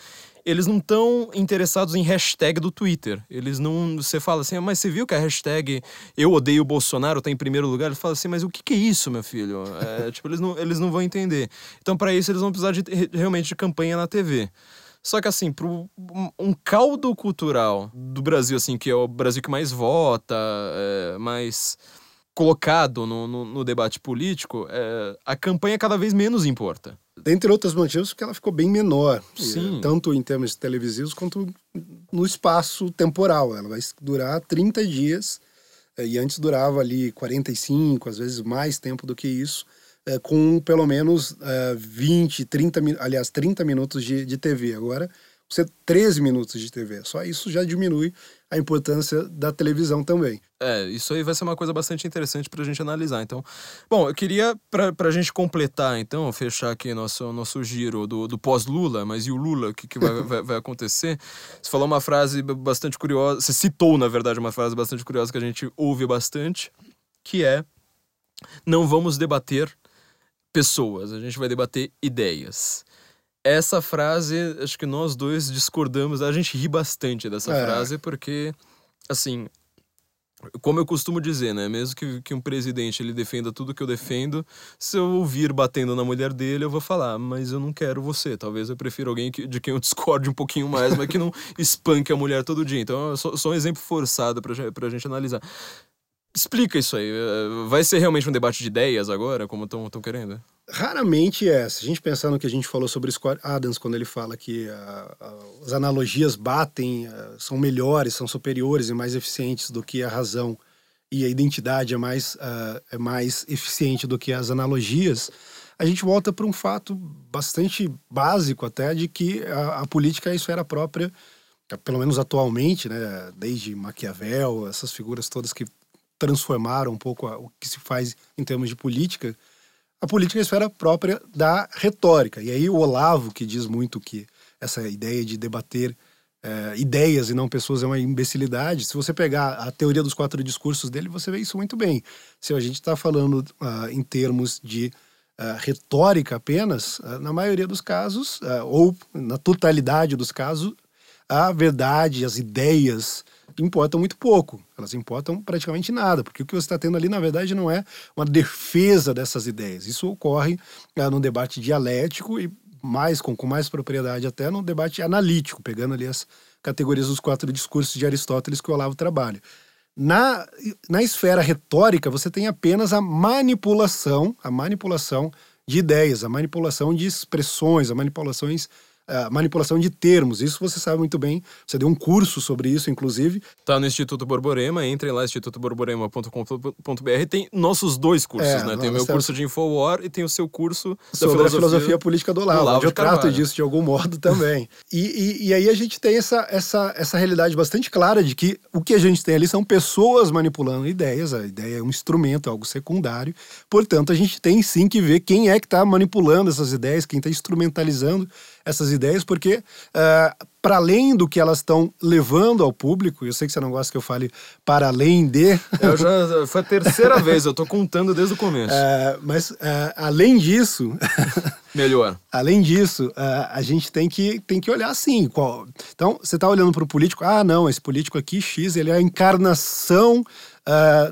eles não estão interessados em hashtag do Twitter. Eles não. Você fala assim, ah, mas você viu que a hashtag Eu odeio Bolsonaro tá em primeiro lugar? Eles falam assim, mas o que, que é isso, meu filho? É, tipo, eles não, eles não vão entender. Então, para isso, eles vão precisar de, realmente de campanha na TV. Só que assim, para um caldo cultural do Brasil, assim, que é o Brasil que mais vota, é, mais colocado no, no, no debate político, é, a campanha cada vez menos importa. Dentre outros motivos, porque ela ficou bem menor, Sim. tanto em termos televisivos quanto no espaço temporal. Ela vai durar 30 dias, é, e antes durava ali 45, às vezes mais tempo do que isso. é, com pelo menos é, 20, 30, aliás, 30 minutos de, de TV. Agora, você 13 minutos de TV. Só isso já diminui a importância da televisão também. É, isso aí vai ser uma coisa bastante interessante para a gente analisar. Então, bom, eu queria, para a gente completar, então, fechar aqui nosso, nosso giro do, do pós-Lula, mas e o Lula, o que, que vai, vai, vai, acontecer? Você falou uma frase bastante curiosa, você citou, na verdade, uma frase bastante curiosa que a gente ouve bastante, que é: não vamos debater pessoas, a gente vai debater ideias. Essa frase, acho que nós dois discordamos, a gente ri bastante dessa é. frase, porque, assim, como eu costumo dizer, né? Mesmo que, que um presidente ele defenda tudo que eu defendo, se eu ouvir batendo na mulher dele, eu vou falar, mas eu não quero você. Talvez eu prefira alguém que, de quem eu discorde um pouquinho mais, mas que não espanque a mulher todo dia. Então, é só, só um exemplo forçado pra, pra gente analisar. Explica isso aí. Eh, vai ser realmente um debate de ideias agora, como estão querendo? Raramente é. Se a gente pensar no que a gente falou sobre Scott Adams, quando ele fala que uh, uh, as analogias batem, uh, são melhores, são superiores e mais eficientes do que a razão, e a identidade é mais, é mais eficiente do que as analogias, a gente volta para um fato bastante básico até, de que a, a política é a esfera própria, pelo menos atualmente, né, desde Maquiavel, essas figuras todas que transformaram um pouco o que se faz em termos de política, a política é a esfera própria da retórica. E aí o Olavo, que diz muito que essa ideia de debater é, ideias e não pessoas é uma imbecilidade. Se você pegar a teoria dos quatro discursos dele, você vê isso muito bem. Se a gente está falando uh, em termos de uh, retórica apenas, uh, na maioria dos casos, ou na totalidade dos casos, a verdade, as ideias, importam muito pouco. Elas importam praticamente nada, porque o que você está tendo ali, na verdade, não é uma defesa dessas ideias. Isso ocorre é, no debate dialético e mais com, com mais propriedade até no debate analítico, pegando ali as categorias dos quatro discursos de Aristóteles que o Olavo trabalha. Na, na esfera retórica, você tem apenas a manipulação, a manipulação de ideias, a manipulação de expressões, a manipulações manipulação de termos. Isso você sabe muito bem. Você deu um curso sobre isso, inclusive. Tá no Instituto Borborema, entrem lá, institutoborborema.com.br. Tem nossos dois cursos, é, né? Tem o meu curso de Infowar e tem o seu curso sobre filosofia, a filosofia política do Olavo. Olavo eu trato disso de algum modo também. e, e, e, aí a gente tem essa, essa, essa realidade bastante clara de que o que a gente tem ali são pessoas manipulando ideias. A ideia é um instrumento, algo secundário. Portanto, a gente tem sim que ver quem é que está manipulando essas ideias, quem está instrumentalizando essas ideias, porque uh, para além do que elas estão levando ao público, eu sei que você não gosta que eu fale para além de. Eu já, foi a terceira vez, eu estou contando desde o começo. Uh, mas uh, além disso. Melhor. além disso, a gente tem que, tem que olhar assim. Qual... Então, você está olhando para o político, ah, não, esse político aqui, X, ele é a encarnação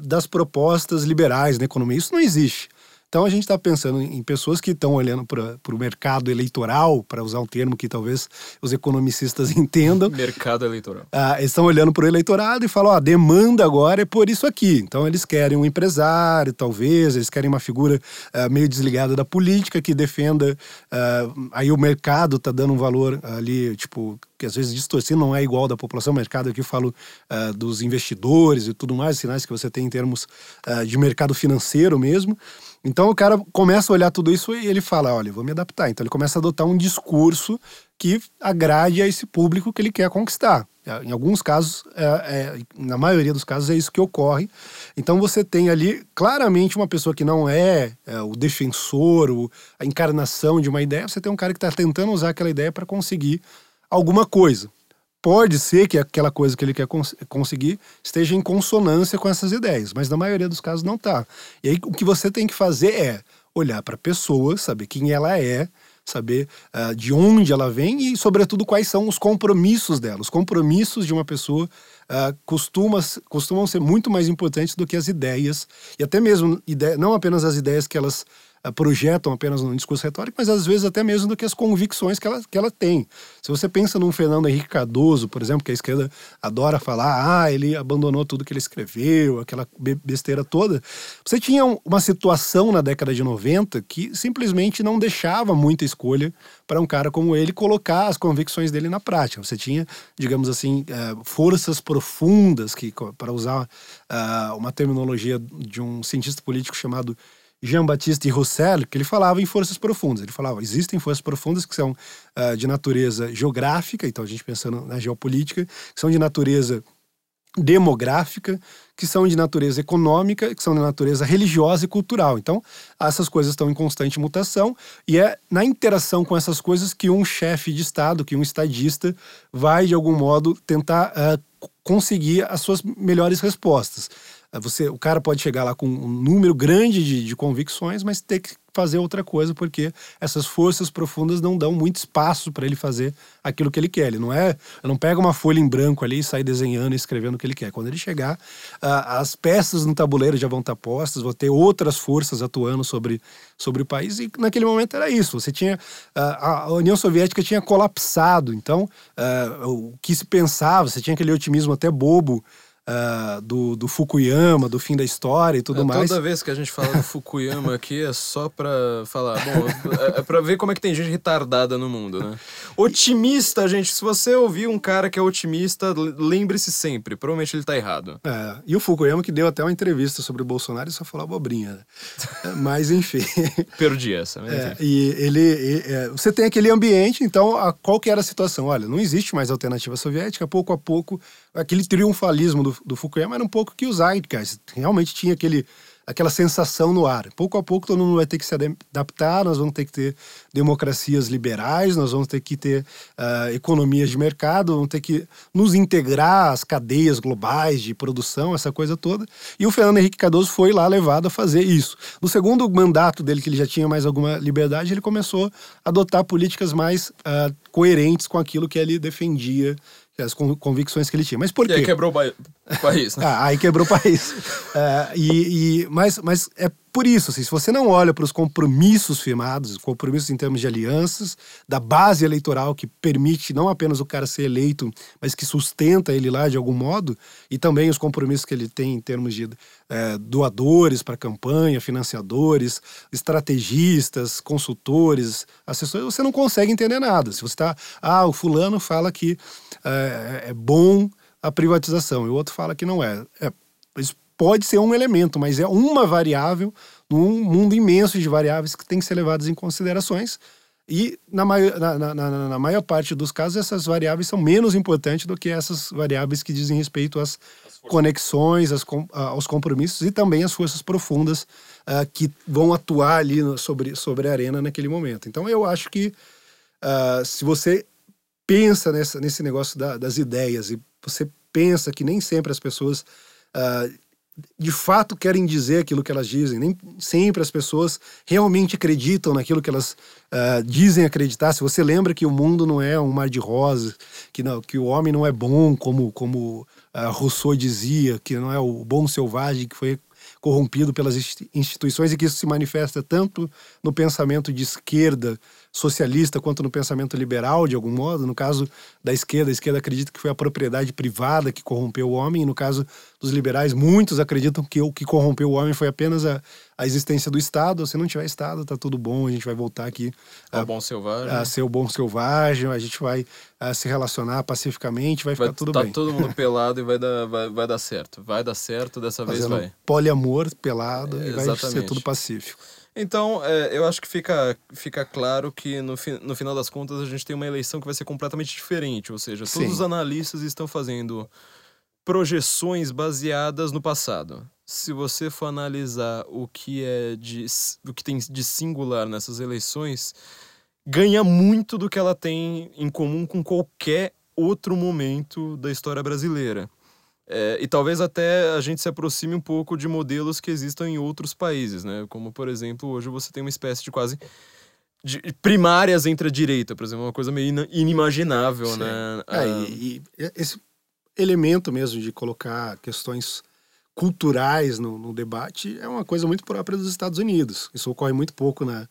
das propostas liberais na economia. Isso não existe. Então a gente está pensando em pessoas que estão olhando para o mercado eleitoral, para usar um termo que talvez os economicistas entendam. Mercado eleitoral. Ah, eles estão olhando para o eleitorado e falam: ó, a demanda agora é por isso aqui. Então eles querem um empresário, talvez, eles querem uma figura ah, meio desligada da política que defenda. Ah, aí o mercado está dando um valor ali, tipo, que às vezes distorcido não é igual da população. O mercado aqui eu falo uh, dos investidores e tudo mais, sinais que você tem em termos uh, de mercado financeiro mesmo. Então o cara começa a olhar tudo isso e ele fala: olha, vou me adaptar. Então ele começa a adotar um discurso que agrade a esse público que ele quer conquistar. É, em alguns casos, é, é, na maioria dos casos, é isso que ocorre. Então você tem ali claramente uma pessoa que não é, é o defensor, o, a encarnação de uma ideia, você tem um cara que está tentando usar aquela ideia para conseguir alguma coisa pode ser que aquela coisa que ele quer cons conseguir esteja em consonância com essas ideias, mas na maioria dos casos não está. E aí o que você tem que fazer é olhar para a pessoa, saber quem ela é, saber uh, de onde ela vem e, sobretudo, quais são os compromissos dela. Os compromissos de uma pessoa uh, costuma, costumam ser muito mais importantes do que as ideias, e até mesmo, não apenas as ideias que elas projetam apenas no discurso retórico, mas às vezes até mesmo do que as convicções que ela, que ela tem. Se você pensa num Fernando Henrique Cardoso, por exemplo, que a esquerda adora falar, ah, ele abandonou tudo que ele escreveu, aquela besteira toda, você tinha uma situação na década de 90 que simplesmente não deixava muita escolha para um cara como ele colocar as convicções dele na prática. Você tinha, digamos assim, eh, forças profundas, que para usar uh, uma terminologia de um cientista político chamado Jean-Baptiste Roussel, que ele falava em forças profundas. Ele falava, existem forças profundas que são uh, de natureza geográfica, então a gente pensando na geopolítica, que são de natureza demográfica, que são de natureza econômica, que são de natureza religiosa e cultural. Então, essas coisas estão em constante mutação e é na interação com essas coisas que um chefe de Estado, que um estadista, vai, de algum modo, tentar uh, conseguir as suas melhores respostas. Você, o cara pode chegar lá com um número grande de, de convicções, mas ter que fazer outra coisa, porque essas forças profundas não dão muito espaço para ele fazer aquilo que ele quer. Ele não é, não pega uma folha em branco ali e sai desenhando e escrevendo o que ele quer. Quando ele chegar, as peças no tabuleiro já vão estar postas, vão ter outras forças atuando sobre, sobre o país, e naquele momento era isso. Você tinha. A União Soviética tinha colapsado, então o que se pensava, você tinha aquele otimismo até bobo uh, do, do Fukuyama, do fim da história e tudo é, mais. Toda vez que a gente fala do Fukuyama aqui é só pra falar, bom, é, é pra ver como é que tem gente retardada no mundo, né? Otimista, gente, se você ouvir um cara que é otimista, lembre-se sempre, provavelmente ele tá errado. É, e o Fukuyama que deu até uma entrevista sobre o Bolsonaro e só falou abobrinha. Né? mas enfim. Perdi essa, é, e ele, e, é, você tem aquele ambiente, então a, qual que era a situação? Olha, não existe mais alternativa soviética, pouco a pouco aquele triunfalismo do, do Fukuyama era um pouco que o Zeitgeist realmente tinha aquele aquela sensação no ar. Pouco a pouco todo mundo vai ter que se adaptar, nós vamos ter que ter democracias liberais, nós vamos ter que ter uh, economias de mercado, vamos ter que nos integrar às cadeias globais de produção, essa coisa toda. E o Fernando Henrique Cardoso foi lá levado a fazer isso. No segundo mandato dele, que ele já tinha mais alguma liberdade, ele começou a adotar políticas mais uh, coerentes com aquilo que ele defendia as convicções que ele tinha. Mas por quê? E aí quebrou o país, né? ah, aí quebrou o país. é, e, e, mas, mas é por isso, assim, se você não olha para os compromissos firmados, compromissos em termos de alianças, da base eleitoral que permite não apenas o cara ser eleito, mas que sustenta ele lá de algum modo, e também os compromissos que ele tem em termos de é, doadores para campanha, financiadores, estrategistas, consultores, assessores, você não consegue entender nada. Se você está, ah, o fulano fala que é, é bom a privatização, e o outro fala que não é. é isso pode ser um elemento, mas é uma variável num mundo imenso de variáveis que tem que ser levadas em considerações. E na maior, na, na, na, maior parte dos casos, essas variáveis são menos importantes do que essas variáveis que dizem respeito às conexões, aos compromissos e também às forças profundas uh, que vão atuar ali no, sobre, sobre a arena naquele momento. Então, eu acho que uh, se você pensa nessa, nesse negócio da, das ideias e você pensa que nem sempre as pessoas uh, de fato querem dizer aquilo que elas dizem. Nem sempre as pessoas realmente acreditam naquilo que elas uh, dizem acreditar. Se você lembra que o mundo não é um mar de rosas, que, não, que o homem não é bom, como, como uh, Rousseau dizia, que não é o bom selvagem que foi corrompido pelas instituições e que isso se manifesta tanto no pensamento de esquerda socialista quanto no pensamento liberal, de algum modo. No caso da esquerda, a esquerda acredita que foi a propriedade privada que corrompeu o homem, e no caso dos liberais, muitos acreditam que o que corrompeu o homem foi apenas a, a existência do Estado. Se não tiver Estado, tá tudo bom, a gente vai voltar aqui a, bom selvagem. a ser o bom selvagem, a gente vai a se relacionar pacificamente, vai, vai ficar tudo tá bem. Tá todo mundo pelado e vai dar, vai, vai dar certo. Vai dar certo, dessa Fazendo vez vai. Poliamor pelado é, e vai ser tudo pacífico. Então, é, eu acho que fica, fica claro que no, fi, no final das contas a gente tem uma eleição que vai ser completamente diferente. Ou seja, todos Sim. os analistas estão fazendo projeções baseadas no passado. Se você for analisar o que é de o que tem de singular nessas eleições, ganha muito do que ela tem em comum com qualquer outro momento da história brasileira. É, e talvez até a gente se aproxime um pouco de modelos que existam em outros países, né? Como, por exemplo, hoje você tem uma espécie de quase de primárias entre a direita, por exemplo, uma coisa meio inimaginável, Sim. né? É, ah... e, e, esse elemento mesmo de colocar questões culturais no, no, debate é uma coisa muito própria dos Estados Unidos. Isso ocorre muito pouco na,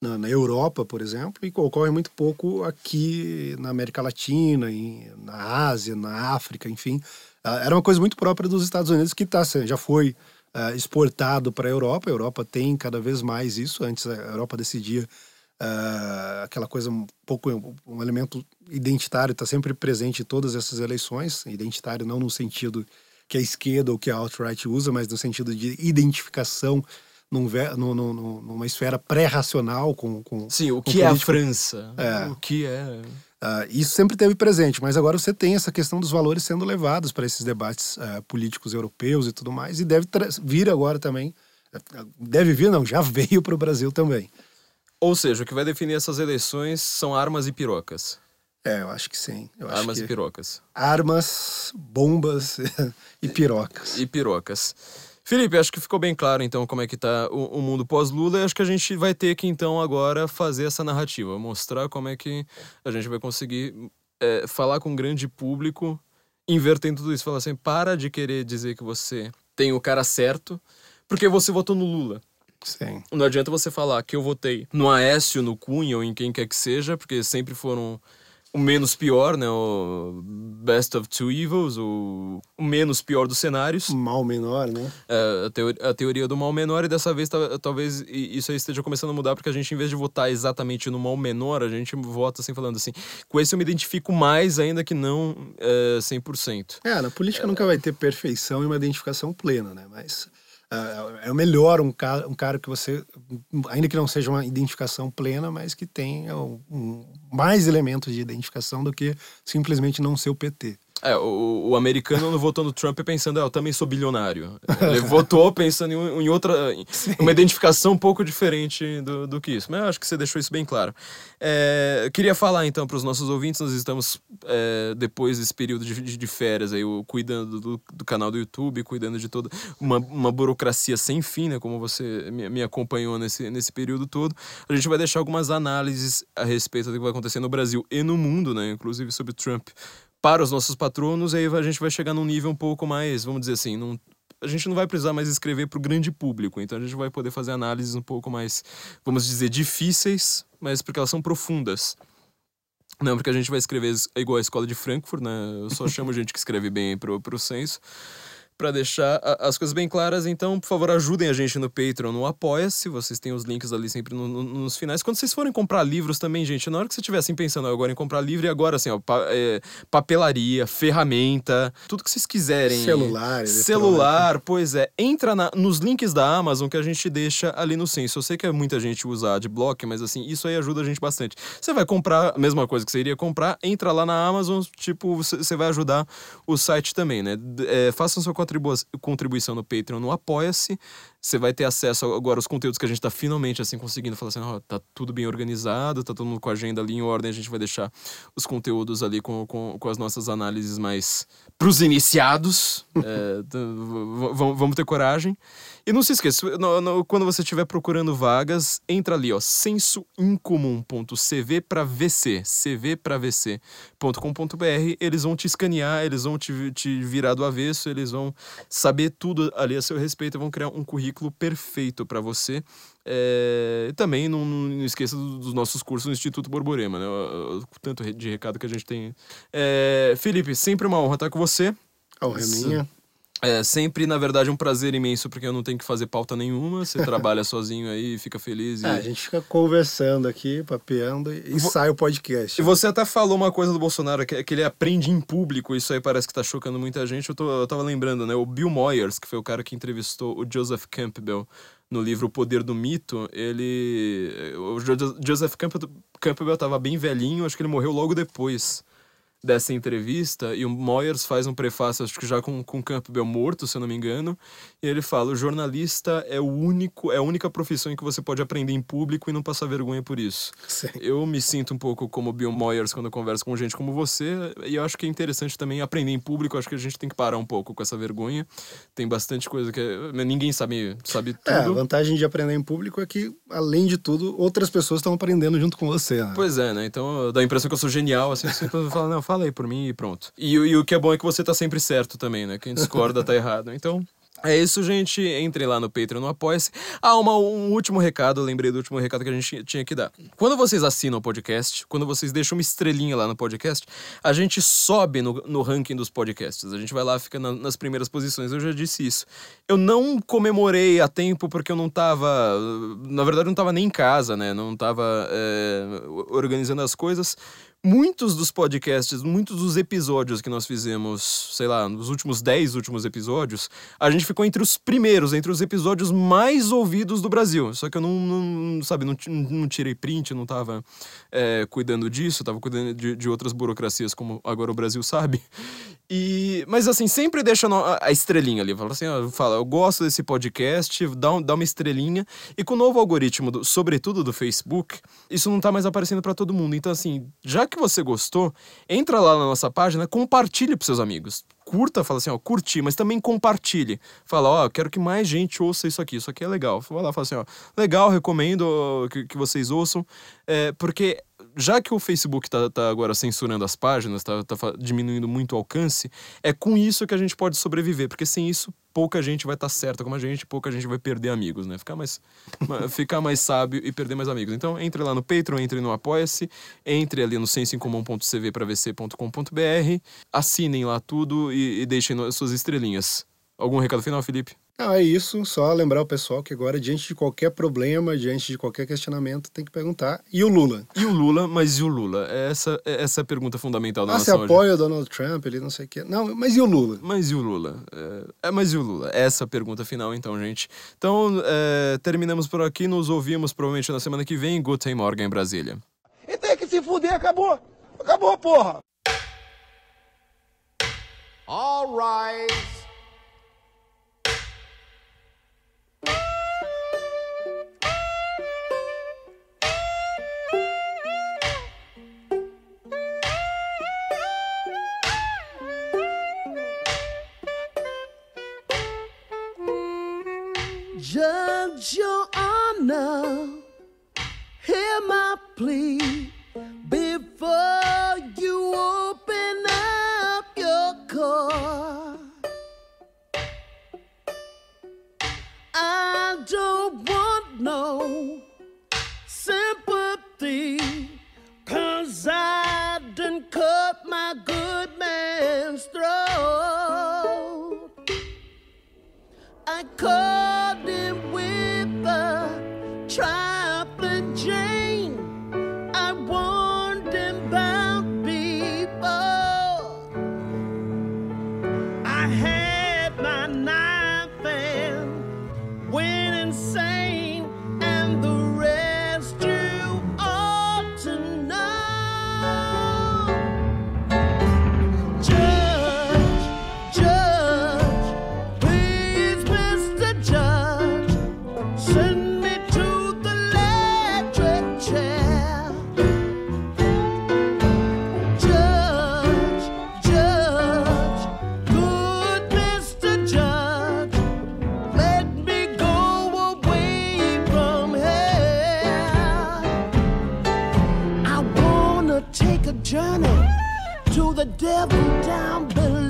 na, na, Europa, por exemplo, e ocorre muito pouco aqui na América Latina, em, na Ásia, na África, enfim. Ah, era uma coisa muito própria dos Estados Unidos que tá, já foi uh, exportado para a Europa. A Europa tem cada vez mais isso. Antes a Europa decidia uh, aquela coisa um pouco um elemento identitário está sempre presente em todas essas eleições. Identitário não no sentido que a esquerda ou que a alt-right usa, mas no sentido de identificação num, no- no- numa esfera pré-racional com, com Sim, o com que é a. França? É. O que é. Ah, isso sempre teve presente, mas agora você tem essa questão dos valores sendo levados para esses debates ah, políticos europeus e tudo mais, e deve vir agora também. ah, Deve vir, não, já veio para o Brasil também. Ou seja, o que vai definir essas eleições são armas e pirocas. É, eu acho que sim. Eu armas que e pirocas. armas, bombas e pirocas. E pirocas. Felipe, acho que ficou bem claro então como é que tá o, o mundo pós-Lula e acho que a gente vai ter que então agora fazer essa narrativa, mostrar como é que a gente vai conseguir é, falar com um grande público, invertendo tudo isso, falar assim, para de querer dizer que você tem o cara certo, porque você votou no Lula. Sim. Não adianta você falar que eu votei no Aécio, no Cunha ou em quem quer que seja, porque sempre foram o menos pior, né? O best of two evils, o, o menos pior dos cenários. Mal menor, né? É, a, teori- a teoria do mal menor, e dessa vez ta- talvez isso aí esteja começando a mudar, porque a gente, em vez de votar exatamente no mal menor, a gente vota assim, falando assim: com esse eu me identifico mais, ainda que não é, 100%. É, na política nunca vai ter perfeição e uma identificação plena, né? Mas é melhor um cara, um cara que você, ainda que não seja uma identificação plena, mas que tenha um- mais elementos de identificação do que simplesmente não ser o PT. É, o, o americano não votou no Trump pensando, ah, eu também sou bilionário. Ele votou pensando em, em outra. em uma identificação um pouco diferente do, do que isso. Mas eu acho que você deixou isso bem claro. É, queria falar então para os nossos ouvintes, nós estamos é, depois desse período de, de, de férias aí, o- cuidando do, do canal do YouTube, cuidando de toda uma, uma burocracia sem fim, né? Como você me, me acompanhou nesse, nesse período todo. A gente vai deixar algumas análises a respeito do que vai acontecer no Brasil e no mundo, né? Inclusive sobre o Trump para os nossos patronos, e aí a gente vai chegar num nível um pouco mais, vamos dizer assim, num- a gente não vai precisar mais escrever para o grande público, então a gente vai poder fazer análises um pouco mais, vamos dizer, difíceis, mas porque elas são profundas. Não, porque a gente vai escrever es- igual a escola de Frankfurt, né? Eu só chamo gente que escreve bem pro, pro censo. Pra deixar a- as coisas bem claras, então, por favor, ajudem a gente no Patreon, no Apoia-se. Vocês têm os links ali sempre no- no- nos finais. Quando vocês forem comprar livros também, gente, na hora que vocês estivessem pensando agora em comprar livro, e agora, assim, ó, pa- é, papelaria, ferramenta, tudo que vocês quiserem. Celular, Celular, pois é. Entra na- nos links da Amazon que a gente deixa ali no censo. Eu sei que é muita gente usa adblock, mas assim, isso aí ajuda a gente bastante. Você vai comprar a mesma coisa que você iria comprar, entra lá na Amazon, tipo, você vai ajudar o site também, né? É, façam sua contribuição no Patreon, no Apoia-se. Você vai ter acesso agora aos conteúdos que a gente tá finalmente assim conseguindo falar assim, ó, tá tudo bem organizado, tá todo mundo com a agenda ali em ordem, a gente vai deixar os conteúdos ali com, com, com as nossas análises mais pros iniciados. É, vamos ter coragem. E não se esqueça, no- no- quando você estiver procurando vagas, entra ali, ó, sensoincomum.cv para VC, cv para vc.com.br, eles vão te escanear, eles vão te, te virar do avesso, eles vão saber tudo ali a seu respeito e vão criar um currículo perfeito para você. É, também não, não esqueça do- dos nossos cursos no Instituto Borborema, né? O, o tanto de recado que a gente tem. É, Felipe, sempre uma honra estar com você. Ó, Reninha. É sempre, na verdade, um prazer imenso, porque eu não tenho que fazer pauta nenhuma. Você trabalha sozinho aí, fica feliz. E... É, a gente fica conversando aqui, papeando e, e sai o podcast. E você até falou uma coisa do Bolsonaro, que, que ele aprende em público, isso aí parece que tá chocando muita gente. Eu, tô, eu tava lembrando, né? O Bill Moyers, que foi o cara que entrevistou o Joseph Campbell no livro O Poder do Mito, ele. O Jo- Joseph Campbell, Campbell tava bem velhinho, acho que ele morreu logo depois dessa entrevista, e o Moyers faz um prefácio, acho que já com, com Campbell morto, se eu não me engano, e ele fala: o jornalista é o único, é a única profissão em que você pode aprender em público e não passar vergonha por isso. Sim. Eu me sinto um pouco como Bill Moyers quando eu converso com gente como você, e eu acho que é interessante também aprender em público, acho que a gente tem que parar um pouco com essa vergonha. Tem bastante coisa que ninguém sabe, sabe É, a tudo. vantagem de aprender em público é que, além de tudo, outras pessoas estão aprendendo junto com você. Né? Pois é, né? Então dá a impressão que eu sou genial, assim, você fala, não, fala aí por mim e pronto. E, o- e o que é bom é que você tá sempre certo também, né? Quem discorda tá errado. Então. É isso, gente. Entre lá no Patreon, no Apoia-se. Ah, uma, um último recado. eu Lembrei do último recado que a gente tinha que dar. Quando vocês assinam o podcast, quando vocês deixam uma estrelinha lá no podcast, a gente sobe no, no ranking dos podcasts. A gente vai lá, fica na- nas primeiras posições. Eu já disse isso. Eu não comemorei a tempo porque eu não tava. Na verdade, eu não tava nem em casa, né? Não tava é, organizando as coisas. Muitos dos podcasts, muitos dos episódios que nós fizemos, sei lá, nos últimos 10 últimos episódios, a gente ficou entre os primeiros, entre os episódios mais ouvidos do Brasil. Só que eu não, não sabe, não, não tirei print, não tava é, cuidando disso, tava cuidando de, de outras burocracias, como agora o Brasil sabe. E, mas assim, sempre deixa a estrelinha ali. Fala assim, fala, eu gosto desse podcast, dá, um, dá uma estrelinha. E com o novo algoritmo, do, sobretudo do Facebook, isso não tá mais aparecendo para todo mundo. Então, assim, já que você gostou, entra lá na nossa página, compartilhe pros seus amigos. Curta, fala assim, ó, curti, mas também compartilhe. Fala, ó, quero que mais gente ouça isso aqui, isso aqui é legal. Vai lá, fala assim, ó, legal, recomendo que, que vocês ouçam. É, porque já que o Facebook tá, tá agora censurando as páginas, tá, tá diminuindo muito o alcance, é com isso que a gente pode sobreviver, porque sem isso pouca gente vai estar tá certa como a gente, pouca gente vai perder amigos, né? Ficar mais, ficar mais sábio e perder mais amigos. Então, entre lá no Patreon, entre no Apoia-se, entre ali no sensoincomum.cv assinem lá tudo e, e deixem suas estrelinhas. Algum recado final, Felipe? Não, é isso. Só lembrar o pessoal que agora, diante de qualquer problema, diante de qualquer questionamento, tem que perguntar. E o Lula? E o Lula, mas e o Lula? Essa, essa é a pergunta fundamental da ah, você apoia hoje. o Donald Trump, ele não sei o quê. Não, mas e o Lula? Mas e o Lula? É, é mas e o Lula? Essa é a pergunta final, então, gente. Então, é, terminamos por aqui. Nos ouvimos provavelmente na semana que vem. Guten Morgen em Brasília. E tem que se fuder, acabou. Acabou, porra. All right. Your honor, hear my plea the devil down below.